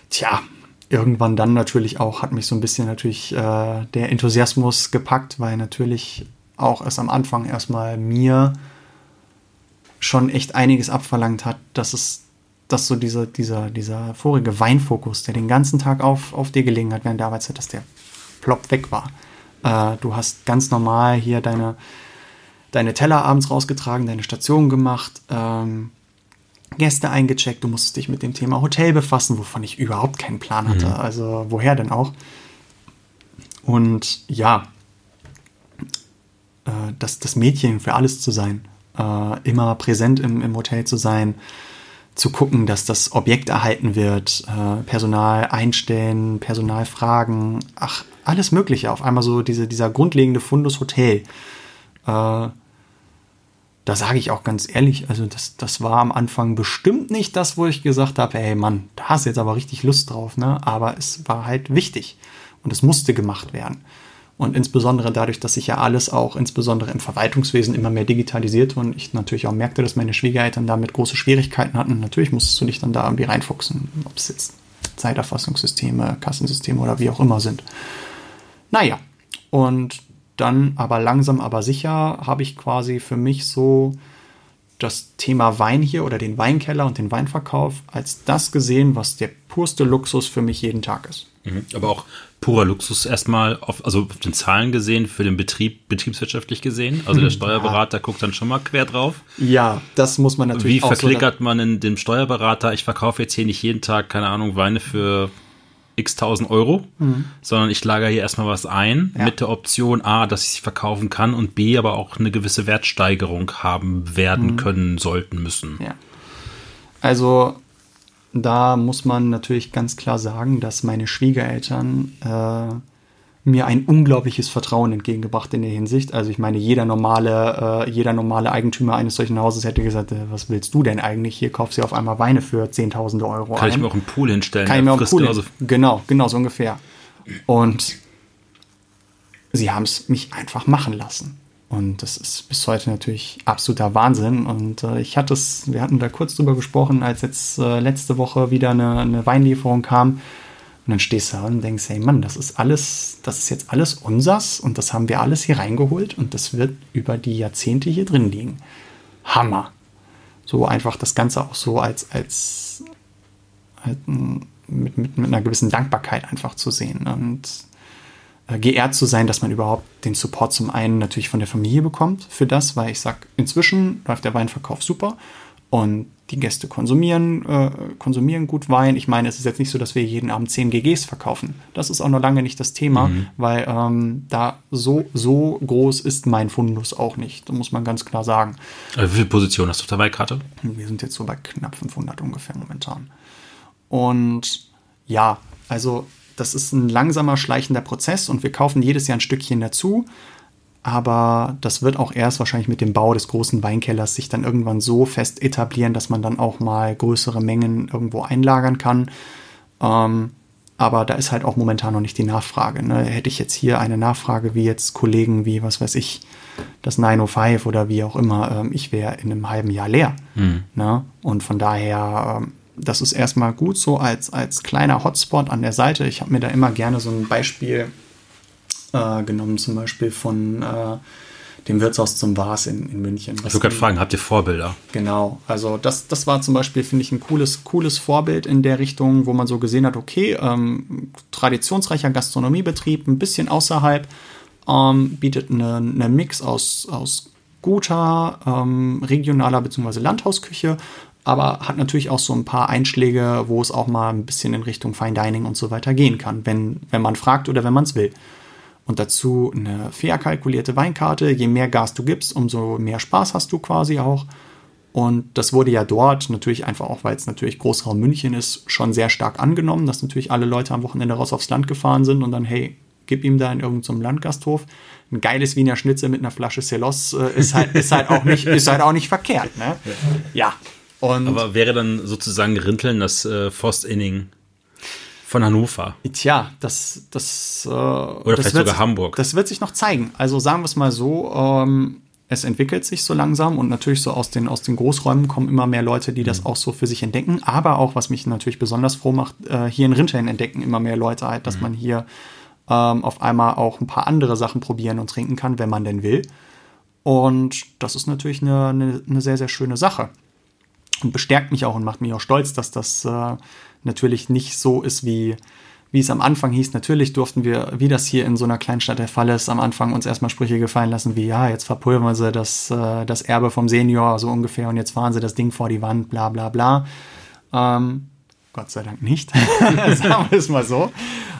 tja, irgendwann dann natürlich auch hat mich so ein bisschen natürlich äh, der Enthusiasmus gepackt, weil natürlich auch erst am Anfang erstmal mir schon echt einiges abverlangt hat, dass es dass so dieser, dieser, dieser vorige Weinfokus, der den ganzen Tag auf, auf dir gelegen hat während der Arbeitszeit, dass der plopp weg war. Äh, du hast ganz normal hier deine, deine Teller abends rausgetragen, deine Station gemacht, ähm, Gäste eingecheckt, du musstest dich mit dem Thema Hotel befassen, wovon ich überhaupt keinen Plan hatte. Mhm. Also woher denn auch? Und ja, äh, das, das Mädchen für alles zu sein, äh, immer präsent im, im Hotel zu sein, zu gucken, dass das Objekt erhalten wird, äh, Personal einstellen, Personal fragen, ach, alles Mögliche. Auf einmal so diese, dieser grundlegende Fundus Hotel. Äh, da sage ich auch ganz ehrlich, also das, das war am Anfang bestimmt nicht das, wo ich gesagt habe, hey Mann, da hast du jetzt aber richtig Lust drauf, ne? Aber es war halt wichtig und es musste gemacht werden. Und insbesondere dadurch, dass sich ja alles auch insbesondere im Verwaltungswesen immer mehr digitalisiert und ich natürlich auch merkte, dass meine Schwiegereltern damit große Schwierigkeiten hatten. Natürlich musstest du dich dann da irgendwie reinfuchsen, ob es jetzt Zeiterfassungssysteme, Kassensysteme oder wie auch immer sind. Naja, und dann aber langsam, aber sicher habe ich quasi für mich so das Thema Wein hier oder den Weinkeller und den Weinverkauf als das gesehen, was der purste Luxus für mich jeden Tag ist. Mhm. Aber auch purer Luxus erstmal, auf, also auf den Zahlen gesehen, für den Betrieb, betriebswirtschaftlich gesehen. Also der Steuerberater ja. guckt dann schon mal quer drauf. Ja, das muss man natürlich Wie verklickert so man in dem Steuerberater, ich verkaufe jetzt hier nicht jeden Tag, keine Ahnung, Weine für x tausend Euro, mhm. sondern ich lagere hier erstmal was ein ja. mit der Option A, dass ich sie verkaufen kann und B, aber auch eine gewisse Wertsteigerung haben werden mhm. können, sollten, müssen. Ja. Also da muss man natürlich ganz klar sagen, dass meine Schwiegereltern äh, mir ein unglaubliches Vertrauen entgegengebracht in der Hinsicht. Also ich meine, jeder normale, äh, jeder normale Eigentümer eines solchen Hauses hätte gesagt, äh, was willst du denn eigentlich? Hier kaufst du auf einmal Weine für Zehntausende Euro Kann ein. ich mir auch einen Pool hinstellen? Kann ich mir auch einen Pool hin Genau, genau, so ungefähr. Und sie haben es mich einfach machen lassen. Und das ist bis heute natürlich absoluter Wahnsinn. Und äh, ich hatte es, wir hatten da kurz drüber gesprochen, als jetzt äh, letzte Woche wieder eine, eine Weinlieferung kam und dann stehst du da und denkst, hey Mann, das ist alles, das ist jetzt alles unsers und das haben wir alles hier reingeholt und das wird über die Jahrzehnte hier drin liegen. Hammer. So einfach das Ganze auch so als, als halt mit, mit, mit einer gewissen Dankbarkeit einfach zu sehen und geehrt zu sein, dass man überhaupt den Support zum einen natürlich von der Familie bekommt für das, weil ich sag, inzwischen läuft der Weinverkauf super und die Gäste konsumieren, äh, konsumieren gut Wein. Ich meine, es ist jetzt nicht so, dass wir jeden Abend 10 GGs verkaufen. Das ist auch noch lange nicht das Thema, mhm. weil ähm, da so, so groß ist mein Fundus auch nicht. Da muss man ganz klar sagen. Also wie viele Positionen hast du auf der Weinkarte? Wir sind jetzt so bei knapp 500 ungefähr momentan. Und ja, also das ist ein langsamer, schleichender Prozess und wir kaufen jedes Jahr ein Stückchen dazu aber das wird auch erst wahrscheinlich mit dem Bau des großen Weinkellers sich dann irgendwann so fest etablieren, dass man dann auch mal größere Mengen irgendwo einlagern kann. Ähm, aber da ist halt auch momentan noch nicht die Nachfrage. Ne? Hätte ich jetzt hier eine Nachfrage wie jetzt Kollegen wie, was weiß ich, das 905 oder wie auch immer, ähm, ich wäre in einem halben Jahr leer. Mhm. Ne? Und von daher, ähm, das ist erstmal gut so als, als kleiner Hotspot an der Seite. Ich habe mir da immer gerne so ein Beispiel äh, genommen, zum Beispiel von äh, dem Wirtshaus zum Vars in, in München. Ich würde gerade fragen, habt ihr Vorbilder? Genau, also das, das war zum Beispiel, finde ich, ein cooles, cooles Vorbild in der Richtung, wo man so gesehen hat, okay, ähm, traditionsreicher Gastronomiebetrieb, ein bisschen außerhalb, ähm, bietet eine, eine Mix aus, aus guter ähm, regionaler bzw. Landhausküche, aber hat natürlich auch so ein paar Einschläge, wo es auch mal ein bisschen in Richtung Fine Dining und so weiter gehen kann, wenn, wenn man fragt oder wenn man es will und dazu eine fair kalkulierte Weinkarte. Je mehr Gas du gibst, umso mehr Spaß hast du quasi auch. Und das wurde ja dort natürlich einfach auch, weil es natürlich Großraum München ist, schon sehr stark angenommen, dass natürlich alle Leute am Wochenende raus aufs Land gefahren sind und dann, hey, gib ihm da in irgendeinem Landgasthof ein geiles Wiener Schnitzel mit einer Flasche Celos äh, ist, halt, ist, halt auch nicht, ist halt auch nicht verkehrt. Ne? Ja. Und Aber wäre dann sozusagen Rinteln das äh, Forst-Inning von Hannover. Tja, das, das äh, oder das vielleicht sogar sich, Hamburg. Das wird sich noch zeigen. Also sagen wir es mal so, ähm, es entwickelt sich so langsam und natürlich so aus den, aus den Großräumen kommen immer mehr Leute, die das mhm. auch so für sich entdecken. Aber auch, was mich natürlich besonders froh macht, äh, hier in Rinteln entdecken immer mehr Leute halt, dass mhm. man hier ähm, auf einmal auch ein paar andere Sachen probieren und trinken kann, wenn man denn will. Und das ist natürlich eine, eine, eine sehr, sehr schöne Sache. Und bestärkt mich auch und macht mich auch stolz, dass das äh, natürlich nicht so ist wie, wie es am Anfang hieß, natürlich durften wir, wie das hier in so einer Kleinstadt der Fall ist, am Anfang uns erstmal Sprüche gefallen lassen, wie ja, jetzt verpulvern sie das, äh, das Erbe vom Senior so ungefähr und jetzt fahren sie das Ding vor die Wand, bla bla bla. Ähm, Gott sei Dank nicht, sagen wir es mal so.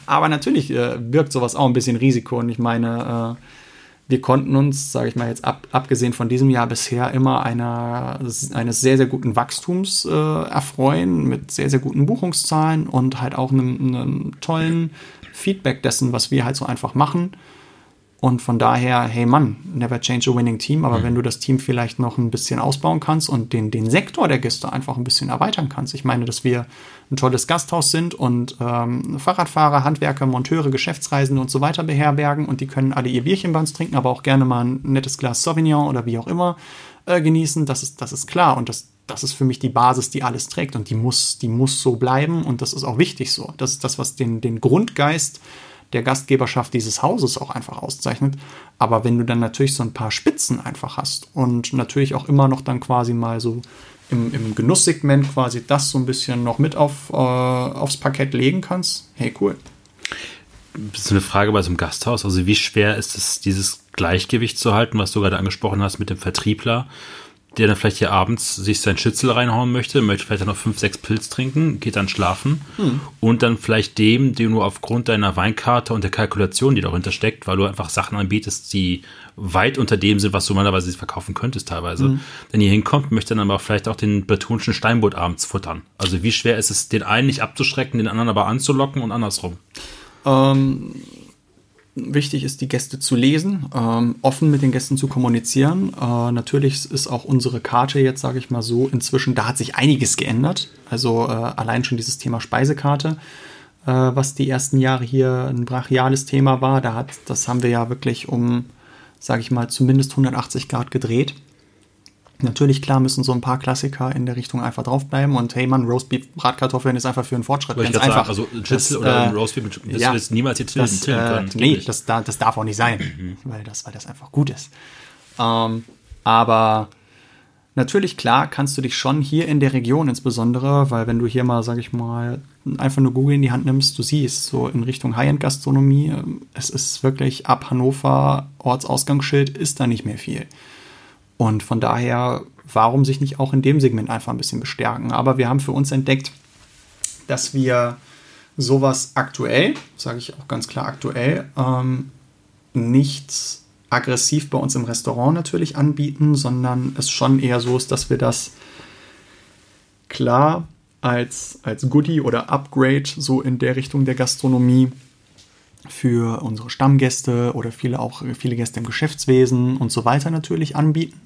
Aber natürlich äh, birgt sowas auch ein bisschen Risiko und ich meine, äh, wir konnten uns, sage ich mal jetzt ab, abgesehen von diesem Jahr bisher immer einer, eines sehr, sehr guten Wachstums äh, erfreuen mit sehr, sehr guten Buchungszahlen und halt auch einem, einem tollen Feedback dessen, was wir halt so einfach machen. Und von daher, hey Mann, never change a winning team, aber mhm. wenn du das Team vielleicht noch ein bisschen ausbauen kannst und den, den Sektor der Gäste einfach ein bisschen erweitern kannst. Ich meine, dass wir ein tolles Gasthaus sind und ähm, Fahrradfahrer, Handwerker, Monteure, Geschäftsreisende und so weiter beherbergen und die können alle ihr Bierchen bei uns trinken, aber auch gerne mal ein nettes Glas Sauvignon oder wie auch immer äh, genießen. Das ist, das ist klar und das, das ist für mich die Basis, die alles trägt und die muss, die muss so bleiben und das ist auch wichtig so. Das ist das, was den, den Grundgeist der Gastgeberschaft dieses Hauses auch einfach auszeichnet. Aber wenn du dann natürlich so ein paar Spitzen einfach hast und natürlich auch immer noch dann quasi mal so im, im Genusssegment quasi das so ein bisschen noch mit auf, äh, aufs Parkett legen kannst, hey, cool. Das ist eine Frage bei so einem Gasthaus. Also, wie schwer ist es, dieses Gleichgewicht zu halten, was du gerade angesprochen hast mit dem Vertriebler? Der dann vielleicht hier abends sich sein Schützel reinhauen möchte, möchte vielleicht noch fünf, sechs Pilz trinken, geht dann schlafen hm. und dann vielleicht dem, den du aufgrund deiner Weinkarte und der Kalkulation, die dahinter steckt, weil du einfach Sachen anbietest, die weit unter dem sind, was du normalerweise verkaufen könntest teilweise, hm. wenn hier hinkommt, möchte dann aber vielleicht auch den bretonischen Steinbutt abends futtern. Also wie schwer ist es, den einen nicht abzuschrecken, den anderen aber anzulocken und andersrum? Ähm wichtig ist, die Gäste zu lesen, ähm, offen mit den Gästen zu kommunizieren. Äh, natürlich ist auch unsere Karte jetzt, sage ich mal so, inzwischen, da hat sich einiges geändert. Also äh, allein schon dieses Thema Speisekarte, äh, was die ersten Jahre hier ein brachiales Thema war, da hat, das haben wir ja wirklich um, sage ich mal, zumindest 180 Grad gedreht. Natürlich, klar, müssen so ein paar Klassiker in der Richtung einfach draufbleiben und hey man, Roastbeef, Bratkartoffeln ist einfach für einen Fortschritt. Ganz einfach. Sagen, also ein Schnitzel oder ein äh, Roastbeef wirst ja, du jetzt niemals jetzt das, tillen äh, können. nee, das, das, darf auch nicht sein, mhm. weil, das, weil das einfach gut ist. Ähm, aber natürlich, klar, kannst du dich schon hier in der Region insbesondere, weil wenn du hier mal, sag ich mal, einfach nur Google in die Hand nimmst, du siehst, so in Richtung High-End-Gastronomie, ähm, es ist wirklich ab Hannover, Ortsausgangsschild, ist da nicht mehr viel. Und von daher, warum sich nicht auch in dem Segment einfach ein bisschen bestärken? Aber wir haben für uns entdeckt, dass wir sowas aktuell, sage ich auch ganz klar aktuell, ähm, nicht aggressiv bei uns im Restaurant natürlich anbieten, sondern es schon eher so ist, dass wir das klar als, als Goodie oder Upgrade so in der Richtung der Gastronomie für unsere Stammgäste oder viele auch viele Gäste im Geschäftswesen und so weiter natürlich anbieten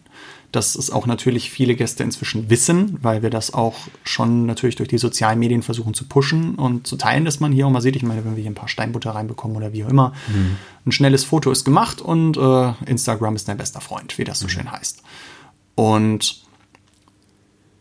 dass es auch natürlich viele Gäste inzwischen wissen, weil wir das auch schon natürlich durch die sozialen Medien versuchen zu pushen und zu teilen, dass man hier auch mal sieht. Ich meine, wenn wir hier ein paar Steinbutter reinbekommen oder wie auch immer, mhm. ein schnelles Foto ist gemacht und äh, Instagram ist dein bester Freund, wie das so mhm. schön heißt. Und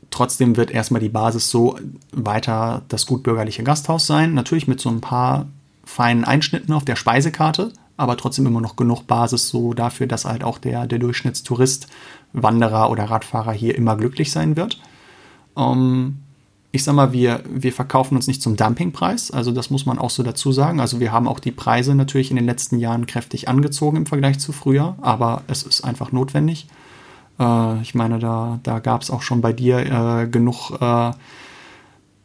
trotzdem wird erstmal die Basis so weiter das gutbürgerliche Gasthaus sein. Natürlich mit so ein paar feinen Einschnitten auf der Speisekarte, aber trotzdem immer noch genug Basis so dafür, dass halt auch der, der Durchschnittstourist Wanderer oder Radfahrer hier immer glücklich sein wird. Ähm, ich sag mal, wir, wir verkaufen uns nicht zum Dumpingpreis, also das muss man auch so dazu sagen. Also wir haben auch die Preise natürlich in den letzten Jahren kräftig angezogen im Vergleich zu früher, aber es ist einfach notwendig. Äh, ich meine, da, da gab es auch schon bei dir äh, genug äh,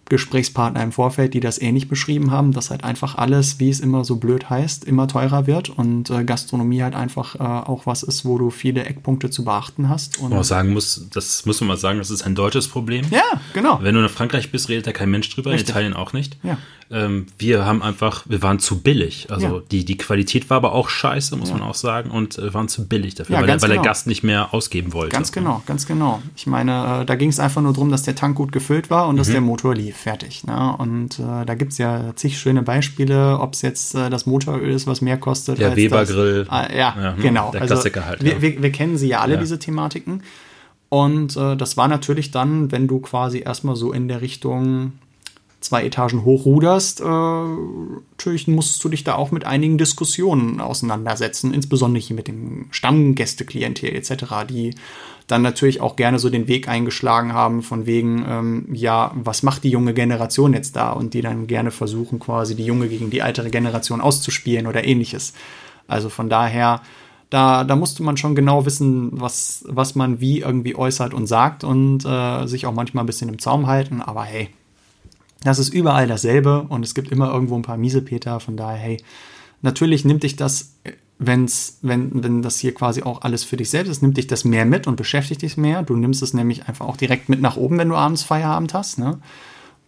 Gesprächspartner im Vorfeld, die das ähnlich beschrieben haben, dass halt einfach alles, wie es immer so blöd heißt, immer teurer wird und äh, Gastronomie halt einfach äh, auch was ist, wo du viele Eckpunkte zu beachten hast. Und man sagen muss, das muss man mal sagen, das ist ein deutsches Problem. Ja, genau. Wenn du in Frankreich bist, redet da kein Mensch drüber, Richtig. in Italien auch nicht. Ja. Ähm, wir haben einfach, wir waren zu billig. Also ja. die, die Qualität war aber auch scheiße, muss ja. man auch sagen, und äh, waren zu billig dafür, weil, weil genau. der Gast nicht mehr ausgeben wollte. Ganz genau, ganz genau. Ich meine, äh, da ging es einfach nur darum, dass der Tank gut gefüllt war und mhm. dass der Motor lief. Fertig. Ne? Und äh, da gibt es ja zig schöne Beispiele, ob es jetzt äh, das Motoröl ist, was mehr kostet. Der Weber-Grill. Ah, ja, ja, hm, genau. Der also, Klassiker halt. Wir, wir, wir, kennen sie ja alle, diese Thematiken. Und äh, das war natürlich dann, wenn du quasi erstmal so in der Richtung zwei Etagen hochruderst, äh, natürlich musst du dich da auch mit einigen Diskussionen auseinandersetzen, insbesondere hier mit dem Stammgästeklientel etc., die dann natürlich auch gerne so den Weg eingeschlagen haben von wegen, ähm, ja, was macht die junge Generation jetzt da? Und die dann gerne versuchen, quasi die junge gegen die ältere Generation auszuspielen oder ähnliches. Also von daher, da, da musste man schon genau wissen, was, was man wie irgendwie äußert und sagt und äh, sich auch manchmal ein bisschen im Zaum halten. Aber hey, das ist überall dasselbe und es gibt immer irgendwo ein paar Miesepeter. Von daher, hey, natürlich nimmt dich das, wenn's, wenn, wenn das hier quasi auch alles für dich selbst ist, nimmt dich das mehr mit und beschäftigt dich mehr. Du nimmst es nämlich einfach auch direkt mit nach oben, wenn du abends Feierabend hast. Ne?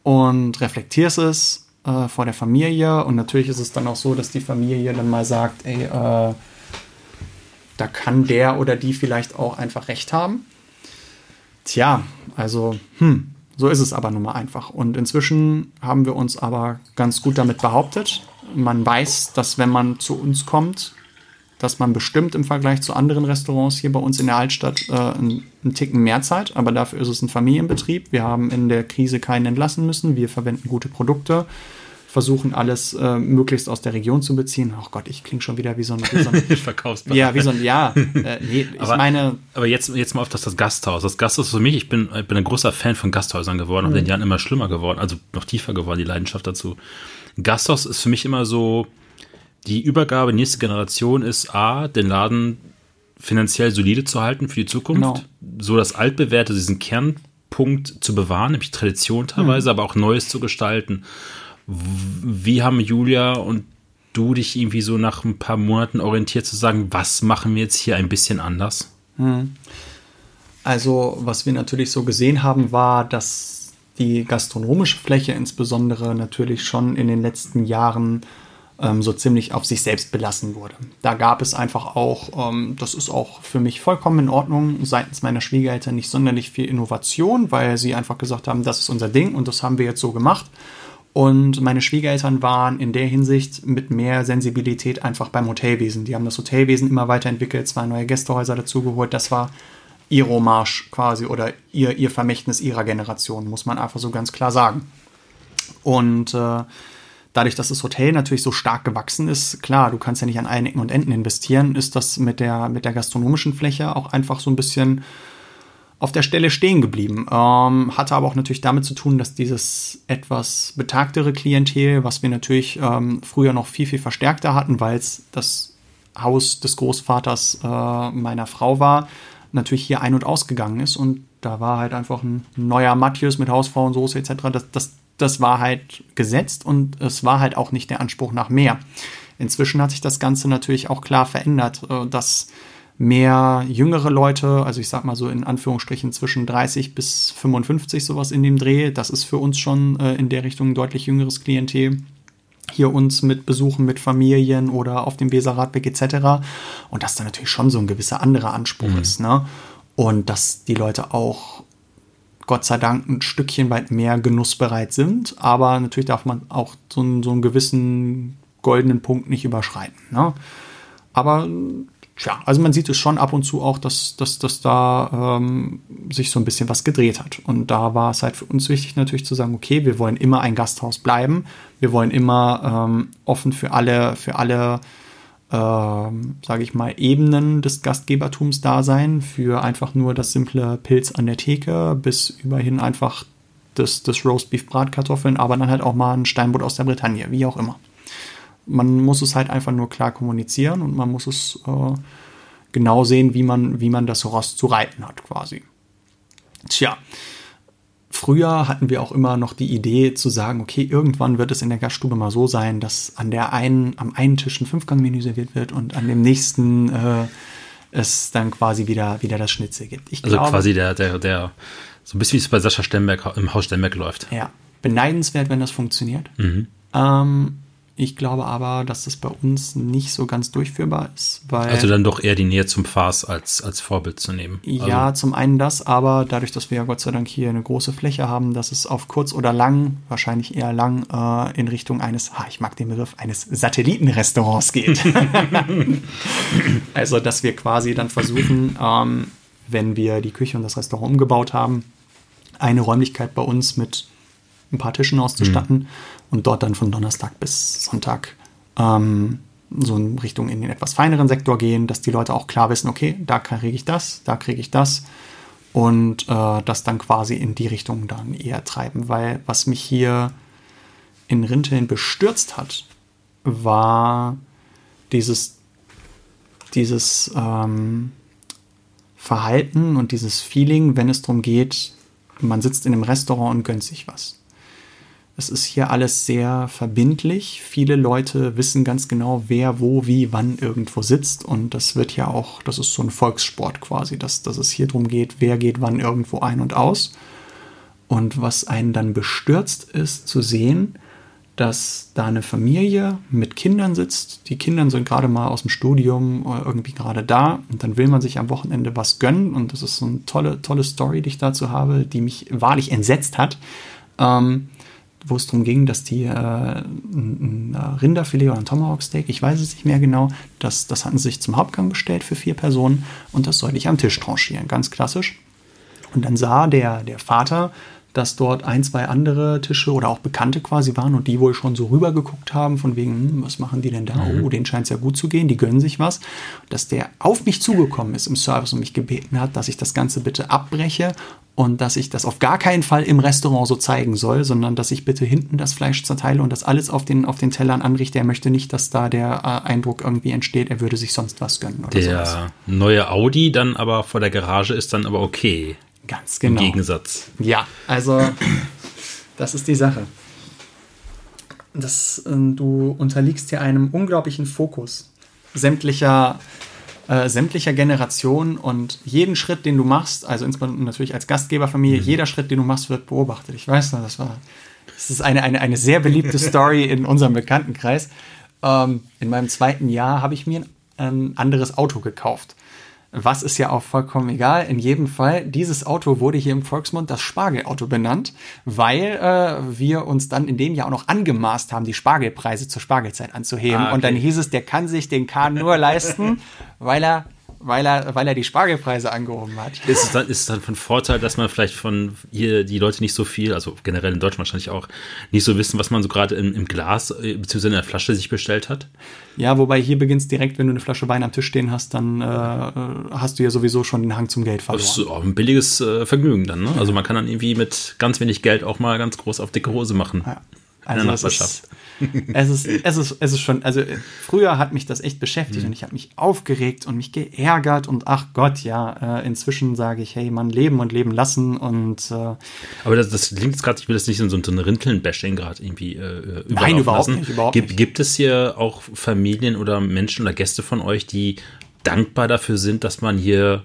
Und reflektierst es äh, vor der Familie. Und natürlich ist es dann auch so, dass die Familie dann mal sagt, ey, äh, da kann der oder die vielleicht auch einfach recht haben. Tja, also, hm, so ist es aber nun mal einfach. Und inzwischen haben wir uns aber ganz gut damit behauptet. Man weiß, dass wenn man zu uns kommt, dass man bestimmt im Vergleich zu anderen Restaurants hier bei uns in der Altstadt äh, einen, einen Ticken mehr zahlt. Aber dafür ist es ein Familienbetrieb. Wir haben in der Krise keinen entlassen müssen. Wir verwenden gute Produkte versuchen alles äh, möglichst aus der Region zu beziehen. Oh Gott, ich klinge schon wieder wie so ein, wie so ein Verkaufsbar. Ja, wie so ein, ja, äh, nee, ich aber, meine. Aber jetzt, jetzt mal auf das, das Gasthaus. Das Gasthaus für mich, ich bin, ich bin ein großer Fan von Gasthäusern geworden, mhm. in den Jahren immer schlimmer geworden, also noch tiefer geworden, die Leidenschaft dazu. Gasthaus ist für mich immer so, die Übergabe, nächste Generation ist A, den Laden finanziell solide zu halten für die Zukunft, genau. so das altbewährte, diesen Kernpunkt zu bewahren, nämlich Tradition teilweise, mhm. aber auch Neues zu gestalten. Wie haben Julia und du dich irgendwie so nach ein paar Monaten orientiert zu sagen, was machen wir jetzt hier ein bisschen anders? Hm. Also, was wir natürlich so gesehen haben, war, dass die gastronomische Fläche insbesondere natürlich schon in den letzten Jahren ähm, so ziemlich auf sich selbst belassen wurde. Da gab es einfach auch, ähm, das ist auch für mich vollkommen in Ordnung, seitens meiner Schwiegereltern nicht sonderlich viel Innovation, weil sie einfach gesagt haben, das ist unser Ding und das haben wir jetzt so gemacht. Und meine Schwiegereltern waren in der Hinsicht mit mehr Sensibilität einfach beim Hotelwesen. Die haben das Hotelwesen immer weiterentwickelt, zwei neue Gästehäuser dazugeholt. Das war ihr Hommage quasi oder ihr, ihr Vermächtnis ihrer Generation, muss man einfach so ganz klar sagen. Und äh, dadurch, dass das Hotel natürlich so stark gewachsen ist, klar, du kannst ja nicht an allen Ecken und Enden investieren, ist das mit der, mit der gastronomischen Fläche auch einfach so ein bisschen auf der Stelle stehen geblieben. Ähm, hatte aber auch natürlich damit zu tun, dass dieses etwas betagtere Klientel, was wir natürlich ähm, früher noch viel, viel verstärkter hatten, weil es das Haus des Großvaters äh, meiner Frau war, natürlich hier ein- und ausgegangen ist. Und da war halt einfach ein neuer Matthias mit Hausfrauensoße etc. Das, das, das war halt gesetzt und es war halt auch nicht der Anspruch nach mehr. Inzwischen hat sich das Ganze natürlich auch klar verändert, äh, dass mehr jüngere Leute, also ich sag mal so in Anführungsstrichen zwischen 30 bis 55 sowas in dem Dreh. Das ist für uns schon äh, in der Richtung ein deutlich jüngeres Klientel. Hier uns mit Besuchen mit Familien oder auf dem Weserradweg etc. Und dass da natürlich schon so ein gewisser anderer Anspruch mhm. ist. Ne? Und dass die Leute auch Gott sei Dank ein Stückchen weit mehr genussbereit sind. Aber natürlich darf man auch so einen, so einen gewissen goldenen Punkt nicht überschreiten. Ne? Aber Tja, also man sieht es schon ab und zu auch, dass, dass, dass da ähm, sich so ein bisschen was gedreht hat. Und da war es halt für uns wichtig natürlich zu sagen, okay, wir wollen immer ein Gasthaus bleiben. Wir wollen immer ähm, offen für alle, für alle, ähm, sage ich mal, Ebenen des Gastgebertums da sein. Für einfach nur das simple Pilz an der Theke bis überhin einfach das, das Roastbeef Bratkartoffeln, aber dann halt auch mal ein Steinbutt aus der Bretagne, wie auch immer man muss es halt einfach nur klar kommunizieren und man muss es äh, genau sehen, wie man, wie man das Ross zu reiten hat, quasi. Tja, früher hatten wir auch immer noch die Idee zu sagen, okay, irgendwann wird es in der Gaststube mal so sein, dass an der einen, am einen Tisch ein Fünfgangmenü serviert wird und an dem nächsten äh, es dann quasi wieder, wieder das Schnitzel gibt. Ich also glaube, quasi der, der, der, so ein bisschen wie es bei Sascha Stemberg im Haus Stemberg läuft. Ja, beneidenswert, wenn das funktioniert. Mhm. Ähm, ich glaube aber, dass das bei uns nicht so ganz durchführbar ist. Weil also dann doch eher die Nähe zum Fars als, als Vorbild zu nehmen. Ja, also. zum einen das, aber dadurch, dass wir ja Gott sei Dank hier eine große Fläche haben, dass es auf kurz oder lang, wahrscheinlich eher lang, äh, in Richtung eines, ah, ich mag den Begriff, eines Satellitenrestaurants geht. also, dass wir quasi dann versuchen, ähm, wenn wir die Küche und das Restaurant umgebaut haben, eine Räumlichkeit bei uns mit ein paar Tischen auszustatten mhm. Und dort dann von Donnerstag bis Sonntag ähm, so in Richtung in den etwas feineren Sektor gehen, dass die Leute auch klar wissen, okay, da kriege ich das, da kriege ich das und äh, das dann quasi in die Richtung dann eher treiben, weil was mich hier in Rinteln bestürzt hat, war dieses, dieses ähm, Verhalten und dieses Feeling, wenn es darum geht, man sitzt in einem Restaurant und gönnt sich was. Es ist hier alles sehr verbindlich. Viele Leute wissen ganz genau, wer, wo, wie, wann irgendwo sitzt. Und das wird ja auch, das ist so ein Volkssport quasi, dass, dass es hier darum geht, wer geht wann irgendwo ein und aus. Und was einen dann bestürzt ist, zu sehen, dass da eine Familie mit Kindern sitzt. Die Kinder sind gerade mal aus dem Studium irgendwie gerade da und dann will man sich am Wochenende was gönnen und das ist so eine tolle, tolle Story, die ich dazu habe, die mich wahrlich entsetzt hat. Ähm, wo es darum ging, dass die äh, ein, Rinderfilet oder ein Tomahawk Steak, ich weiß es nicht mehr genau, das, das hatten sie sich zum Hauptgang bestellt für vier Personen und das sollte ich am Tisch tranchieren, ganz klassisch. Und dann sah der, der Vater, dass dort ein, zwei andere Tische oder auch Bekannte quasi waren und die wohl schon so rübergeguckt haben, von wegen, hm, was machen die denn da? Mhm. Oh, denen scheint es ja gut zu gehen, die gönnen sich was. Dass der auf mich zugekommen ist im Service und mich gebeten hat, dass ich das Ganze bitte abbreche und dass ich das auf gar keinen Fall im Restaurant so zeigen soll, sondern dass ich bitte hinten das Fleisch zerteile und das alles auf den, auf den Tellern anrichte. Er möchte nicht, dass da der äh, Eindruck irgendwie entsteht, er würde sich sonst was gönnen oder Der sowas. neue Audi dann aber vor der Garage ist dann aber okay. Ganz genau. Im Gegensatz. Ja, also das ist die Sache. Das, äh, du unterliegst hier einem unglaublichen Fokus sämtlicher äh, sämtlicher Generationen und jeden Schritt, den du machst, also insbesondere natürlich als Gastgeberfamilie, mhm. jeder Schritt, den du machst, wird beobachtet. Ich weiß noch, das war, das ist eine, eine, eine sehr beliebte Story in unserem Bekanntenkreis. Ähm, in meinem zweiten Jahr habe ich mir ein, ein anderes Auto gekauft. Was ist ja auch vollkommen egal. In jedem Fall, dieses Auto wurde hier im Volksmund das Spargelauto benannt, weil äh, wir uns dann in dem Jahr auch noch angemaßt haben, die Spargelpreise zur Spargelzeit anzuheben. Ah, okay. Und dann hieß es, der kann sich den Kahn nur leisten, weil er weil er, weil er die Spargelpreise angehoben hat. Ist es, dann, ist es dann von Vorteil, dass man vielleicht von hier die Leute nicht so viel, also generell in Deutschland wahrscheinlich auch, nicht so wissen, was man so gerade im, im, Glas äh, bzw. in der Flasche sich bestellt hat? Ja, wobei hier beginnt es direkt, wenn du eine Flasche Wein am Tisch stehen hast, dann äh, hast du ja sowieso schon den Hang zum Geld verloren. Das ist auch ein billiges äh, Vergnügen dann, ne? Also man kann dann irgendwie mit ganz wenig Geld auch mal ganz groß auf dicke Hose machen. Ja. Also in der Nachbarschaft. Ist, es ist, es ist, es ist schon, also früher hat mich das echt beschäftigt mhm. und ich habe mich aufgeregt und mich geärgert und ach Gott, ja, äh, inzwischen sage ich, hey, man leben und leben lassen und. Äh, Aber das, das klingt jetzt gerade, ich will das nicht in so, so ein Rinteln-Bashing gerade irgendwie äh, Nein, überhaupt lassen. nicht, überhaupt gibt, nicht. Gibt es hier auch Familien oder Menschen oder Gäste von euch, die dankbar dafür sind, dass man hier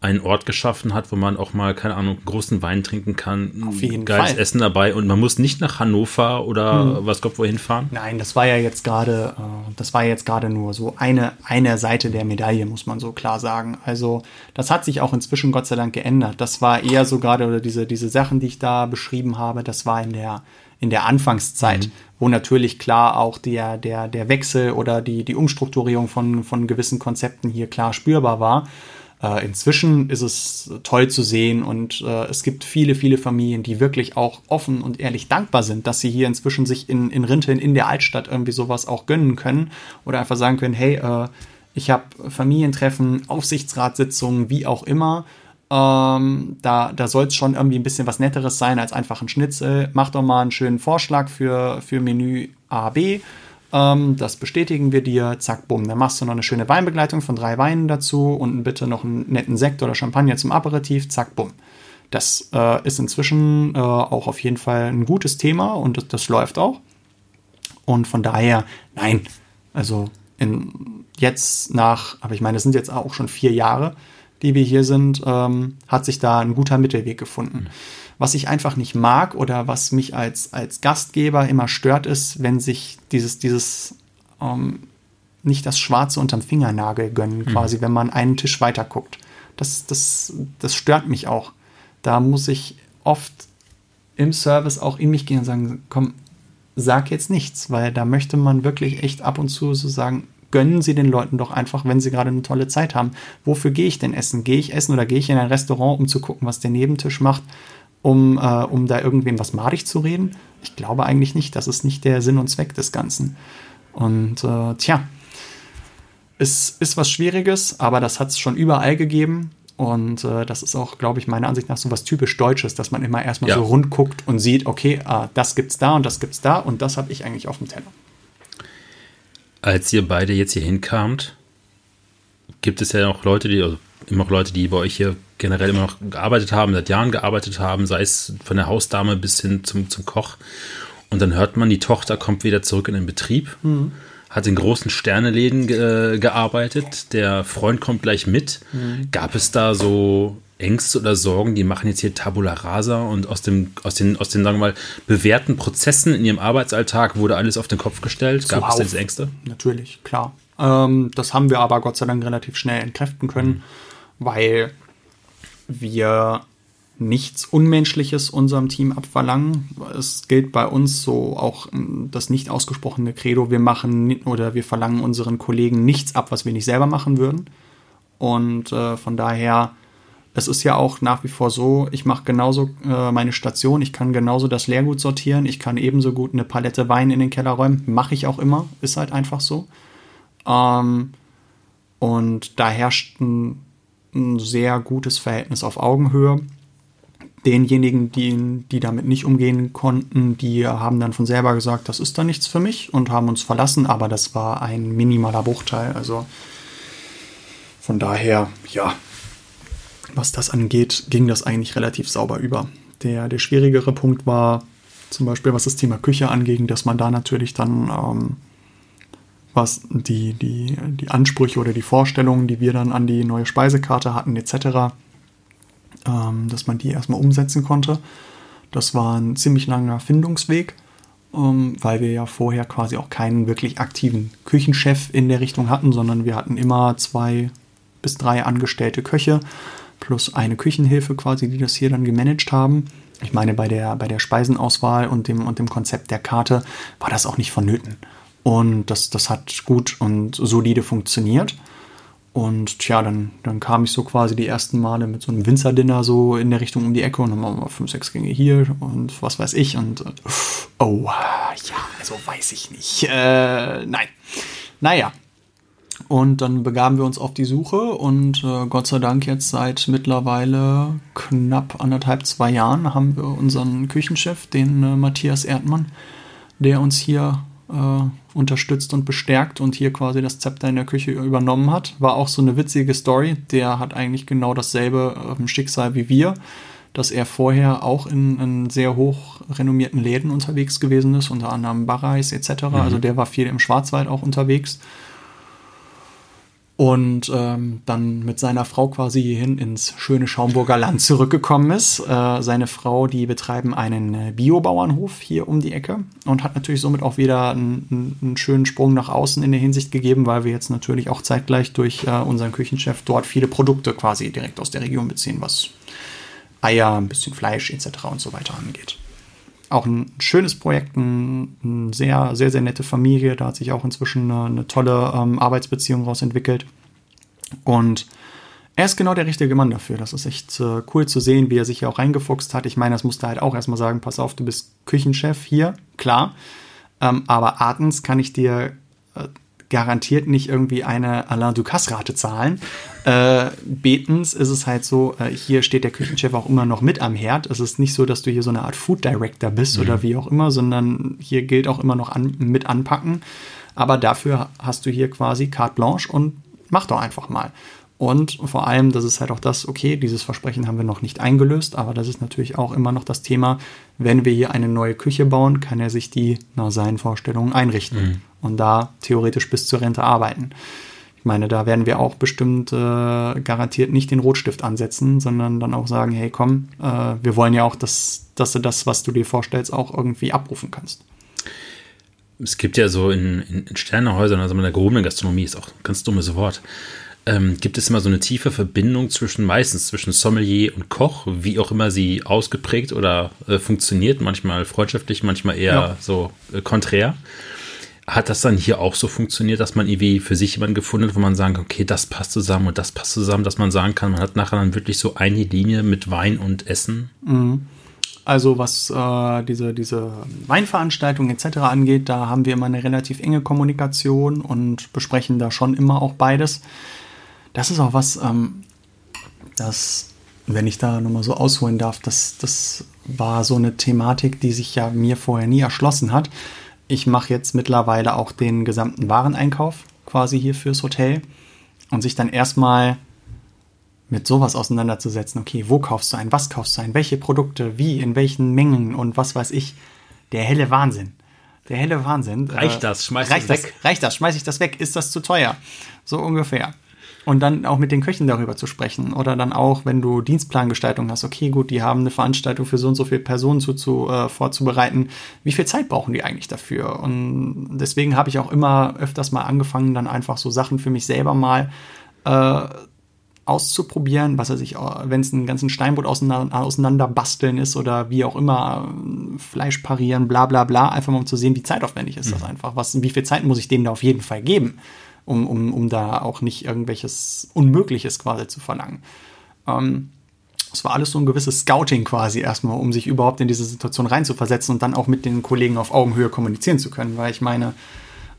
einen Ort geschaffen hat, wo man auch mal, keine Ahnung, großen Wein trinken kann, Auf jeden geiles Fall. Essen dabei und man muss nicht nach Hannover oder hm. was Gott wohin fahren. Nein, das war ja jetzt gerade, äh, das war jetzt gerade nur so eine, eine Seite der Medaille, muss man so klar sagen. Also das hat sich auch inzwischen Gott sei Dank geändert. Das war eher so gerade, oder diese, diese Sachen, die ich da beschrieben habe, das war in der, in der Anfangszeit, mhm. wo natürlich klar auch der, der, der Wechsel oder die, die Umstrukturierung von, von gewissen Konzepten hier klar spürbar war. Äh, inzwischen ist es toll zu sehen und äh, es gibt viele, viele Familien, die wirklich auch offen und ehrlich dankbar sind, dass sie hier inzwischen sich in, in Rinteln in der Altstadt irgendwie sowas auch gönnen können oder einfach sagen können, hey, äh, ich habe Familientreffen, Aufsichtsratssitzungen, wie auch immer. Ähm, da da soll es schon irgendwie ein bisschen was Netteres sein als einfach ein Schnitzel. Mach doch mal einen schönen Vorschlag für, für Menü A, B ähm, das bestätigen wir dir, zack, bumm. Dann machst du noch eine schöne Weinbegleitung von drei Weinen dazu und bitte noch einen netten Sekt oder Champagner zum Aperitif, zack, bumm. Das äh, ist inzwischen äh, auch auf jeden Fall ein gutes Thema und das, das läuft auch. Und von daher, nein, also in, jetzt nach, aber ich meine, es sind jetzt auch schon vier Jahre, die wir hier sind, ähm, hat sich da ein guter Mittelweg gefunden. Mhm. Was ich einfach nicht mag oder was mich als, als Gastgeber immer stört, ist, wenn sich dieses, dieses ähm, nicht das Schwarze unterm Fingernagel gönnen, mhm. quasi, wenn man einen Tisch weiter guckt. Das, das, das stört mich auch. Da muss ich oft im Service auch in mich gehen und sagen, komm, sag jetzt nichts, weil da möchte man wirklich echt ab und zu so sagen, gönnen Sie den Leuten doch einfach, wenn sie gerade eine tolle Zeit haben. Wofür gehe ich denn essen? Gehe ich essen oder gehe ich in ein Restaurant, um zu gucken, was der Nebentisch macht? Um, äh, um da irgendwem was madig zu reden? Ich glaube eigentlich nicht. Das ist nicht der Sinn und Zweck des Ganzen. Und äh, tja, es ist was Schwieriges, aber das hat es schon überall gegeben. Und äh, das ist auch, glaube ich, meiner Ansicht nach so was typisch Deutsches, dass man immer erstmal ja. so rund guckt und sieht, okay, ah, das gibt's da und das gibt's da und das habe ich eigentlich auf dem Teller. Als ihr beide jetzt hier hinkamt, gibt es ja auch Leute, die, also immer noch Leute, die bei euch hier generell immer noch gearbeitet haben, seit Jahren gearbeitet haben, sei es von der Hausdame bis hin zum, zum Koch. Und dann hört man, die Tochter kommt wieder zurück in den Betrieb. Mhm hat in großen Sterneläden ge gearbeitet. Der Freund kommt gleich mit. Mhm. Gab es da so Ängste oder Sorgen, die machen jetzt hier Tabula Rasa und aus, dem, aus, den, aus den, sagen wir mal, bewährten Prozessen in ihrem Arbeitsalltag wurde alles auf den Kopf gestellt? Gab Zuhauf. es denn Ängste? Natürlich, klar. Ähm, das haben wir aber Gott sei Dank relativ schnell entkräften können, mhm. Weil wir nichts Unmenschliches unserem Team abverlangen. Es gilt bei uns so auch ähm, das nicht ausgesprochene Credo, wir machen oder wir verlangen unseren Kollegen nichts ab, was wir nicht selber machen würden. Und äh, von daher, es ist ja auch nach wie vor so, ich mache genauso äh, meine Station, ich kann genauso das Leergut sortieren, ich kann ebenso gut eine Palette Wein in den Keller räumen, mache ich auch immer, ist halt einfach so. Ähm, und da herrscht ein, ein sehr gutes Verhältnis auf Augenhöhe denjenigen, die, die damit nicht umgehen konnten, die haben dann von selber gesagt, das ist da nichts für mich und haben uns verlassen, aber das war ein minimaler Bruchteil. Also von daher, ja, was das angeht, ging das eigentlich relativ sauber über. Der, der schwierigere Punkt war zum Beispiel, was das Thema Küche anging, dass man da natürlich dann ähm, was die, die, die Ansprüche oder die Vorstellungen, die wir dann an die neue Speisekarte hatten, etc., ähm, dass man die erstmal umsetzen konnte. Das war ein ziemlich langer Findungsweg, ähm, weil wir ja vorher quasi auch keinen wirklich aktiven Küchenchef in der Richtung hatten, sondern wir hatten immer zwei bis drei angestellte Köche plus eine Küchenhilfe quasi, die das hier dann gemanagt haben. Ich meine, bei der, bei der Speisenauswahl und dem, und dem Konzept der Karte war das auch nicht vonnöten. Und das, das hat gut und solide funktioniert. Und tja, dann, dann kam ich so quasi die ersten Male mit so einem Winzerdinner so in der Richtung um die Ecke und dann machen wir fünf, sechs Gänge hier und was weiß ich. Und äh, oh, ja, also weiß ich nicht. Äh, nein. Naja. Und dann begaben wir uns auf die Suche und äh, Gott sei Dank jetzt seit mittlerweile knapp anderthalb, zwei Jahren haben wir unseren Küchenchef, den äh, Matthias Erdmann, der uns hier äh, unterstützt und bestärkt und hier quasi das Zepter in der Küche übernommen hat. War auch so eine witzige Story. Der hat eigentlich genau dasselbe äh, Schicksal wie wir, dass er vorher auch in, in, sehr hoch renommierten Läden unterwegs gewesen ist, unter anderem Barreis etc. Mhm. Also der war viel im Schwarzwald auch unterwegs und ähm, dann mit seiner Frau quasi hierhin ins schöne Schaumburger Land zurückgekommen ist. Äh, seine Frau, die betreiben einen äh, Biobauernhof hier um die Ecke und hat natürlich somit auch wieder einen, einen, schönen Sprung nach außen in der Hinsicht gegeben, weil wir jetzt natürlich auch zeitgleich durch äh, unseren Küchenchef dort viele Produkte quasi direkt aus der Region beziehen, was Eier, ein bisschen Fleisch etc. und so weiter angeht auch ein schönes Projekt, ein, ein, sehr, sehr, sehr nette Familie. Da hat sich auch inzwischen eine, eine tolle ähm, Arbeitsbeziehung daraus entwickelt. Und er ist genau der richtige Mann dafür. Das ist echt äh, cool zu sehen, wie er sich hier auch reingefuchst hat. Ich meine, das musste halt auch erstmal sagen, pass auf, du bist Küchenchef hier, klar. Ähm, aber Artens kann ich dir äh, garantiert nicht irgendwie eine Alain Ducasse-Rate zahlen. Äh, betens ist es halt so, äh, hier steht der Küchenchef auch immer noch mit am Herd. Es ist nicht so, dass du hier so eine Art Food Director bist mhm. oder wie auch immer, sondern hier gilt auch immer noch an, mit anpacken. Aber dafür hast du hier quasi carte blanche und mach doch einfach mal. Und vor allem, das ist halt auch das, okay, dieses Versprechen haben wir noch nicht eingelöst, aber das ist natürlich auch immer noch das Thema, wenn wir hier eine neue Küche bauen, kann er sich die nach seinen Vorstellungen einrichten mhm. und da theoretisch bis zur Rente arbeiten. Ich meine, da werden wir auch bestimmt äh, garantiert nicht den Rotstift ansetzen, sondern dann auch sagen, hey komm, äh, wir wollen ja auch, dass, dass du das, was du dir vorstellst, auch irgendwie abrufen kannst es gibt ja so in, in, in Sternehäusern, also in der gehobenen Gastronomie ist auch ein ganz dummes Wort, ähm, gibt es immer so eine tiefe Verbindung zwischen, meistens zwischen Sommelier und Koch, wie auch immer sie ausgeprägt oder äh, funktioniert, manchmal freundschaftlich, manchmal eher ja. so äh, konträr. Hat das dann hier auch so funktioniert, dass man irgendwie für sich jemanden gefunden hat, wo man sagen kann, okay, das passt zusammen und das passt zusammen, dass man sagen kann, man hat nachher dann wirklich so eine Linie mit Wein und Essen? Mhm. Also was äh, diese, diese Weinveranstaltungen etc. angeht, da haben wir immer eine relativ enge Kommunikation und besprechen da schon immer auch beides. Das ist auch was, ähm, das, wenn ich da nochmal so ausholen darf, das, das war so eine Thematik, die sich ja mir vorher nie erschlossen hat. Ich mache jetzt mittlerweile auch den gesamten Wareneinkauf quasi hier fürs Hotel und sich dann erstmal mit sowas auseinanderzusetzen. Okay, wo kaufst du ein, was kaufst du ein, welche Produkte, wie, in welchen Mengen und was weiß ich. Der helle Wahnsinn. Der helle Wahnsinn. Reicht das? Schmeiß reicht das weg? reicht das? Schmeiß ich das weg? Ist das zu teuer? So ungefähr. Und dann auch mit den Köchen darüber zu sprechen. Oder dann auch, wenn du Dienstplangestaltung hast, okay, gut, die haben eine Veranstaltung für so und so viele Personen zu, zu, äh, vorzubereiten. Wie viel Zeit brauchen die eigentlich dafür? Und deswegen habe ich auch immer öfters mal angefangen, dann einfach so Sachen für mich selber mal äh, auszuprobieren, was er sich, wenn es einen ganzen Steinbutt auseinander, auseinander, basteln ist oder wie auch immer, Fleisch parieren, bla bla bla, einfach mal um zu sehen, wie zeitaufwendig ist mhm. das einfach. Was, wie viel Zeit muss ich denen da auf jeden Fall geben, um, um, um da auch nicht irgendwelches Unmögliches quasi zu verlangen. Ähm, es war alles so ein gewisses Scouting quasi erstmal, um sich überhaupt in diese Situation reinzuversetzen und dann auch mit den Kollegen auf Augenhöhe kommunizieren zu können, weil ich meine,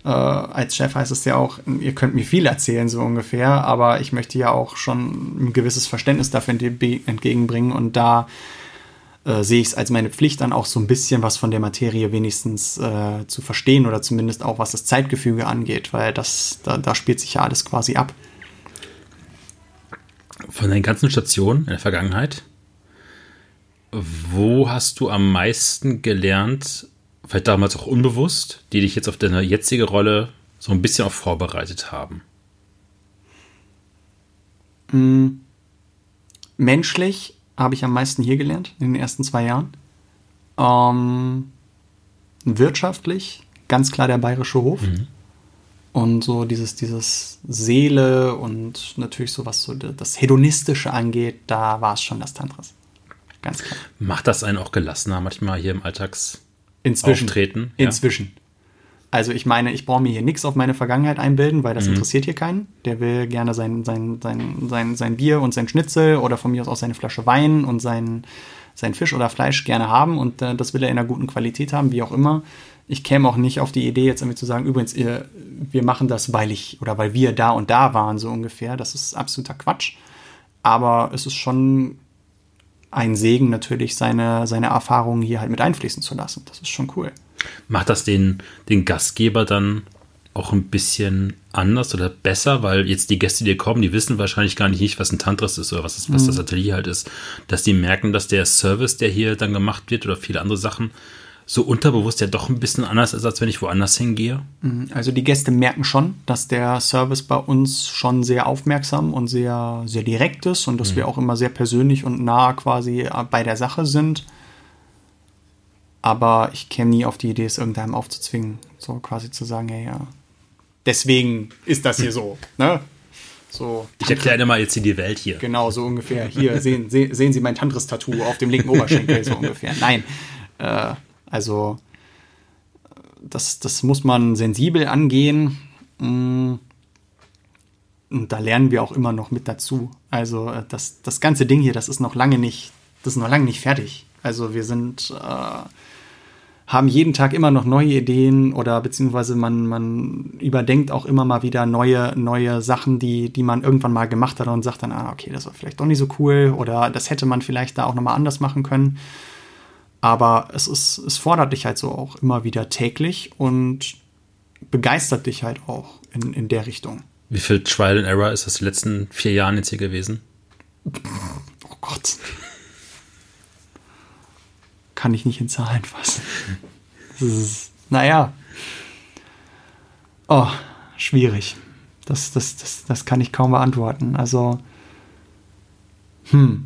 äh, als Chef heißt es ja auch, ihr könnt mir viel erzählen, so ungefähr, aber ich möchte ja auch schon ein gewisses Verständnis dafür entgegenbringen und da äh, sehe ich es als meine Pflicht dann auch so ein bisschen was von der Materie wenigstens äh, zu verstehen oder zumindest auch was das Zeitgefüge angeht, weil das, da, da spielt sich ja alles quasi ab. Von deinen ganzen Stationen in der Vergangenheit, wo hast du am meisten gelernt, vielleicht damals auch unbewusst, die dich jetzt auf deine jetzige Rolle so ein bisschen auch vorbereitet haben? Mhm. Menschlich habe ich am meisten hier gelernt in den ersten zwei Jahren. Ähm, wirtschaftlich ganz klar der bayerische Hof. Mhm. Und so dieses, dieses Seele und natürlich so was so das Hedonistische angeht, da war es schon das Tantras. Ganz klar. Macht das einen auch gelassener manchmal hier im Alltags? Inzwischen. Auftreten. Inzwischen. Also ich meine, ich brauche mir hier nichts auf meine Vergangenheit einbilden, weil das mhm. interessiert hier keinen. Der will gerne sein, sein, sein, sein, sein Bier und sein Schnitzel oder von mir aus auch seine Flasche Wein und sein, sein Fisch oder Fleisch gerne haben und äh, das will er in einer guten Qualität haben, wie auch immer. Ich käme auch nicht auf die Idee, jetzt irgendwie zu sagen, übrigens, ihr, wir machen das, weil ich oder weil wir da und da waren, so ungefähr. Das ist absoluter Quatsch. Aber es ist schon ein Segen natürlich, seine, seine Erfahrungen hier halt mit einfließen zu lassen. Das ist schon cool. Macht das den, den Gastgeber dann auch ein bisschen anders oder besser, weil jetzt die Gäste, die kommen, die wissen wahrscheinlich gar nicht, was ein Tantras ist oder was, ist, was mhm. das Atelier halt ist, dass die merken, dass der Service, der hier dann gemacht wird oder viele andere Sachen, so unterbewusst ja doch ein bisschen anders ist, als wenn ich woanders hingehe? Mhm. Also die Gäste merken schon, dass der Service bei uns schon sehr aufmerksam und sehr, sehr direkt ist und dass mhm. wir auch immer sehr persönlich und nah quasi bei der Sache sind. Aber ich käme nie auf die Idee, es irgendeinem aufzuzwingen. So quasi zu sagen, hey, ja, deswegen ist das hier so. Ne? So, ich erkläre mal jetzt hier die Welt hier. Genau, so ungefähr. Hier sehen, sehen Sie mein Tantris-Tattoo auf dem linken Oberschenkel, so ungefähr. Nein. Äh, also das, das muss man sensibel angehen. Mm. Und da lernen wir auch immer noch mit dazu. Also äh, das, das ganze Ding hier, das ist noch lange nicht, das ist noch lange nicht fertig. Also wir sind, äh, haben jeden Tag immer noch neue Ideen oder beziehungsweise man, man überdenkt auch immer mal wieder neue, neue Sachen, die, die man irgendwann mal gemacht hat und sagt dann, ah, okay, das war vielleicht doch nicht so cool oder das hätte man vielleicht da auch nochmal anders machen können. Aber es ist, es fordert dich halt so auch immer wieder täglich und begeistert dich halt auch in, in der Richtung. Wie viel Trial and Error ist das die letzten vier Jahren jetzt hier gewesen? Oh Gott. Kann ich nicht in Zahlen fassen. Das ist, naja. Oh, schwierig. Das, das, das, das kann ich kaum beantworten. Also, hm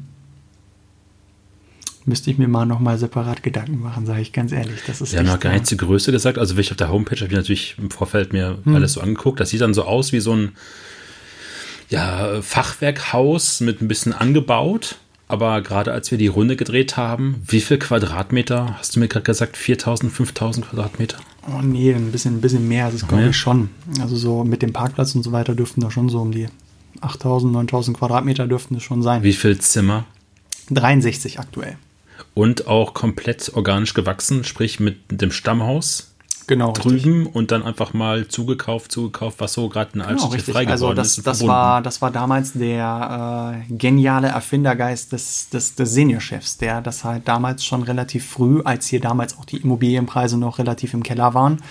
müsste ich mir mal nochmal separat Gedanken machen, sage ich ganz ehrlich. Das ist Wir haben noch gar nicht zur Größe gesagt. Also, ich auf der Homepage habe ich natürlich im Vorfeld mir hm. alles so angeguckt. Das sieht dann so aus wie so ein ja, Fachwerkhaus mit ein bisschen angebaut. Aber gerade als wir die Runde gedreht haben, wie viel Quadratmeter? Hast du mir gerade gesagt, 4000, 5000 Quadratmeter? Oh nee, ein bisschen, ein bisschen mehr. Das ist, glaube ich, schon. Also so mit dem Parkplatz und so weiter dürften da schon so um die 8000, 9000 Quadratmeter dürften es schon sein. Wie viel Zimmer? 63 aktuell. und auch komplett organisch gewachsen, sprich mit dem Stammhaus genau, drüben richtig. und dann einfach mal zugekauft, zugekauft, was so gerade in der genau, Altstadt frei also das, ist. Das war, das war damals der äh, geniale Erfindergeist des, des, des Seniorchefs, der das halt damals schon relativ früh, als hier damals auch die Immobilienpreise noch relativ im Keller waren,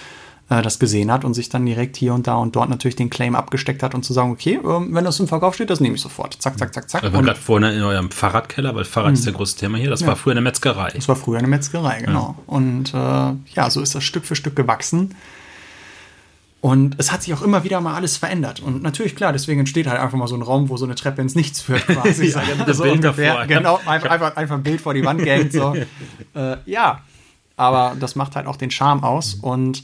äh, das gesehen hat und sich dann direkt hier und da und dort natürlich den Claim abgesteckt hat und zu sagen, okay, ähm, wenn das im Verkauf steht, das nehme ich sofort. Zack, zack, zack, zack. Wir waren gerade vorne in eurem Fahrradkeller, weil Fahrrad mhm. ist der große Thema hier. Das ja. war früher eine Metzgerei. Das war früher eine Metzgerei, genau. Ja. Und äh, ja, so ist das Stück für Stück gewachsen. Und es hat sich auch immer wieder mal alles verändert. Und natürlich, klar, deswegen entsteht halt einfach mal so ein Raum, wo so eine Treppe ins Nichts führt, quasi. ja, das so Bild davor. Genau, einfach, einfach, einfach ein Bild vor die Wand gehängt. So. äh, ja, aber das macht halt auch den Charme aus. Und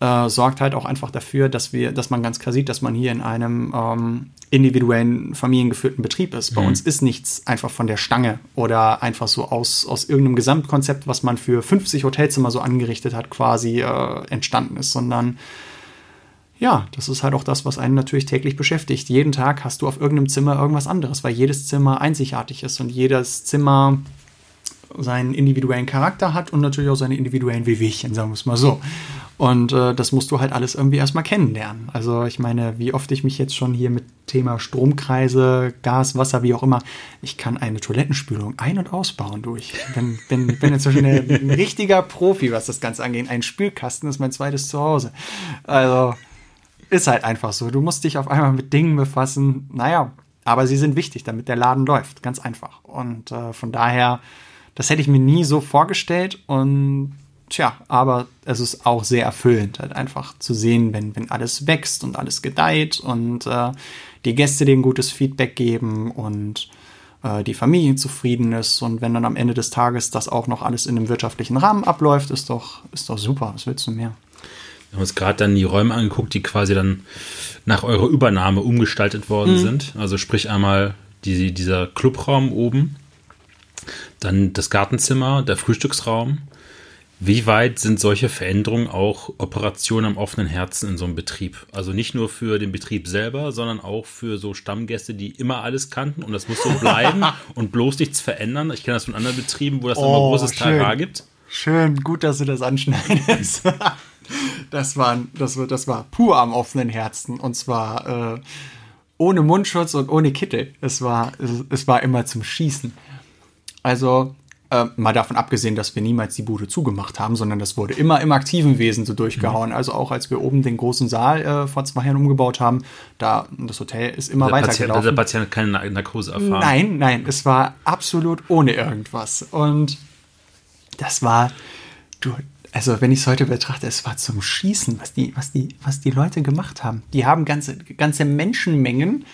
äh, sorgt halt auch einfach dafür, dass wir, dass man ganz klar sieht, dass man hier in einem ähm, individuellen, familiengeführten Betrieb ist. Bei mhm. uns ist nichts einfach von der Stange oder einfach so aus, aus irgendeinem Gesamtkonzept, was man für 50 Hotelzimmer so angerichtet hat, quasi äh, entstanden ist, sondern ja, das ist halt auch das, was einen natürlich täglich beschäftigt. Jeden Tag hast du auf irgendeinem Zimmer irgendwas anderes, weil jedes Zimmer einzigartig ist und jedes Zimmer seinen individuellen Charakter hat und natürlich auch seine individuellen Wehwehchen, sagen wir es mal so. Und äh, das musst du halt alles irgendwie erstmal kennenlernen. Also ich meine, wie oft ich mich jetzt schon hier mit Thema Stromkreise, Gas, Wasser, wie auch immer, ich kann eine Toilettenspülung ein- und ausbauen durch. Ich bin, bin, bin inzwischen ein richtiger Profi, was das Ganze angeht. Ein Spülkasten ist mein zweites Zuhause. Also ist halt einfach so. Du musst dich auf einmal mit Dingen befassen. Naja, aber sie sind wichtig, damit der Laden läuft. Ganz einfach. Und äh, von daher, das hätte ich mir nie so vorgestellt. Und tja, aber es ist auch sehr erfüllend, halt einfach zu sehen, wenn, wenn alles wächst und alles gedeiht und äh, die Gäste dir ein gutes Feedback geben und äh, die Familie zufrieden ist und wenn dann am Ende des Tages das auch noch alles in einem wirtschaftlichen Rahmen abläuft, ist doch, ist doch super. Was willst du mehr? Wir haben uns gerade dann die Räume angeguckt, die quasi dann nach eurer Übernahme umgestaltet worden mhm. sind. Also sprich einmal die, dieser Clubraum oben, dann das Gartenzimmer, der Frühstücksraum wie weit sind solche Veränderungen auch Operationen am offenen Herzen in so einem Betrieb? Also nicht nur für den Betrieb selber, sondern auch für so Stammgäste, die immer alles kannten und das muss so bleiben und bloß nichts verändern. Ich kenne das von anderen Betrieben, wo das oh, immer großes Tara gibt. Schön, gut, dass du das anschneidest. das, war, das, das war pur am offenen Herzen und zwar äh, ohne Mundschutz und ohne Kittel. Es war, es, es war immer zum Schießen. Also äh, mal davon abgesehen, dass wir niemals die Bude zugemacht haben, sondern das wurde immer im aktiven Wesen so durchgehauen. Mhm. Also auch als wir oben den großen Saal äh, vor zwei Jahren umgebaut haben, da das Hotel ist immer der weitergelaufen. Patient, der Patient hat keine Narkose erfahren. Nein, nein, es war absolut ohne irgendwas. Und das war, du, also wenn ich es heute betrachte, es war zum Schießen, was die, was die, was die Leute gemacht haben. Die haben ganze, ganze Menschenmengen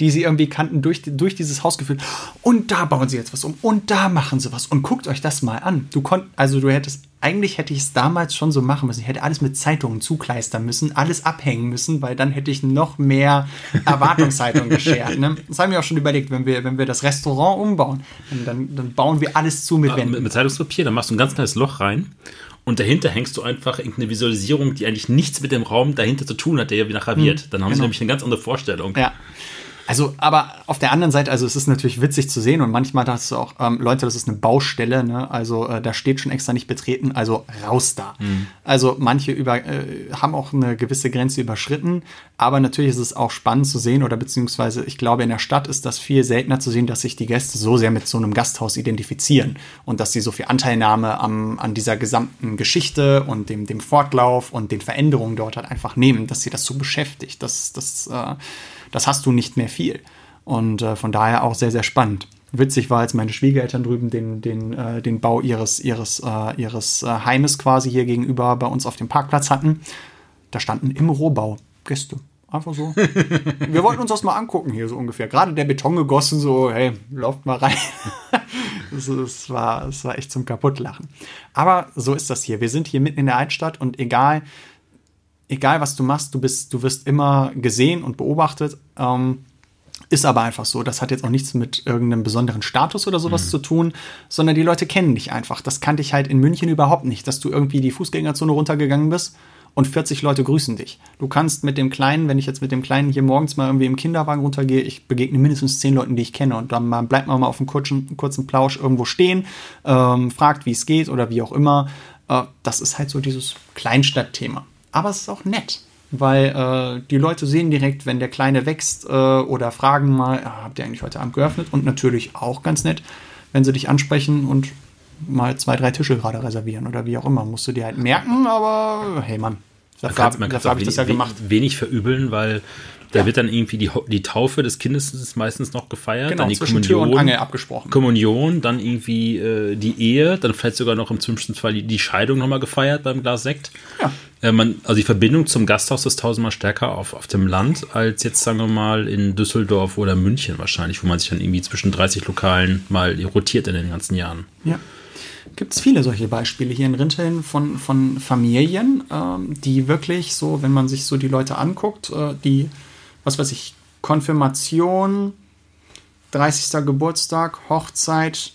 die sie irgendwie kannten, durch, durch dieses Haus geführt. Und da bauen sie jetzt was um und da machen sie was. Und guckt euch das mal an. Du konnt, also du hättest, eigentlich hätte ich es damals schon so machen müssen. Ich hätte alles mit Zeitungen zukleistern müssen, alles abhängen müssen, weil dann hätte ich noch mehr Erwartungshaltung geschert. Ne? Das haben wir auch schon überlegt, wenn wir, wenn wir das Restaurant umbauen, dann, dann bauen wir alles zu mit ah, Wänden. Mit, mit Zeitungspapier, dann machst du ein ganz kleines Loch rein und dahinter hängst du einfach irgendeine Visualisierung, die eigentlich nichts mit dem Raum dahinter zu tun hat, der ja wieder graviert. Hm, dann haben genau. sie nämlich eine ganz andere Vorstellung. Ja. Also, aber auf der anderen Seite, also es ist natürlich witzig zu sehen und manchmal hast du auch, ähm, Leute, das ist eine Baustelle, ne? Also äh, da steht schon extra nicht betreten, also raus da. Mhm. Also manche über, äh, haben auch eine gewisse Grenze überschritten, aber natürlich ist es auch spannend zu sehen oder beziehungsweise ich glaube in der Stadt ist das viel seltener zu sehen, dass sich die Gäste so sehr mit so einem Gasthaus identifizieren und dass sie so viel Anteilnahme am, an dieser gesamten Geschichte und dem, dem Fortlauf und den Veränderungen dort halt einfach nehmen, dass sie das so beschäftigt. Das, das äh, das hast du nicht mehr viel. Und äh, von daher auch sehr, sehr spannend. Witzig war, als meine Schwiegereltern drüben den, den, äh, den Bau ihres, ihres, äh, ihres äh, Heimes quasi hier gegenüber bei uns auf dem Parkplatz hatten. Da standen im Rohbau Gäste. Einfach so. Wir wollten uns das mal angucken hier so ungefähr. Gerade der Beton gegossen, so, hey, lauft mal rein. Es war, war echt zum Kaputtlachen. Aber so ist das hier. Wir sind hier mitten in der Altstadt und egal, egal was du machst, du bist, du wirst immer gesehen und beobachtet. Ähm, ist aber einfach so. Das hat jetzt auch nichts mit irgendeinem besonderen Status oder sowas mhm. zu tun, sondern die Leute kennen dich einfach. Das kannte ich halt in München überhaupt nicht, dass du irgendwie die Fußgängerzone runtergegangen bist und 40 Leute grüßen dich. Du kannst mit dem Kleinen, wenn ich jetzt mit dem Kleinen hier morgens mal irgendwie im Kinderwagen runtergehe, ich begegne mindestens 10 Leuten, die ich kenne und dann bleibt man mal auf einem kurzen, kurzen Plausch irgendwo stehen, ähm, fragt, wie es geht oder wie auch immer. Äh, das ist halt so dieses Kleinstadtthema. Aber es ist auch nett weil äh, die Leute sehen direkt, wenn der Kleine wächst äh, oder fragen mal, ja, habt ihr eigentlich heute Abend geöffnet? Und natürlich auch ganz nett, wenn sie dich ansprechen und mal zwei, drei Tische gerade reservieren oder wie auch immer. Musst du dir halt merken, aber hey Mann, dafür habe ich das ja gemacht. Wenig verübeln, weil da ja. wird dann irgendwie die, die Taufe des Kindes meistens noch gefeiert, genau, dann die Kommunion, Tür und Angel abgesprochen. Kommunion, dann irgendwie äh, die Ehe, dann vielleicht sogar noch im schlimmsten Fall die, die Scheidung nochmal gefeiert beim Glas Sekt. Ja. Äh, man, also die Verbindung zum Gasthaus ist tausendmal stärker auf, auf dem Land als jetzt, sagen wir mal, in Düsseldorf oder München wahrscheinlich, wo man sich dann irgendwie zwischen 30 Lokalen mal rotiert in den ganzen Jahren. Ja gibt es viele solche Beispiele hier in Rinteln von, von Familien, ähm, die wirklich so, wenn man sich so die Leute anguckt, äh, die, was weiß ich, Konfirmation, 30. Geburtstag, Hochzeit,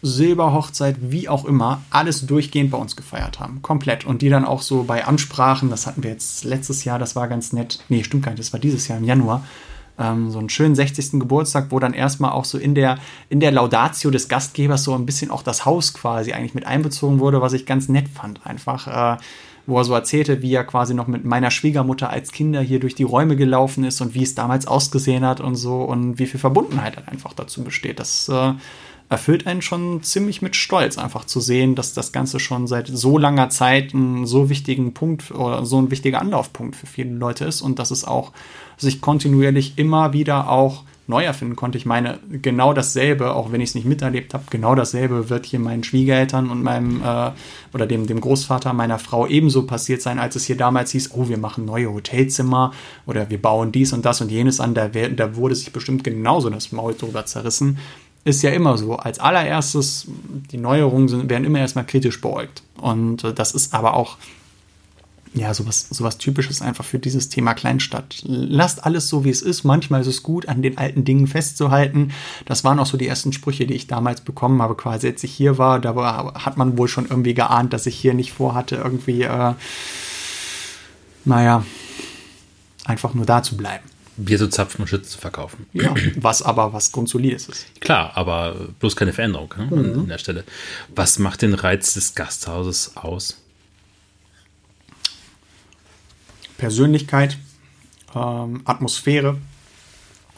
Silberhochzeit, wie auch immer, alles durchgehend bei uns gefeiert haben. Komplett. Und die dann auch so bei Ansprachen, das hatten wir jetzt letztes Jahr, das war ganz nett. Nee, stimmt gar nicht, das war dieses Jahr im Januar ähm, so einen schönen 60. Geburtstag, wo dann erstmal auch so in der, in der Laudatio des Gastgebers so ein bisschen auch das Haus quasi eigentlich mit einbezogen wurde, was ich ganz nett fand einfach. Äh, wo er so erzählte, wie er quasi noch mit meiner Schwiegermutter als Kinder hier durch die Räume gelaufen ist und wie es damals ausgesehen hat und so und wie viel Verbundenheit halt einfach dazu besteht. Das äh, erfüllt einen schon ziemlich mit Stolz, einfach zu sehen, dass das Ganze schon seit so langer Zeit ein so wichtigen Punkt oder so ein wichtiger Anlaufpunkt für viele Leute ist und dass es auch sich kontinuierlich immer wieder auch neu erfinden konnte. Ich meine, genau dasselbe, auch wenn ich es nicht miterlebt habe, genau dasselbe wird hier meinen Schwiegereltern und meinem äh, oder dem, dem Großvater meiner Frau ebenso passiert sein, als es hier damals hieß, oh, wir machen neue Hotelzimmer oder wir bauen dies und das und jenes an. Da, da wurde sich bestimmt genauso das Maul drüber zerrissen. Ist ja immer so. Als allererstes, die Neuerungen sind, werden immer erstmal kritisch beäugt. Und äh, das ist aber auch ja, sowas, sowas Typisches einfach für dieses Thema Kleinstadt. Lasst alles so, wie es ist. Manchmal ist es gut, an den alten Dingen festzuhalten. Das waren auch so die ersten Sprüche, die ich damals bekommen habe, quasi als ich hier war. Da war, hat man wohl schon irgendwie geahnt, dass ich hier nicht vorhatte, irgendwie, äh, naja, einfach nur da zu bleiben. Bier zu zapfen und Schützen zu verkaufen. Ja, was aber was Grundsolides ist. Klar, aber bloß keine Veränderung ne, mhm. an der Stelle. Was macht den Reiz des Gasthauses aus? Persönlichkeit, ähm, Atmosphäre.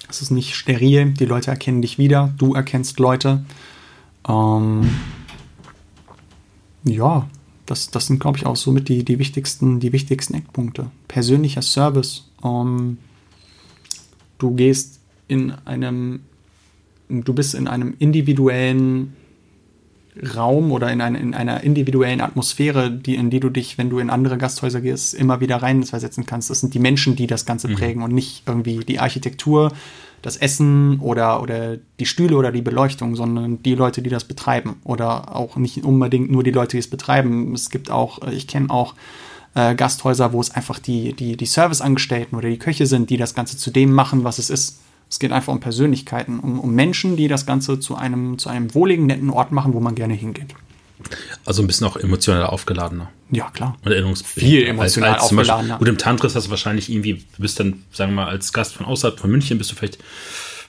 Es ist nicht steril, die Leute erkennen dich wieder, du erkennst Leute. Ähm, ja, das, das sind, glaube ich, auch somit die, die, wichtigsten, die wichtigsten Eckpunkte. Persönlicher Service. Ähm, du gehst in einem, du bist in einem individuellen Raum oder in, ein, in, einer individuellen Atmosphäre, die, in die du dich, wenn du in andere Gasthäuser gehst, immer wieder reinversetzen kannst. Das sind die Menschen, die das Ganze mhm. prägen und nicht irgendwie die Architektur, das Essen oder, oder die Stühle oder die Beleuchtung, sondern die Leute, die das betreiben. Oder auch nicht unbedingt nur die Leute, die es betreiben. Es gibt auch, ich kenne auch äh, Gasthäuser, wo es einfach die, die, die Serviceangestellten oder die Köche sind, die das Ganze zu dem machen, was es ist. Es geht einfach um Persönlichkeiten, um, um Menschen, die das Ganze zu einem, zu einem wohligen, netten Ort machen, wo man gerne hingeht. Also ein bisschen auch emotional aufgeladener. Ja, klar. Und Viel emotional als, als aufgeladener. Beispiel, und im Tantris hast du wahrscheinlich irgendwie, du bist dann, sagen wir mal, als Gast von außerhalb von München, bist du vielleicht,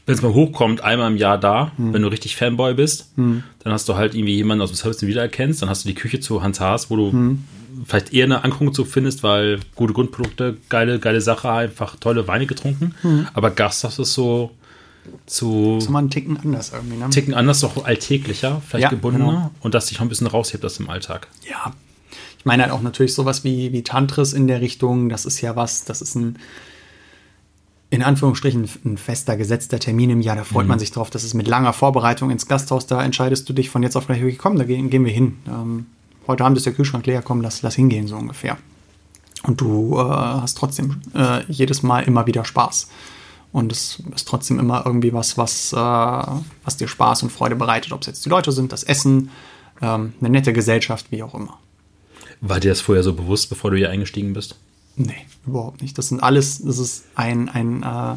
wenn es mal hochkommt, einmal im Jahr da, hm. wenn du richtig Fanboy bist. Hm. Dann hast du halt irgendwie jemanden aus dem Service, den du wiedererkennst. Dann hast du die Küche zu Hans Haas, wo du hm vielleicht eher eine Anguckung zu findest, weil gute Grundprodukte, geile, geile Sache, einfach tolle Weine getrunken. Mhm. Aber Gasthaus ist so zu. Das ist mal einen Ticken anders irgendwie, ne? Ticken anders, doch alltäglicher, vielleicht ja, gebundener genau. und dass sich auch ein bisschen raushebt aus dem Alltag. Ja. Ich meine halt auch natürlich sowas wie, wie Tantris in der Richtung, das ist ja was, das ist ein in Anführungsstrichen ein fester, gesetzter Termin im Jahr. Da freut mhm. man sich drauf. Das ist mit langer Vorbereitung ins Gasthaus. Da entscheidest du dich von jetzt auf gleich, okay, komm, da gehen, gehen wir hin. Ähm, heute Abend ist der Kühlschrank leer, komm, lass, lass hingehen, so ungefähr. Und du äh, hast trotzdem äh, jedes Mal immer wieder Spaß. Und es ist trotzdem immer irgendwie was, was, äh, was dir Spaß und Freude bereitet. Ob es jetzt die Leute sind, das Essen, ähm, eine nette Gesellschaft, wie auch immer. War dir das vorher so bewusst, bevor du hier eingestiegen bist? Nee, überhaupt nicht. Das sind alles, das ist ein, ein, äh,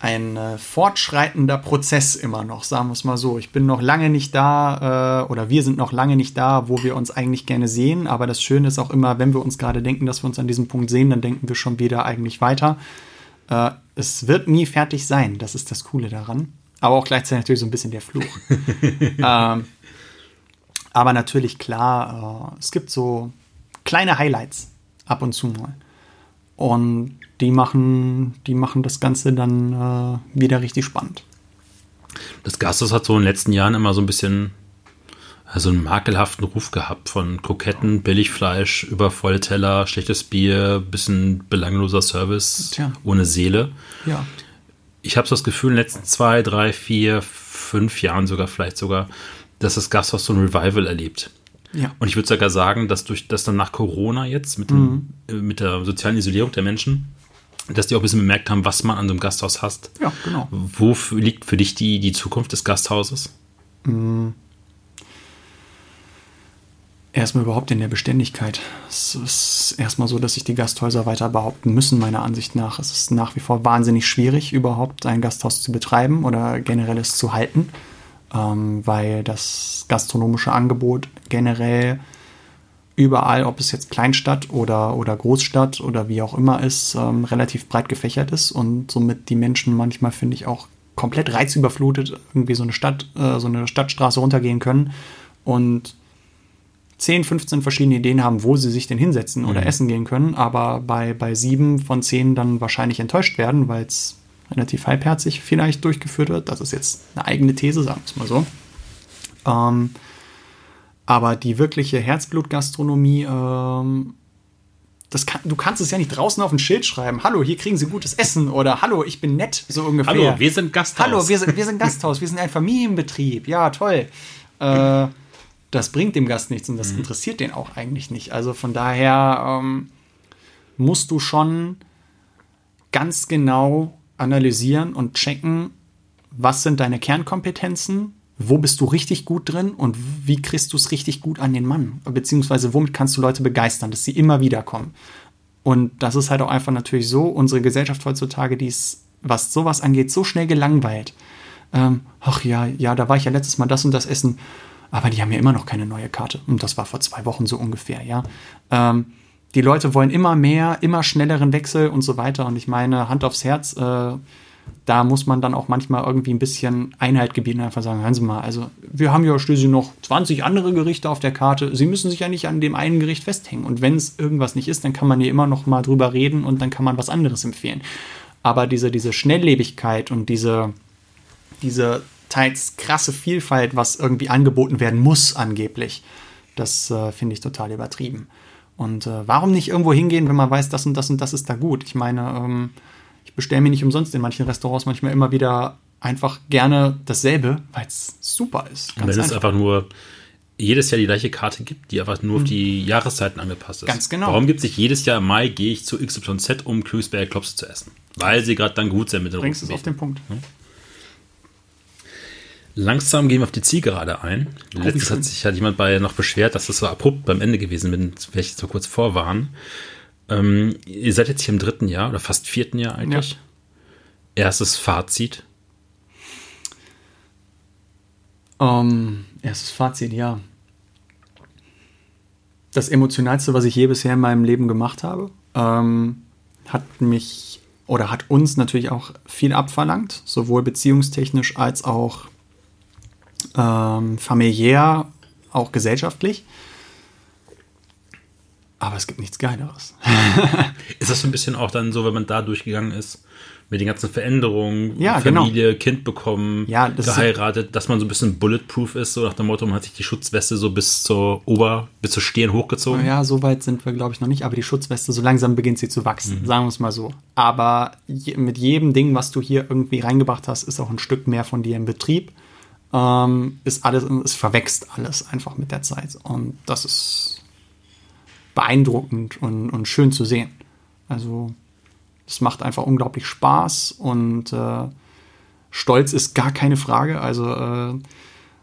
ein äh, fortschreitender Prozess immer noch, sagen wir es mal so. Ich bin noch lange nicht da äh, oder wir sind noch lange nicht da, wo wir uns eigentlich gerne sehen. Aber das Schöne ist auch immer, wenn wir uns gerade denken, dass wir uns an diesem Punkt sehen, dann denken wir schon wieder eigentlich weiter. Äh, es wird nie fertig sein. Das ist das Coole daran. Aber auch gleichzeitig natürlich so ein bisschen der Fluch. ähm, aber natürlich klar, äh, es gibt so kleine Highlights ab und zu mal. Und die machen, die machen das Ganze dann äh, wieder richtig spannend. Das Gasthaus hat so in den letzten Jahren immer so ein bisschen also einen makelhaften Ruf gehabt von Kroketten, Billigfleisch, über volle Teller, schlechtes Bier, bisschen belangloser Service Tja. ohne Seele. Ja. Ich habe so das Gefühl, in den letzten zwei, drei, vier, fünf Jahren sogar, vielleicht sogar, dass das Gasthaus so ein Revival erlebt. Ja. Und ich würde sogar sagen, dass durch das dann nach Corona jetzt mit, dem, mhm. mit der sozialen Isolierung der Menschen, dass die auch ein bisschen bemerkt haben, was man an so einem Gasthaus hast. Ja, genau. Wo liegt für dich die, die Zukunft des Gasthauses? Mhm. Erstmal überhaupt in der Beständigkeit. Es ist erstmal so, dass sich die Gasthäuser weiter behaupten müssen, meiner Ansicht nach. Es ist nach wie vor wahnsinnig schwierig, überhaupt ein Gasthaus zu betreiben oder generell es zu halten ähm, weil das gastronomische Angebot generell überall, ob es jetzt Kleinstadt oder, oder Großstadt oder wie auch immer ist, ähm, relativ breit gefächert ist und somit die Menschen manchmal, finde ich, auch komplett reizüberflutet irgendwie so eine Stadt, äh, so eine Stadtstraße runtergehen können und 10, 15 verschiedene Ideen haben, wo sie sich denn hinsetzen oder mhm. essen gehen können, aber bei, bei sieben von zehn dann wahrscheinlich enttäuscht werden, weil es relativ halbherzig vielleicht durchgeführt wird. Das ist jetzt eine eigene These, sagen wir es mal so. Ähm, aber die wirkliche Herzblutgastronomie, ähm, das kann, du kannst es ja nicht draußen auf ein Schild schreiben. Hallo, hier kriegen Sie gutes Essen oder Hallo, ich bin nett, so ungefähr. Hallo, wir sind Gasthaus. Hallo, wir sind, wir sind Gasthaus, wir sind ein Familienbetrieb. Ja, toll. Äh, das bringt dem Gast nichts und das mhm. interessiert den auch eigentlich nicht. Also von daher ähm, musst du schon ganz genau analysieren und checken, was sind deine Kernkompetenzen, wo bist du richtig gut drin und wie kriegst du es richtig gut an den Mann? Beziehungsweise womit kannst du Leute begeistern, dass sie immer wieder kommen? Und das ist halt auch einfach natürlich so, unsere Gesellschaft heutzutage, die ist, was sowas angeht, so schnell gelangweilt. Ähm, ach ja, ja, da war ich ja letztes Mal das und das essen, aber die haben ja immer noch keine neue Karte. Und das war vor zwei Wochen so ungefähr, ja. Ähm, die Leute wollen immer mehr, immer schnelleren Wechsel und so weiter. Und ich meine, Hand aufs Herz, äh, da muss man dann auch manchmal irgendwie ein bisschen Einheit gebieten und einfach sagen, hören Sie mal, also wir haben ja schließlich noch 20 andere Gerichte auf der Karte. Sie müssen sich ja nicht an dem einen Gericht festhängen. Und wenn es irgendwas nicht ist, dann kann man ja immer noch mal drüber reden und dann kann man was anderes empfehlen. Aber diese, diese Schnelllebigkeit und diese, diese teils krasse Vielfalt, was irgendwie angeboten werden muss, angeblich, das äh, finde ich total übertrieben. Und äh, warum nicht irgendwo hingehen, wenn man weiß, das und das und das ist da gut? Ich meine, ähm, ich bestelle mir nicht umsonst in manchen Restaurants manchmal immer wieder einfach gerne dasselbe, weil es super ist. Ganz wenn es einfach nur jedes Jahr die gleiche Karte gibt, die einfach nur mhm. auf die Jahreszeiten angepasst ist. Ganz genau. Warum gibt es nicht jedes Jahr im Mai gehe ich zu XYZ, um Klößberger Klopse zu essen? Weil sie gerade dann gut sind mit den Bringst es auf den Punkt. Hm? Langsam gehen wir auf die Zielgerade ein. Oh, Letztes hat sich halt jemand bei noch beschwert, dass das so abrupt beim Ende gewesen bin, vielleicht so kurz vorwarnen. Ähm, ihr seid jetzt hier im dritten Jahr oder fast vierten Jahr eigentlich. Ja. Erstes Fazit. Um, ähm, erstes Fazit, ja. Das emotionalste, was ich je bisher in meinem Leben gemacht habe, ähm, hat mich oder hat uns natürlich auch viel abverlangt, sowohl beziehungstechnisch als auch ähm, familiär, auch gesellschaftlich. Aber es gibt nichts Geileres. ist das so ein bisschen auch dann so, wenn man da durchgegangen ist, mit den ganzen Veränderungen, ja, genau. Familie, genau. Kind bekommen, ja, das geheiratet, dass man so ein bisschen bulletproof ist, so nach dem Motto, man hat sich die Schutzweste so bis zur Ober, bis zur Stirn hochgezogen. Ja, so weit sind wir, glaube ich, noch nicht, aber die Schutzweste, so langsam beginnt sie zu wachsen, mhm. sagen wir es mal so. Aber je, mit jedem Ding, was du hier irgendwie reingebracht hast, ist auch ein Stück mehr von dir im Betrieb ähm, ist alles, es verwächst alles einfach mit der Zeit. Und das ist beeindruckend und, und schön zu sehen. Also, es macht einfach unglaublich Spaß und äh, Stolz ist gar keine Frage. Also, äh,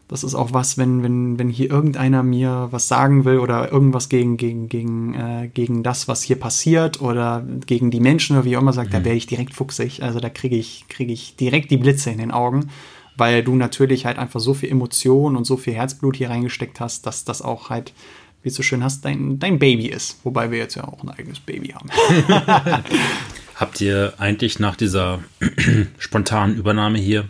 das ist auch was, wenn, wenn, wenn hier irgendeiner mir was sagen will oder irgendwas gegen, gegen, gegen, äh, gegen das, was hier passiert oder gegen die Menschen oder wie auch immer sagt, mhm. da wäre ich direkt fuchsig. Also da kriege ich, kriege ich direkt die Blitze in den Augen, weil du natürlich halt einfach so viel Emotion und so viel Herzblut hier reingesteckt hast, dass das auch halt, wie es so schön hast, dein, dein Baby ist. Wobei wir jetzt ja auch ein eigenes Baby haben. Habt ihr eigentlich nach dieser spontanen Übernahme hier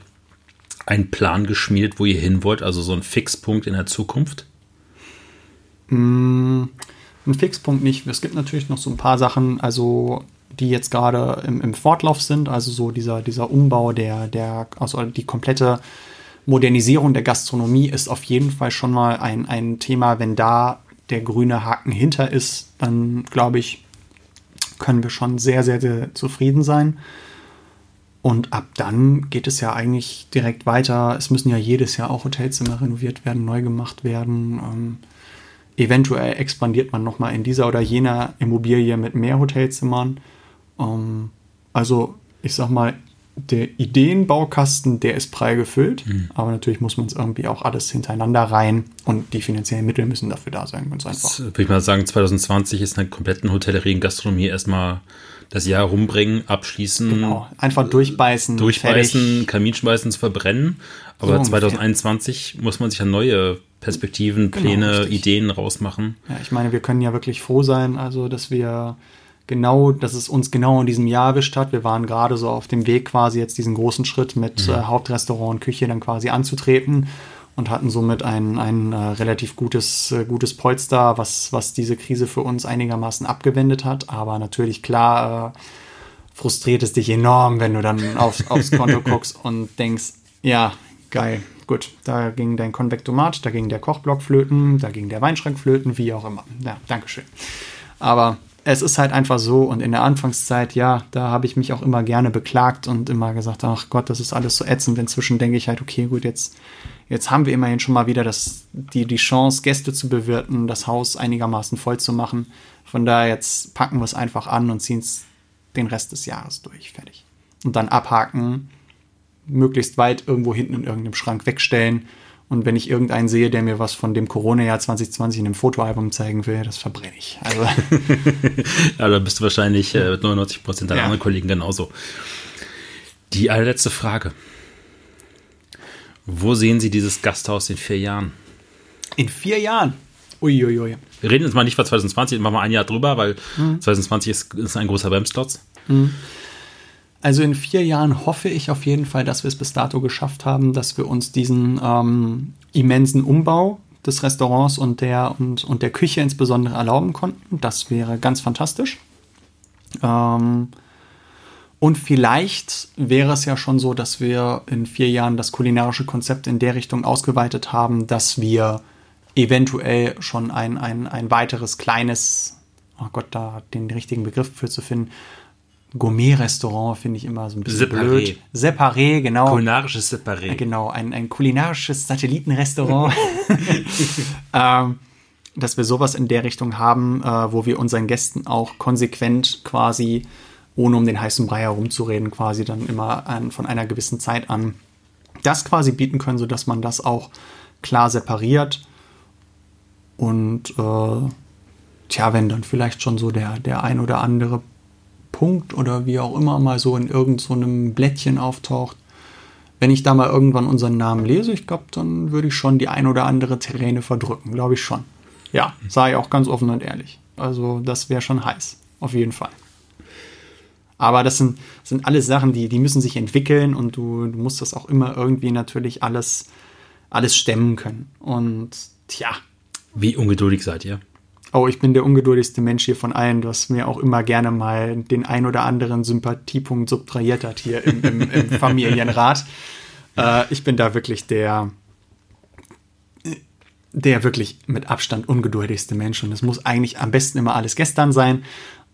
einen Plan geschmiedet, wo ihr hin wollt? Also so ein Fixpunkt in der Zukunft? Mm, ein Fixpunkt nicht. Es gibt natürlich noch so ein paar Sachen, also die jetzt gerade im, im Fortlauf sind. Also so dieser, dieser Umbau der, der, also die komplette Modernisierung der Gastronomie ist auf jeden Fall schon mal ein, ein Thema. Wenn da der grüne Haken hinter ist, dann glaube ich, können wir schon sehr, sehr, sehr zufrieden sein. Und ab dann geht es ja eigentlich direkt weiter. Es müssen ja jedes Jahr auch Hotelzimmer renoviert werden, neu gemacht werden. Ähm, eventuell expandiert man nochmal in dieser oder jener Immobilie mit mehr Hotelzimmern. Ähm, also ich sag mal, der Ideenbaukasten, der ist prall gefüllt, mhm. aber natürlich muss man es irgendwie auch alles hintereinander rein und die finanziellen Mittel müssen dafür da sein, ganz einfach. Würde ich mal sagen, 2020 ist in der kompletten Hotellerie und Gastronomie erstmal das Jahr rumbringen, abschließen. Genau, einfach durchbeißen. Durchbeißen, fertig. Kamin schmeißen, zu verbrennen. Aber so 2021 muss man sich ja neue Perspektiven, genau, Pläne, richtig. Ideen rausmachen. Ja, ich meine, wir können ja wirklich froh sein, also dass wir genau, dass es uns genau in diesem Jahr erwischt hat. Wir waren gerade so auf dem Weg quasi jetzt diesen großen Schritt mit mhm. äh, Hauptrestaurant und Küche dann quasi anzutreten und hatten somit ein, ein äh, relativ gutes, äh, gutes Polster, was, was diese Krise für uns einigermaßen abgewendet hat. Aber natürlich klar äh, frustriert es dich enorm, wenn du dann aufs, aufs Konto guckst und denkst, ja, geil, gut, da ging dein Konvektomat, da ging der Kochblock flöten, da ging der Weinschrank flöten, wie auch immer. Ja, Dankeschön. Aber es ist halt einfach so und in der Anfangszeit, ja, da habe ich mich auch immer gerne beklagt und immer gesagt, ach Gott, das ist alles so ätzend. Inzwischen denke ich halt, okay, gut, jetzt, jetzt haben wir immerhin schon mal wieder das, die, die Chance, Gäste zu bewirten, das Haus einigermaßen voll zu machen. Von daher jetzt packen wir es einfach an und ziehen es den Rest des Jahres durch. Fertig. Und dann abhaken, möglichst weit irgendwo hinten in irgendeinem Schrank wegstellen und wenn ich irgendeinen sehe, der mir was von dem Corona-Jahr 2020 in einem Fotoalbum zeigen will, das verbrenne ich. Also. ja, da bist du wahrscheinlich äh, mit 99 Prozent deiner ja. anderen Kollegen genauso. Die allerletzte Frage. Wo sehen Sie dieses Gasthaus in vier Jahren? In vier Jahren? Uiuiui. Ui, ui. Wir reden jetzt mal nicht von 2020, machen wir ein Jahr drüber, weil mhm. 2020 ist, ist, ein großer Bremsklotz. Mhm. Also in vier Jahren hoffe ich auf jeden Fall, dass wir es bis dato geschafft haben, dass wir uns diesen ähm, immensen Umbau des Restaurants und der, und, und der Küche insbesondere erlauben konnten. Das wäre ganz fantastisch. Ähm, und vielleicht wäre es ja schon so, dass wir in vier Jahren das kulinarische Konzept in der Richtung ausgeweitet haben, dass wir eventuell schon ein, ein, ein weiteres kleines, oh Gott, da den richtigen Begriff für zu finden, Gourmet-Restaurant finde ich immer so ein bisschen Separé. blöd. Separé, genau. Kulinarisches Separé. Genau, ein, ein kulinarisches Satellitenrestaurant. ähm, dass wir sowas in der Richtung haben, äh, wo wir unseren Gästen auch konsequent quasi, ohne um den heißen Brei herumzureden, quasi dann immer an, von einer gewissen Zeit an das quasi bieten können, sodass man das auch klar separiert. Und äh, tja, wenn dann vielleicht schon so der, der ein oder andere Punkt oder wie auch immer mal so in irgendeinem so Blättchen auftaucht, wenn ich da mal irgendwann unseren Namen lese, ich glaube, dann würde ich schon die ein oder andere Träne verdrücken, glaube ich schon. Ja, ich auch ganz offen und ehrlich. Also das wäre schon heiß, auf jeden Fall. Aber das sind, sind alles Sachen, die, die müssen sich entwickeln und du, du musst das auch immer irgendwie natürlich alles, alles stemmen können. Und tja. Wie ungeduldig seid ihr? Oh, ich bin der ungeduldigste Mensch hier von allen, was mir auch immer gerne mal den ein oder anderen Sympathiepunkt subtrahiert hat hier im, im, im Familienrat. Äh, ich bin da wirklich der, der wirklich mit Abstand ungeduldigste Mensch und es muss eigentlich am besten immer alles gestern sein.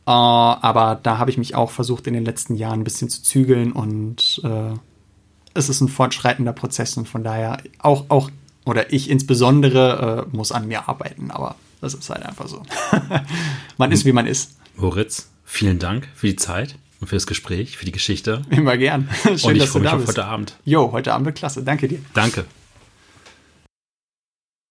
Uh, aber da habe ich mich auch versucht, in den letzten Jahren ein bisschen zu zügeln und uh, es ist ein fortschreitender Prozess und von daher auch, auch oder ich insbesondere uh, muss an mir arbeiten, aber das ist halt einfach so. man ist, wie man ist. Moritz, vielen Dank für die Zeit und für das Gespräch, für die Geschichte. Immer gern. Schön, und ich freue mich auf heute Abend. Jo, heute Abend wird klasse. Danke dir. Danke.